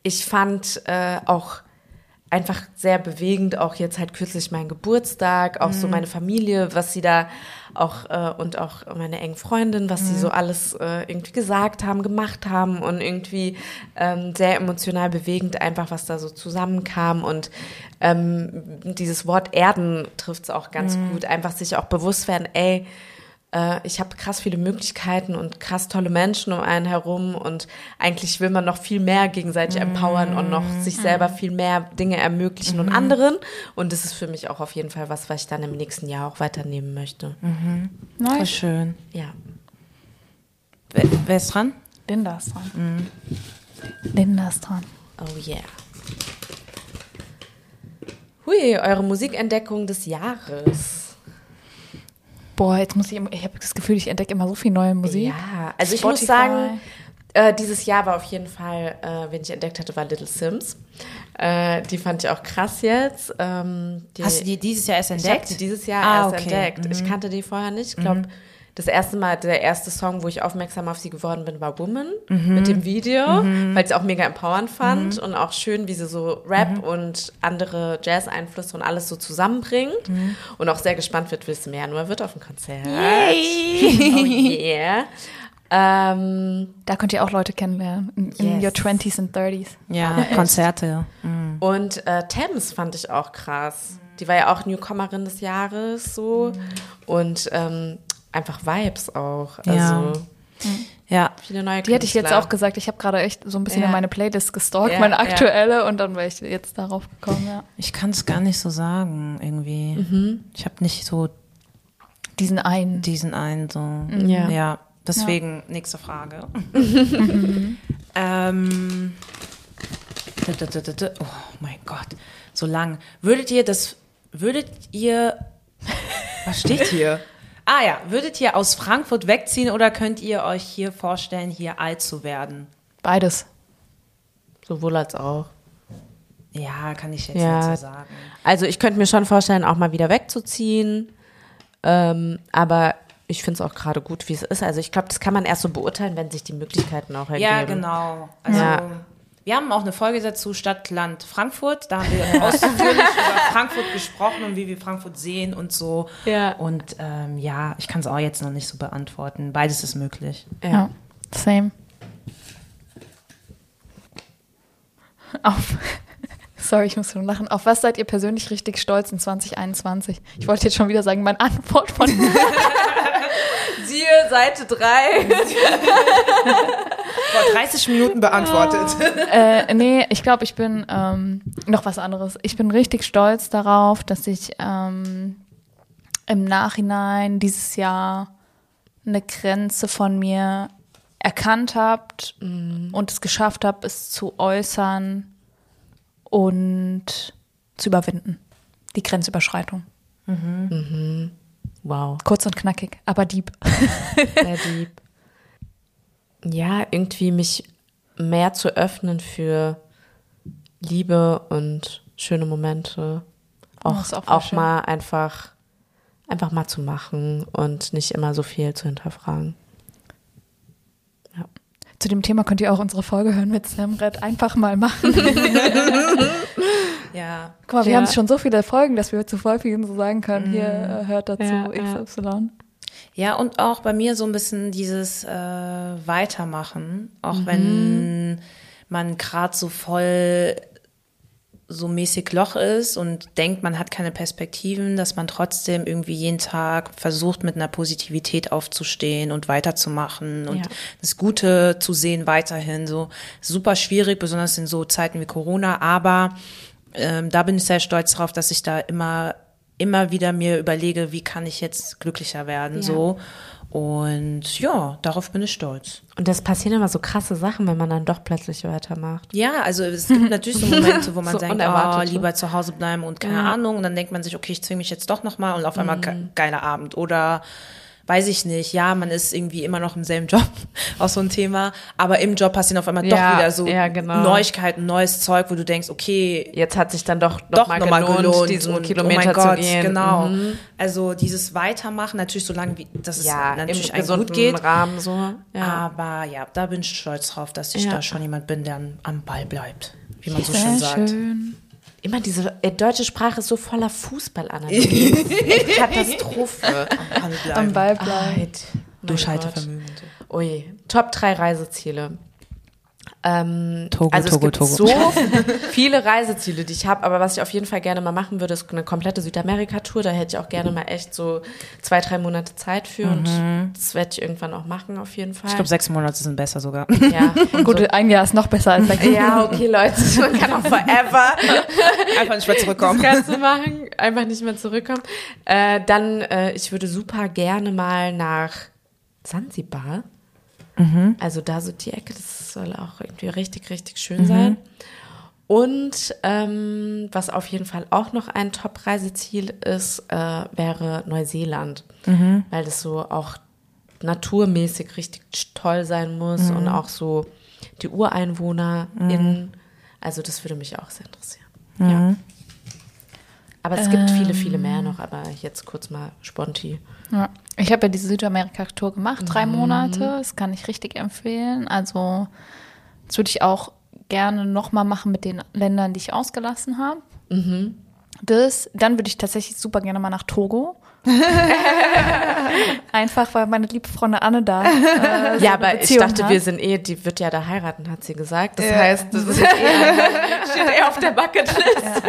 [SPEAKER 2] ich fand äh, auch einfach sehr bewegend, auch jetzt halt kürzlich mein Geburtstag, auch so meine Familie, was sie da auch äh, und auch meine engen Freundinnen, was sie so alles äh, irgendwie gesagt haben, gemacht haben und irgendwie ähm, sehr emotional bewegend einfach, was da so zusammenkam und ähm, dieses Wort Erden trifft es auch ganz gut, einfach sich auch bewusst werden, ey, äh, ich habe krass viele Möglichkeiten und krass tolle Menschen um einen herum und eigentlich will man noch viel mehr gegenseitig empowern und noch sich selber viel mehr Dinge ermöglichen und anderen. Und das ist für mich auch auf jeden Fall was, was ich dann im nächsten Jahr auch weiternehmen möchte.
[SPEAKER 3] Voll
[SPEAKER 1] Nice.
[SPEAKER 3] schön.
[SPEAKER 2] Ja.
[SPEAKER 3] Wer, wer ist dran?
[SPEAKER 1] Linda ist dran. Linda ist dran.
[SPEAKER 2] Oh yeah. Hui, eure Musikentdeckung des Jahres.
[SPEAKER 1] Boah, jetzt muss ich, immer- ich habe das Gefühl, ich entdecke immer so viel neue Musik.
[SPEAKER 2] Ja, also ich
[SPEAKER 1] Spotify.
[SPEAKER 2] muss sagen, äh, dieses Jahr war auf jeden Fall, äh, wen ich entdeckt hatte, war Little Sims. Äh, die fand ich auch krass jetzt. Ähm, die,
[SPEAKER 3] Hast du die dieses Jahr erst
[SPEAKER 2] ich
[SPEAKER 3] entdeckt?
[SPEAKER 2] die dieses Jahr
[SPEAKER 3] Ah,
[SPEAKER 2] erst
[SPEAKER 3] okay.
[SPEAKER 2] entdeckt. Ich kannte die vorher nicht. Ich glaube, das erste Mal, der erste Song, wo ich aufmerksam auf sie geworden bin, war Woman mit dem Video, weil ich es auch mega empowernd fand und auch schön, wie sie so Rap und andere Jazz-Einflüsse und alles so zusammenbringt. Und auch sehr gespannt wird, wie es im Januar wird auf dem Konzert. Oh yeah. Ähm,
[SPEAKER 1] Da könnt ihr auch Leute kennenlernen. In, in
[SPEAKER 2] Yes.
[SPEAKER 1] your 20s and 30s.
[SPEAKER 3] ja, Konzerte.
[SPEAKER 2] Und äh, Thames fand ich auch krass. Die war ja auch Newcomerin des Jahres so. Und ähm, einfach Vibes auch. Also
[SPEAKER 3] Ja. Ja,
[SPEAKER 2] viele neue
[SPEAKER 1] Die hätte ich jetzt
[SPEAKER 2] Künstler.
[SPEAKER 1] auch gesagt. Ich habe gerade echt so ein bisschen
[SPEAKER 2] Ja.
[SPEAKER 1] in meine Playlist gestalkt,
[SPEAKER 2] Ja,
[SPEAKER 1] meine
[SPEAKER 2] ja.
[SPEAKER 1] aktuelle, und dann wäre ich jetzt darauf gekommen, ja.
[SPEAKER 3] ich kann es gar nicht so sagen, irgendwie. Ich habe nicht so
[SPEAKER 1] Diesen einen.
[SPEAKER 3] diesen einen so.
[SPEAKER 2] Ja.
[SPEAKER 3] Ja, Deswegen nächste Frage. ähm, oh mein Gott, so lang. Würdet ihr das, würdet ihr, was steht hier? Ah ja, würdet ihr aus Frankfurt wegziehen oder könnt ihr euch hier vorstellen, hier alt zu werden?
[SPEAKER 1] Beides.
[SPEAKER 2] Sowohl als auch.
[SPEAKER 3] Ja, kann ich jetzt
[SPEAKER 2] Ja.
[SPEAKER 3] nicht so sagen.
[SPEAKER 2] Also ich könnte mir schon vorstellen, auch mal wieder wegzuziehen. Ähm, aber ich finde es auch gerade gut, wie es ist. Also ich glaube, das kann man erst so beurteilen, wenn sich die Möglichkeiten auch ergeben.
[SPEAKER 3] Ja, genau. Also,
[SPEAKER 2] Ja.
[SPEAKER 3] Wir haben auch eine Folge dazu, Stadt, Land, Frankfurt. Da haben wir ausführlich über Frankfurt gesprochen und wie wir Frankfurt sehen und so.
[SPEAKER 2] Ja.
[SPEAKER 3] Und ähm, ja, ich kann es auch jetzt noch nicht so beantworten. Beides ist möglich.
[SPEAKER 2] Ja.
[SPEAKER 1] Ja, same. Auf. Sorry, ich muss nur lachen. Auf was seid ihr persönlich richtig stolz in 2021? Ich wollte jetzt schon wieder sagen, meine Antwort von.
[SPEAKER 2] Siehe Seite 3.
[SPEAKER 3] Vor 30 Minuten beantwortet.
[SPEAKER 1] äh, nee, ich glaube, ich bin ähm, noch was anderes. Ich bin richtig stolz darauf, dass ich ähm, im Nachhinein dieses Jahr eine Grenze von mir erkannt habt und es geschafft habe, es zu äußern und zu überwinden. Die Grenzüberschreitung.
[SPEAKER 2] Wow,
[SPEAKER 1] Kurz und knackig, aber deep.
[SPEAKER 2] sehr deep. Ja, irgendwie mich mehr zu öffnen für Liebe und schöne Momente.
[SPEAKER 1] Oh,
[SPEAKER 2] Auch,
[SPEAKER 1] auch
[SPEAKER 2] auch
[SPEAKER 1] schön.
[SPEAKER 2] mal einfach, einfach mal zu machen und nicht immer so viel zu hinterfragen.
[SPEAKER 1] Zu dem Thema könnt ihr auch unsere Folge hören mit Sam Red. Einfach mal machen.
[SPEAKER 3] Ja.
[SPEAKER 1] Guck mal, wir
[SPEAKER 2] Ja.
[SPEAKER 1] haben schon so viele Folgen, dass wir zu voll vielen so sagen können, hier äh, hört dazu
[SPEAKER 2] Ja, ja.
[SPEAKER 1] XY.
[SPEAKER 3] Ja, und auch bei mir so ein bisschen dieses äh, Weitermachen, auch wenn man gerade so voll so mäßig Loch ist und denkt, man hat keine Perspektiven, dass man trotzdem irgendwie jeden Tag versucht, mit einer Positivität aufzustehen und weiterzumachen und
[SPEAKER 2] Ja.
[SPEAKER 3] das Gute zu sehen weiterhin. So super schwierig, besonders in so Zeiten wie Corona, aber ähm, da bin ich sehr stolz drauf, dass ich da immer, immer wieder mir überlege, wie kann ich jetzt glücklicher werden,
[SPEAKER 2] Ja.
[SPEAKER 3] so. Und ja, darauf bin ich stolz.
[SPEAKER 2] Und das passieren immer so krasse Sachen, wenn man dann doch plötzlich weitermacht.
[SPEAKER 3] Ja, also es gibt natürlich so Momente, wo man
[SPEAKER 2] So
[SPEAKER 3] denkt,
[SPEAKER 2] unerwartet,
[SPEAKER 3] oh, lieber zu Hause bleiben und keine
[SPEAKER 2] Ja.
[SPEAKER 3] Ahnung. Und dann denkt man sich, okay, ich zwinge mich jetzt doch nochmal und auf einmal ge geiler Abend. Oder weiß ich nicht, ja, man ist irgendwie immer noch im selben Job, auch so ein Thema. Aber im Job passieren auf einmal
[SPEAKER 2] Ja,
[SPEAKER 3] doch wieder so
[SPEAKER 2] ja, genau.
[SPEAKER 3] Neuigkeiten, neues Zeug, wo du denkst, okay,
[SPEAKER 2] Jetzt hat sich dann doch, noch
[SPEAKER 3] doch
[SPEAKER 2] mal gelohnt,
[SPEAKER 3] gelohnt,
[SPEAKER 2] diesen
[SPEAKER 3] und,
[SPEAKER 2] Kilometer
[SPEAKER 3] oh mein Gott,
[SPEAKER 2] zu gehen.
[SPEAKER 3] Genau.
[SPEAKER 2] Mhm.
[SPEAKER 3] Also dieses Weitermachen, natürlich so lange wie, dass es
[SPEAKER 2] Ja,
[SPEAKER 3] natürlich
[SPEAKER 2] im
[SPEAKER 3] gut geht.
[SPEAKER 2] Rahmen so. Ja.
[SPEAKER 3] Aber ja, da bin ich stolz drauf, dass ich da schon jemand bin, der am- Ball bleibt. Wie man so schön sagt.
[SPEAKER 1] schön.
[SPEAKER 2] Immer diese äh, deutsche Sprache ist so voller Fußballanalogien. Echt Katastrophe.
[SPEAKER 3] Am Ball
[SPEAKER 1] Am
[SPEAKER 3] bleiben.
[SPEAKER 1] Ball bleiben.
[SPEAKER 2] Gott. Ui, Top 3 Reiseziele. Ähm,
[SPEAKER 3] Togo,
[SPEAKER 2] also es
[SPEAKER 3] Togo,
[SPEAKER 2] gibt
[SPEAKER 3] Togo.
[SPEAKER 2] so viele Reiseziele, die ich habe, aber was ich auf jeden Fall gerne mal machen würde, ist eine komplette Südamerika-Tour. Da hätte ich auch gerne mal echt so zwei, drei Monate Zeit für und das werde ich irgendwann auch machen, auf jeden Fall.
[SPEAKER 3] Ich glaube, sechs Monate sind besser sogar.
[SPEAKER 2] ja, und
[SPEAKER 1] Gut, ein Jahr ist noch besser als sechs.
[SPEAKER 2] so. ja, okay, Leute, man kann auch forever
[SPEAKER 3] Einfach nicht mehr zurückkommen.
[SPEAKER 2] das Ganze machen, einfach nicht mehr zurückkommen. Äh, dann, äh, ich würde super gerne mal nach Sansibar. Also da so die Ecke, das soll auch irgendwie richtig, richtig schön sein. Und ähm, was auf jeden Fall auch noch ein Top-Reiseziel ist, äh, wäre Neuseeland. Weil das so auch naturmäßig richtig toll sein muss und auch so die UreinwohnerInnen. Also das würde mich auch sehr interessieren. Ja. Aber es gibt viele, viele mehr noch, aber jetzt kurz mal Sponti.
[SPEAKER 1] Ja. Ich habe ja diese Südamerika-Tour gemacht, drei Monate. Das kann ich richtig empfehlen. Also, das würde ich auch gerne nochmal machen mit den Ländern, die ich ausgelassen habe. Das, dann würde ich tatsächlich super gerne mal nach Togo. Einfach, weil meine liebe Freundin Anne da. Äh, so
[SPEAKER 2] Ja, aber ich
[SPEAKER 1] Beziehung
[SPEAKER 2] dachte,
[SPEAKER 1] hat.
[SPEAKER 2] wir sind eh, die wird ja da heiraten, hat sie gesagt. Das heißt, das ist jetzt eh, steht eh auf der Bucketlist.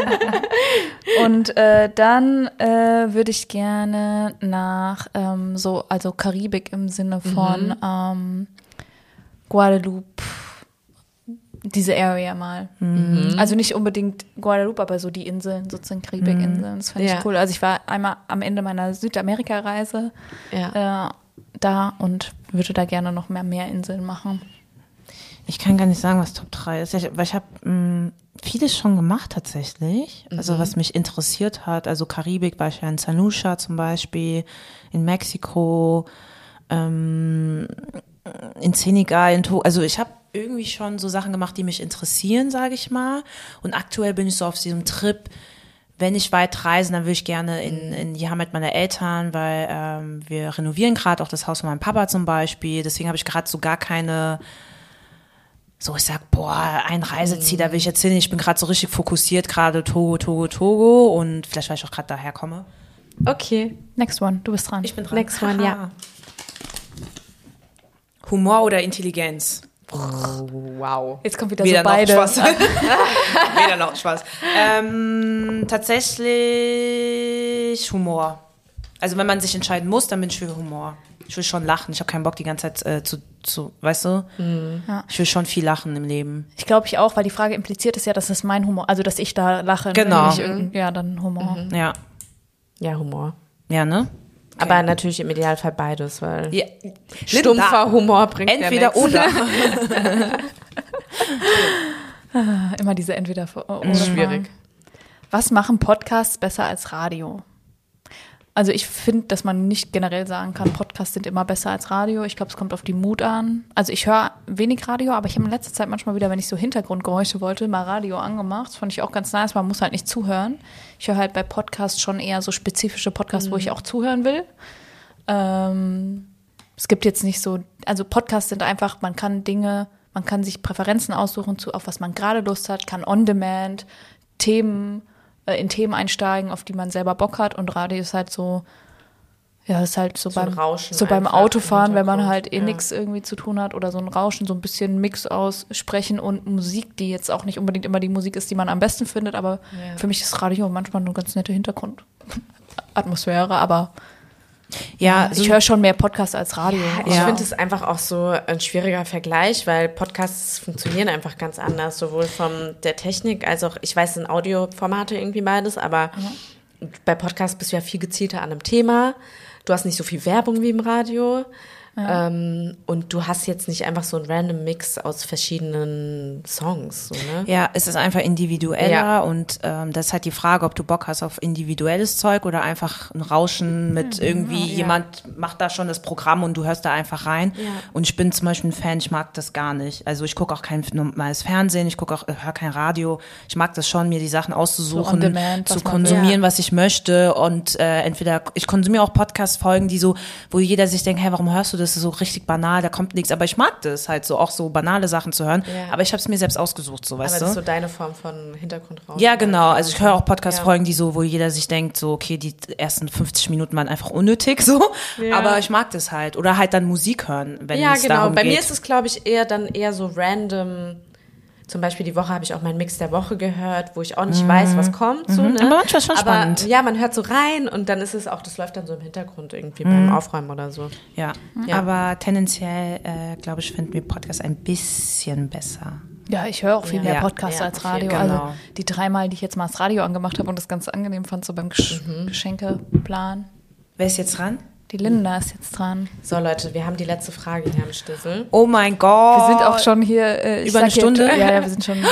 [SPEAKER 1] Und äh, dann äh, würde ich gerne nach ähm, so, also Karibik im Sinne von ähm, Guadeloupe, diese Area mal. Also nicht unbedingt Guadeloupe, aber so die Inseln, sozusagen Karibikinseln. Das fand
[SPEAKER 2] Ja.
[SPEAKER 1] ich cool. Also ich war einmal am Ende meiner Südamerika-Reise
[SPEAKER 2] Ja.
[SPEAKER 1] äh, da und würde da gerne noch mehr Meerinseln machen.
[SPEAKER 3] Ich kann gar nicht sagen, was Top 3 ist, Ich- weil ich habe vieles schon gemacht tatsächlich. Also was mich interessiert hat. Also Karibik war ich ja in San Lucia zum Beispiel, in Mexiko, ähm, in Senegal, in to also ich habe irgendwie schon so Sachen gemacht, die mich interessieren, sage ich mal. Und aktuell bin ich so auf diesem Trip, wenn ich weit reise, dann will ich gerne in, in die Heimat meiner Eltern, weil ähm, wir renovieren gerade auch das Haus von meinem Papa zum Beispiel. Deswegen habe ich gerade so gar keine, so ich sag, boah, ein Reiseziel, da will ich jetzt hin. Ich bin gerade so richtig fokussiert, gerade Togo, Togo, Togo und vielleicht, weil ich auch gerade daher komme.
[SPEAKER 2] Okay.
[SPEAKER 1] Next one, du bist dran.
[SPEAKER 3] Ich bin dran.
[SPEAKER 2] Next one, ja.
[SPEAKER 3] Humor oder Intelligenz?
[SPEAKER 2] Wow.
[SPEAKER 1] Jetzt kommt wieder
[SPEAKER 3] Weder
[SPEAKER 1] so beide.
[SPEAKER 3] noch Spaß. Weder noch Spaß. Ähm, tatsächlich Humor. Also wenn man sich entscheiden muss, dann bin ich für Humor. Ich will schon lachen. Ich habe keinen Bock die ganze Zeit äh, zu, zu, weißt du?
[SPEAKER 1] Ja.
[SPEAKER 3] Ich will schon viel lachen im Leben.
[SPEAKER 1] Ich glaube ich auch, weil die Frage impliziert ist ja, dass es mein Humor, also dass ich da lache.
[SPEAKER 3] Genau.
[SPEAKER 1] Nicht irgend- ja, dann Humor.
[SPEAKER 3] Ja.
[SPEAKER 2] Ja, Humor.
[SPEAKER 3] Ja, ne?
[SPEAKER 2] Aber natürlich im Idealfall beides, weil
[SPEAKER 3] Ja.
[SPEAKER 2] stumpfer Humor bringt
[SPEAKER 3] Entweder oder.
[SPEAKER 1] Immer diese entweder oder
[SPEAKER 2] Ist schwierig.
[SPEAKER 1] Was machen Podcasts besser als Radio? Also ich finde, dass man nicht generell sagen kann, Podcasts sind immer besser als Radio. Ich glaube, es kommt auf die Mut an. Also ich höre wenig Radio, aber ich habe in letzter Zeit manchmal wieder, wenn ich so Hintergrundgeräusche wollte, mal Radio angemacht. Das fand ich auch ganz nice. Man muss halt nicht zuhören. Ich höre halt bei Podcasts schon eher so spezifische Podcasts, wo ich auch zuhören will. Ähm, es gibt jetzt nicht so, also Podcasts sind einfach, man kann Dinge, man kann sich Präferenzen aussuchen, zu, auf was man gerade Lust hat, kann on-demand Themen, äh, in Themen einsteigen, auf die man selber Bock hat und Radio ist halt so, ja, ist halt so,
[SPEAKER 2] So
[SPEAKER 1] beim, so beim Autofahren, wenn man halt eh
[SPEAKER 2] ja.
[SPEAKER 1] nichts irgendwie zu tun hat oder so ein Rauschen, so ein bisschen Mix aus Sprechen und Musik, die jetzt auch nicht unbedingt immer die Musik ist, die man am besten findet, aber
[SPEAKER 2] Ja.
[SPEAKER 1] für mich ist Radio manchmal eine ganz nette Hintergrundatmosphäre, aber
[SPEAKER 3] Ja,
[SPEAKER 1] ich höre schon mehr Podcasts als Radio.
[SPEAKER 2] Ich
[SPEAKER 3] Ja.
[SPEAKER 2] finde es einfach auch so ein schwieriger Vergleich, weil Podcasts funktionieren einfach ganz anders, sowohl von der Technik als auch, ich weiß, sind Audioformate irgendwie beides, aber bei Podcasts bist du ja viel gezielter an einem Thema. Du hast nicht so viel Werbung wie im Radio. Ähm, und du hast jetzt nicht einfach so einen random Mix aus verschiedenen Songs. So, ne?
[SPEAKER 3] Ja, es ist einfach individueller
[SPEAKER 2] Ja.
[SPEAKER 3] und ähm, das ist halt die Frage, ob du Bock hast auf individuelles Zeug oder einfach ein Rauschen mit irgendwie jemand macht da schon das Programm und du hörst da einfach rein.
[SPEAKER 2] Ja.
[SPEAKER 3] Und ich bin zum Beispiel ein Fan, ich mag das gar nicht. Also ich gucke auch kein normales Fernsehen, ich gucke auch, höre kein Radio. Ich mag das schon, mir die Sachen auszusuchen,
[SPEAKER 1] on demand,
[SPEAKER 3] zu konsumieren, was ich möchte und äh, entweder ich konsumiere auch Podcast-Folgen, die so, wo jeder sich denkt, hey, warum hörst du das? Das ist so richtig banal, da kommt nichts. Aber ich mag das halt so, auch so banale Sachen zu hören.
[SPEAKER 2] Ja.
[SPEAKER 3] Aber ich habe es mir selbst ausgesucht, so
[SPEAKER 2] Aber
[SPEAKER 3] weißt
[SPEAKER 2] das
[SPEAKER 3] du.
[SPEAKER 2] ist so deine Form von Hintergrundrauschen.
[SPEAKER 3] Ja, genau. Also ich höre auch Podcast-Folgen, die so, wo jeder sich denkt, so, okay, die ersten 50 Minuten waren einfach unnötig, so.
[SPEAKER 2] Ja.
[SPEAKER 3] Aber ich mag das halt. Oder halt dann Musik hören, wenn
[SPEAKER 2] Ja,
[SPEAKER 3] es
[SPEAKER 2] genau.
[SPEAKER 3] darum
[SPEAKER 2] Bei
[SPEAKER 3] geht.
[SPEAKER 2] mir ist es, glaube ich, eher dann eher so random. Zum Beispiel die Woche habe ich auch meinen Mix der Woche gehört, wo ich auch nicht weiß, was kommt. So, ne?
[SPEAKER 3] Mhm. Aber manchmal ist schon
[SPEAKER 2] Aber
[SPEAKER 3] spannend.
[SPEAKER 2] ja, man hört so rein und dann ist es auch, das läuft dann so im Hintergrund irgendwie
[SPEAKER 3] Mhm.
[SPEAKER 2] beim Aufräumen oder so.
[SPEAKER 3] ja.
[SPEAKER 2] Ja.
[SPEAKER 3] Aber tendenziell, äh, glaube ich, finden wir Podcast ein bisschen besser.
[SPEAKER 1] Ja, ich höre auch viel
[SPEAKER 2] Ja.
[SPEAKER 1] mehr. Podcasts
[SPEAKER 2] Ja,
[SPEAKER 1] als Radio. Also
[SPEAKER 3] Genau.
[SPEAKER 1] die dreimal, die ich jetzt mal das Radio angemacht habe und das ganz angenehm fand, so beim Gesch
[SPEAKER 2] Mhm.
[SPEAKER 1] Geschenkeplan.
[SPEAKER 3] Wer ist jetzt dran?
[SPEAKER 1] Die Linda ist jetzt dran.
[SPEAKER 2] So, Leute, wir haben die letzte Frage hier am Stissel.
[SPEAKER 3] Oh mein Gott.
[SPEAKER 1] Wir sind auch schon hier. Äh,
[SPEAKER 3] Über eine Stunde?
[SPEAKER 1] Jetzt, ja, ja, wir sind schon.
[SPEAKER 2] Und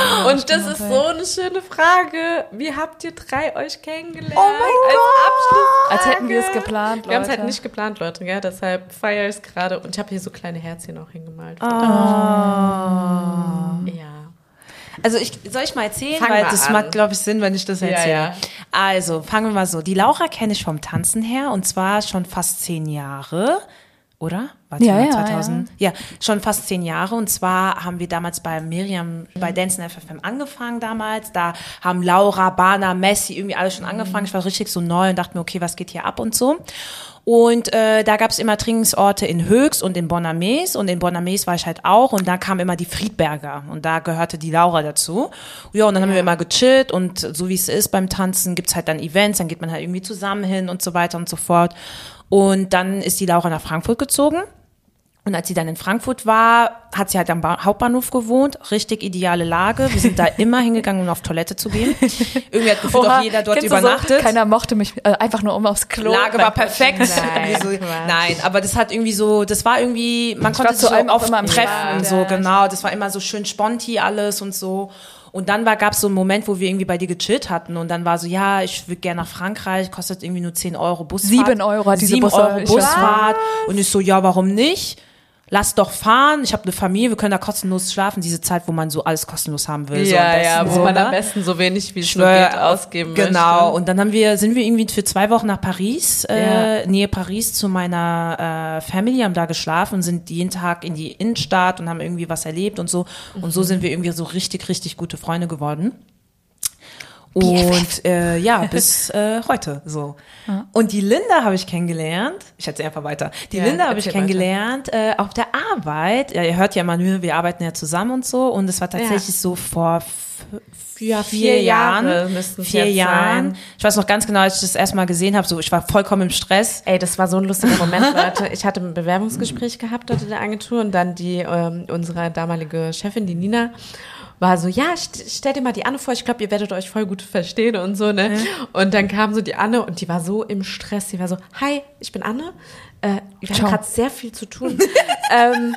[SPEAKER 2] das
[SPEAKER 1] Stunde
[SPEAKER 2] ist so eine schöne Frage. Wie habt ihr drei euch kennengelernt?
[SPEAKER 3] Oh mein
[SPEAKER 2] Als Abschlussfrage.
[SPEAKER 1] Als hätten wir es geplant.
[SPEAKER 2] Wir haben es
[SPEAKER 1] Leute.
[SPEAKER 2] halt nicht geplant, Leute, gell? deshalb feiere ich es gerade. Und ich habe hier so kleine Herzchen auch hingemalt. Ja.
[SPEAKER 3] Also ich, soll ich mal erzählen,
[SPEAKER 2] Fang
[SPEAKER 3] weil
[SPEAKER 2] mal
[SPEAKER 3] das
[SPEAKER 2] an.
[SPEAKER 3] macht, glaube ich, Sinn, wenn ich das
[SPEAKER 2] Ja,
[SPEAKER 3] erzähle.
[SPEAKER 2] ja.
[SPEAKER 3] Also, fangen wir mal so. Die Laura kenne ich vom Tanzen her und zwar schon fast zehn Jahre. Oder? Warte
[SPEAKER 1] Ja,
[SPEAKER 3] mal,
[SPEAKER 1] ja,
[SPEAKER 3] 2000. Ja. schon fast zehn Jahre. Und zwar haben wir damals bei Miriam, bei Dance in FFM angefangen damals. Da haben Laura, Bana, Messi irgendwie alle schon angefangen. Ich war richtig so neu und dachte mir, okay, was geht hier ab und so. Und äh, da gab es immer Trainingsorte in Höchst und in Bonames. Und in Bonames war ich halt auch. Und da kam immer die Friedberger. Und da gehörte die Laura dazu. Ja, und dann haben wir immer gechillt. Und so wie es ist beim Tanzen, gibt's halt dann Events. Dann geht man halt irgendwie zusammen hin und so weiter und so fort. Und dann ist die Laura nach Frankfurt gezogen. Und als sie dann in Frankfurt war, hat sie halt am ba Hauptbahnhof gewohnt. Richtig ideale Lage. Wir sind da immer hingegangen, um auf Toilette zu gehen. Irgendwie hat gefühlt
[SPEAKER 1] Oha,
[SPEAKER 3] auch jeder dort übernachtet.
[SPEAKER 1] So? Keiner mochte mich, äh, einfach nur um aufs Klo.
[SPEAKER 3] Lage war perfekt.
[SPEAKER 2] Nein,
[SPEAKER 3] so, nein, aber das hat irgendwie so, das war irgendwie, man
[SPEAKER 1] Ich
[SPEAKER 3] konnte sich
[SPEAKER 1] zu
[SPEAKER 3] so oft
[SPEAKER 1] immer im
[SPEAKER 3] treffen, so genau. Das war immer so schön sponti alles und so. Und dann gab es so einen Moment, wo wir irgendwie bei dir gechillt hatten und dann war so, ja, ich würde gerne nach Frankreich, kostet irgendwie nur 10 Euro Busfahrt.
[SPEAKER 1] Sieben Euro hat diese
[SPEAKER 3] 7
[SPEAKER 1] Busse-
[SPEAKER 3] Euro Busfahrt. Und ich so, ja, warum nicht? Lass doch fahren. Ich habe eine Familie, wir können da kostenlos schlafen. Diese Zeit, wo man so alles kostenlos haben will. so
[SPEAKER 2] Ja,
[SPEAKER 3] besten
[SPEAKER 2] ja, wo
[SPEAKER 3] so,
[SPEAKER 2] man
[SPEAKER 3] ne?
[SPEAKER 2] am besten so wenig wie es nur geht ausgeben
[SPEAKER 3] Genau.
[SPEAKER 2] möchte.
[SPEAKER 3] Und dann haben wir, sind wir irgendwie für zwei Wochen nach Paris, äh, Nähe Paris zu meiner äh, Family, haben da geschlafen sind jeden Tag in die Innenstadt und haben irgendwie was erlebt und so. Und
[SPEAKER 2] Mhm.
[SPEAKER 3] so sind wir irgendwie so richtig, richtig gute Freunde geworden. Und äh, ja, bis äh, heute so. Und die Linda habe ich kennengelernt. Ich erzähle einfach weiter. Die
[SPEAKER 2] Ja,
[SPEAKER 3] Linda habe ich kennengelernt äh, auf der Arbeit. Ja, ihr hört ja mal, wir arbeiten ja zusammen und so. Und es war tatsächlich so vor
[SPEAKER 2] Ja,
[SPEAKER 3] vier,
[SPEAKER 2] vier
[SPEAKER 3] Jahren,
[SPEAKER 2] Jahre
[SPEAKER 3] vier Jahren.
[SPEAKER 2] sein.
[SPEAKER 3] Ich weiß noch ganz genau, als ich das erstmal gesehen habe, so ich war vollkommen im Stress.
[SPEAKER 2] Ey, das war so ein lustiger Moment, Leute. Ich hatte ein Bewerbungsgespräch gehabt dort in der Agentur und dann die, ähm, unsere damalige Chefin, die Nina, war so, ja, st stell dir mal die Anne vor, ich glaube, ihr werdet euch voll gut verstehen und so, ne? Und dann kam so die Anne und die war so im Stress. Die war so, hi, ich bin Anne. Äh, wir haben
[SPEAKER 1] Ciao.
[SPEAKER 2] gerade sehr viel zu tun. ähm,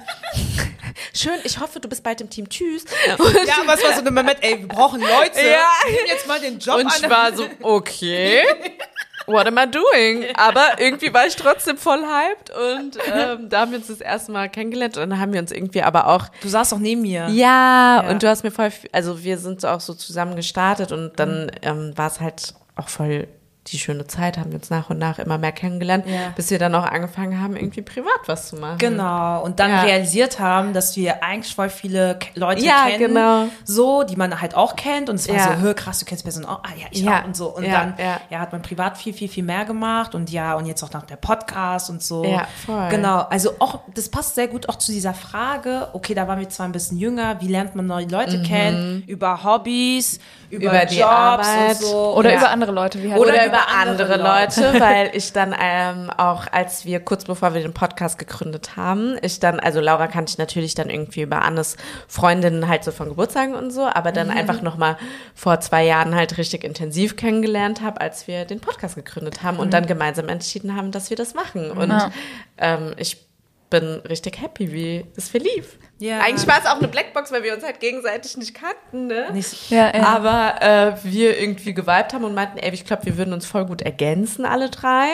[SPEAKER 2] schön, ich hoffe, du bist bald im Team. Tschüss. Und,
[SPEAKER 3] Ja, aber es war so ein Moment, ey, wir brauchen Leute.
[SPEAKER 2] Ja.
[SPEAKER 3] Nimm jetzt mal den Job
[SPEAKER 2] und ich war so, okay. What am I doing? Aber irgendwie war ich trotzdem voll hyped und ähm, da haben wir uns das erste Mal kennengelernt und dann haben wir uns irgendwie aber auch
[SPEAKER 3] Du saßt doch neben mir.
[SPEAKER 2] ja,
[SPEAKER 3] Ja.
[SPEAKER 2] und du hast mir voll, also wir sind so auch so zusammen gestartet und dann ähm, war es halt auch voll die schöne Zeit, haben wir uns nach und nach immer mehr kennengelernt,
[SPEAKER 3] Ja.
[SPEAKER 2] bis wir dann auch angefangen haben, irgendwie privat was zu machen.
[SPEAKER 3] Genau. Und dann
[SPEAKER 2] Ja.
[SPEAKER 3] realisiert haben, dass wir eigentlich voll viele Leute
[SPEAKER 2] Ja,
[SPEAKER 3] kennen.
[SPEAKER 2] genau.
[SPEAKER 3] So, die man halt auch kennt. Und es war
[SPEAKER 2] Ja.
[SPEAKER 3] so, hör, krass, du kennst die Person auch. Ah, ja, ich
[SPEAKER 2] Ja.
[SPEAKER 3] auch. Und so. Und
[SPEAKER 2] Ja,
[SPEAKER 3] dann
[SPEAKER 2] ja.
[SPEAKER 3] ja. hat man privat viel, viel, viel mehr gemacht. Und ja, und jetzt auch nach der Podcast und so.
[SPEAKER 2] Ja, voll.
[SPEAKER 3] Genau. Also auch, das passt sehr gut auch zu dieser Frage. Okay, da waren wir zwar ein bisschen jünger. Wie lernt man neue Leute kennen? Über Hobbys, über,
[SPEAKER 2] Mhm. Über die
[SPEAKER 3] Jobs
[SPEAKER 2] Arbeit.
[SPEAKER 3] und so.
[SPEAKER 1] Oder
[SPEAKER 3] ja.
[SPEAKER 1] über andere Leute, wie halt
[SPEAKER 2] Oder,
[SPEAKER 3] Oder
[SPEAKER 2] über
[SPEAKER 3] über
[SPEAKER 2] andere,
[SPEAKER 3] andere
[SPEAKER 2] Leute, weil ich dann ähm, auch, als wir kurz bevor wir den Podcast gegründet haben, ich dann, also Laura kannte ich natürlich dann irgendwie über Annes Freundinnen halt so von Geburtstagen und so, aber dann einfach nochmal vor zwei Jahren halt richtig intensiv kennengelernt habe, als wir den Podcast gegründet haben und dann gemeinsam entschieden haben, dass wir das machen. Und
[SPEAKER 1] Ja.
[SPEAKER 2] ähm, ich bin richtig happy, wie es verlief.
[SPEAKER 3] Ja.
[SPEAKER 2] Eigentlich war es auch eine Blackbox, weil wir uns halt gegenseitig nicht kannten, ne?
[SPEAKER 3] Nicht-
[SPEAKER 1] Ja, ja.
[SPEAKER 2] Aber äh, wir irgendwie geweibt haben und meinten, ey, ich glaube, wir würden uns voll gut ergänzen, alle drei.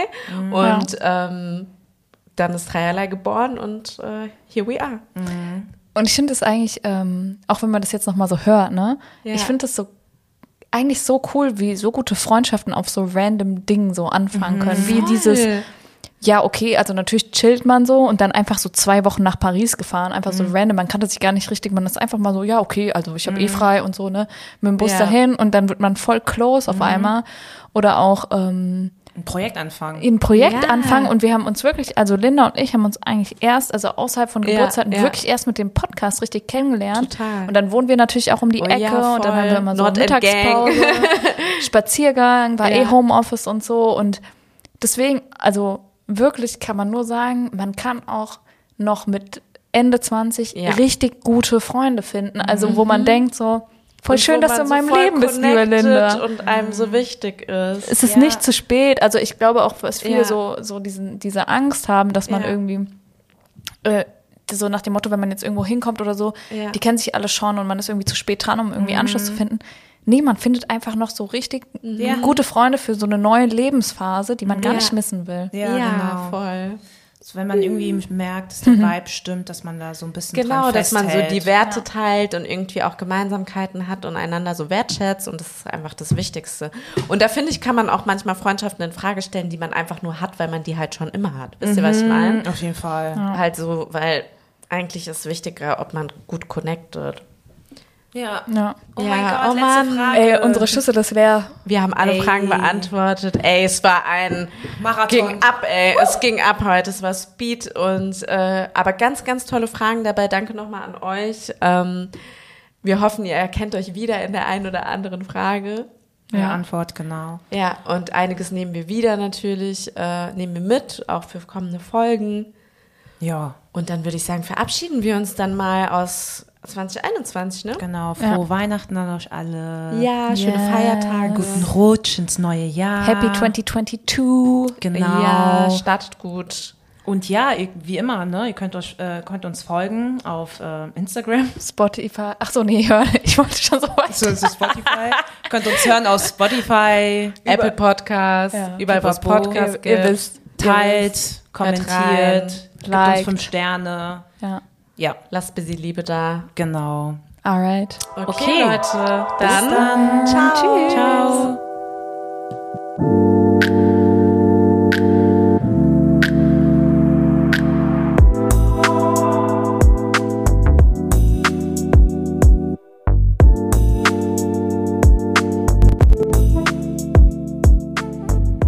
[SPEAKER 2] Und ähm, dann ist Dreierlei geboren und äh, here we are.
[SPEAKER 1] Und ich finde es eigentlich, ähm, auch wenn man das jetzt nochmal so hört, ne?
[SPEAKER 2] Ja.
[SPEAKER 1] Ich finde das so eigentlich so cool, wie so gute Freundschaften auf so random Dingen so anfangen können. Wie dieses, ja, okay, also natürlich chillt man so und dann einfach so zwei Wochen nach Paris gefahren, einfach so random. Man kannte sich gar nicht richtig, man ist einfach mal so, ja, okay, also ich habe eh frei und so, ne? Mit dem Bus
[SPEAKER 2] Ja.
[SPEAKER 1] dahin und dann wird man voll close auf einmal. Oder auch, ähm,
[SPEAKER 3] Ein Projekt anfangen.
[SPEAKER 1] ein Projekt
[SPEAKER 2] Ja.
[SPEAKER 1] anfangen und wir haben uns wirklich, also Linda und ich haben uns eigentlich erst, also außerhalb von
[SPEAKER 2] Ja,
[SPEAKER 1] Geburtszeiten,
[SPEAKER 2] ja.
[SPEAKER 1] wirklich erst mit dem Podcast richtig kennengelernt.
[SPEAKER 2] Total.
[SPEAKER 1] Und dann wohnen wir natürlich auch um die
[SPEAKER 2] Oh
[SPEAKER 1] Ecke
[SPEAKER 2] ja,
[SPEAKER 1] und dann haben wir immer so
[SPEAKER 2] Gang.
[SPEAKER 1] Mittagspause, Spaziergang, war
[SPEAKER 2] Ja.
[SPEAKER 1] eh Homeoffice und so und deswegen, also wirklich kann man nur sagen, man kann auch noch mit Ende 20
[SPEAKER 2] Ja.
[SPEAKER 1] richtig gute Freunde finden, also wo man denkt so, voll
[SPEAKER 2] Und
[SPEAKER 1] schön, dass du in
[SPEAKER 2] so
[SPEAKER 1] meinem
[SPEAKER 2] voll
[SPEAKER 1] Leben bist, liebe Linda
[SPEAKER 2] Und einem so wichtig ist.
[SPEAKER 1] es ist
[SPEAKER 2] Ja.
[SPEAKER 1] nicht zu spät. Also ich glaube auch, dass viele
[SPEAKER 2] Ja.
[SPEAKER 1] so, so diesen, diese Angst haben, dass man irgendwie äh, so nach dem Motto, wenn man jetzt irgendwo hinkommt oder so.
[SPEAKER 2] Mhm.
[SPEAKER 1] die kennen sich alle schon und man ist irgendwie zu spät dran, um irgendwie Anschluss zu finden. Nee, man findet einfach noch so richtig gute Freunde für so eine neue Lebensphase, die man gar
[SPEAKER 2] Ja.
[SPEAKER 1] nicht missen will.
[SPEAKER 3] Ja,
[SPEAKER 2] Ja,
[SPEAKER 3] genau.
[SPEAKER 2] voll.
[SPEAKER 3] So, wenn man irgendwie merkt, dass der Vibe stimmt, dass man da so ein bisschen
[SPEAKER 2] Genau,
[SPEAKER 3] dran
[SPEAKER 2] dass man so die Werte teilt und irgendwie auch Gemeinsamkeiten hat und einander so wertschätzt und das ist einfach das Wichtigste. Und da finde ich, kann man auch manchmal Freundschaften in Frage stellen, die man einfach nur hat, weil man die halt schon immer hat. Wisst ihr, was ich meine?
[SPEAKER 3] Auf jeden Fall.
[SPEAKER 2] Halt so, weil eigentlich ist wichtiger, ob man gut connected.
[SPEAKER 3] Ja.
[SPEAKER 1] Ja.
[SPEAKER 3] Oh
[SPEAKER 2] Ja,
[SPEAKER 3] mein Gott,
[SPEAKER 2] oh
[SPEAKER 3] letzte
[SPEAKER 2] Mann.
[SPEAKER 3] Frage.
[SPEAKER 1] Ey, unsere Schüssel ist leer.
[SPEAKER 2] Wir haben alle
[SPEAKER 3] Ey.
[SPEAKER 2] Fragen beantwortet. Ey, es war ein
[SPEAKER 3] Marathon.
[SPEAKER 2] ging ab, ey. Es ging ab heute. Es war Speed und äh, aber ganz, ganz tolle Fragen dabei. Danke nochmal an euch. Ähm, wir hoffen, ihr erkennt euch wieder in der einen oder anderen Frage.
[SPEAKER 3] Ja, Antwort, genau.
[SPEAKER 2] Ja, und einiges nehmen wir wieder natürlich, äh, nehmen wir mit, auch für kommende Folgen.
[SPEAKER 3] Ja,
[SPEAKER 2] Und dann würde ich sagen, verabschieden wir uns dann mal aus 2021, ne?
[SPEAKER 3] genau. Frohe Weihnachten an euch alle.
[SPEAKER 2] Ja, schöne
[SPEAKER 1] Yes.
[SPEAKER 2] Feiertage.
[SPEAKER 3] Guten Rutsch ins neue Jahr.
[SPEAKER 1] Happy 2022.
[SPEAKER 3] Genau.
[SPEAKER 2] Ja, startet gut.
[SPEAKER 3] Und ja, wie immer, ne, ihr könnt, euch, äh, könnt uns folgen auf äh, Instagram.
[SPEAKER 1] Spotify. Ach so, nee, hör. Ich wollte schon so weit.
[SPEAKER 3] So, so Spotify. könnt uns hören auf Spotify.
[SPEAKER 2] Apple Podcast,
[SPEAKER 1] Ja.
[SPEAKER 2] überall, was. Podcasts
[SPEAKER 1] Ihr, ihr
[SPEAKER 2] gibt.
[SPEAKER 1] wisst.
[SPEAKER 3] Teilt, kommentiert, gebt uns
[SPEAKER 1] liked.
[SPEAKER 3] fünf Sterne.
[SPEAKER 1] Ja
[SPEAKER 3] ja,
[SPEAKER 2] Lass bis die Liebe da.
[SPEAKER 3] Genau.
[SPEAKER 1] Alright.
[SPEAKER 2] Okay,
[SPEAKER 3] okay
[SPEAKER 2] Leute. Dann.
[SPEAKER 3] Bis
[SPEAKER 2] dann. Ciao. Tschüss.
[SPEAKER 3] Ciao.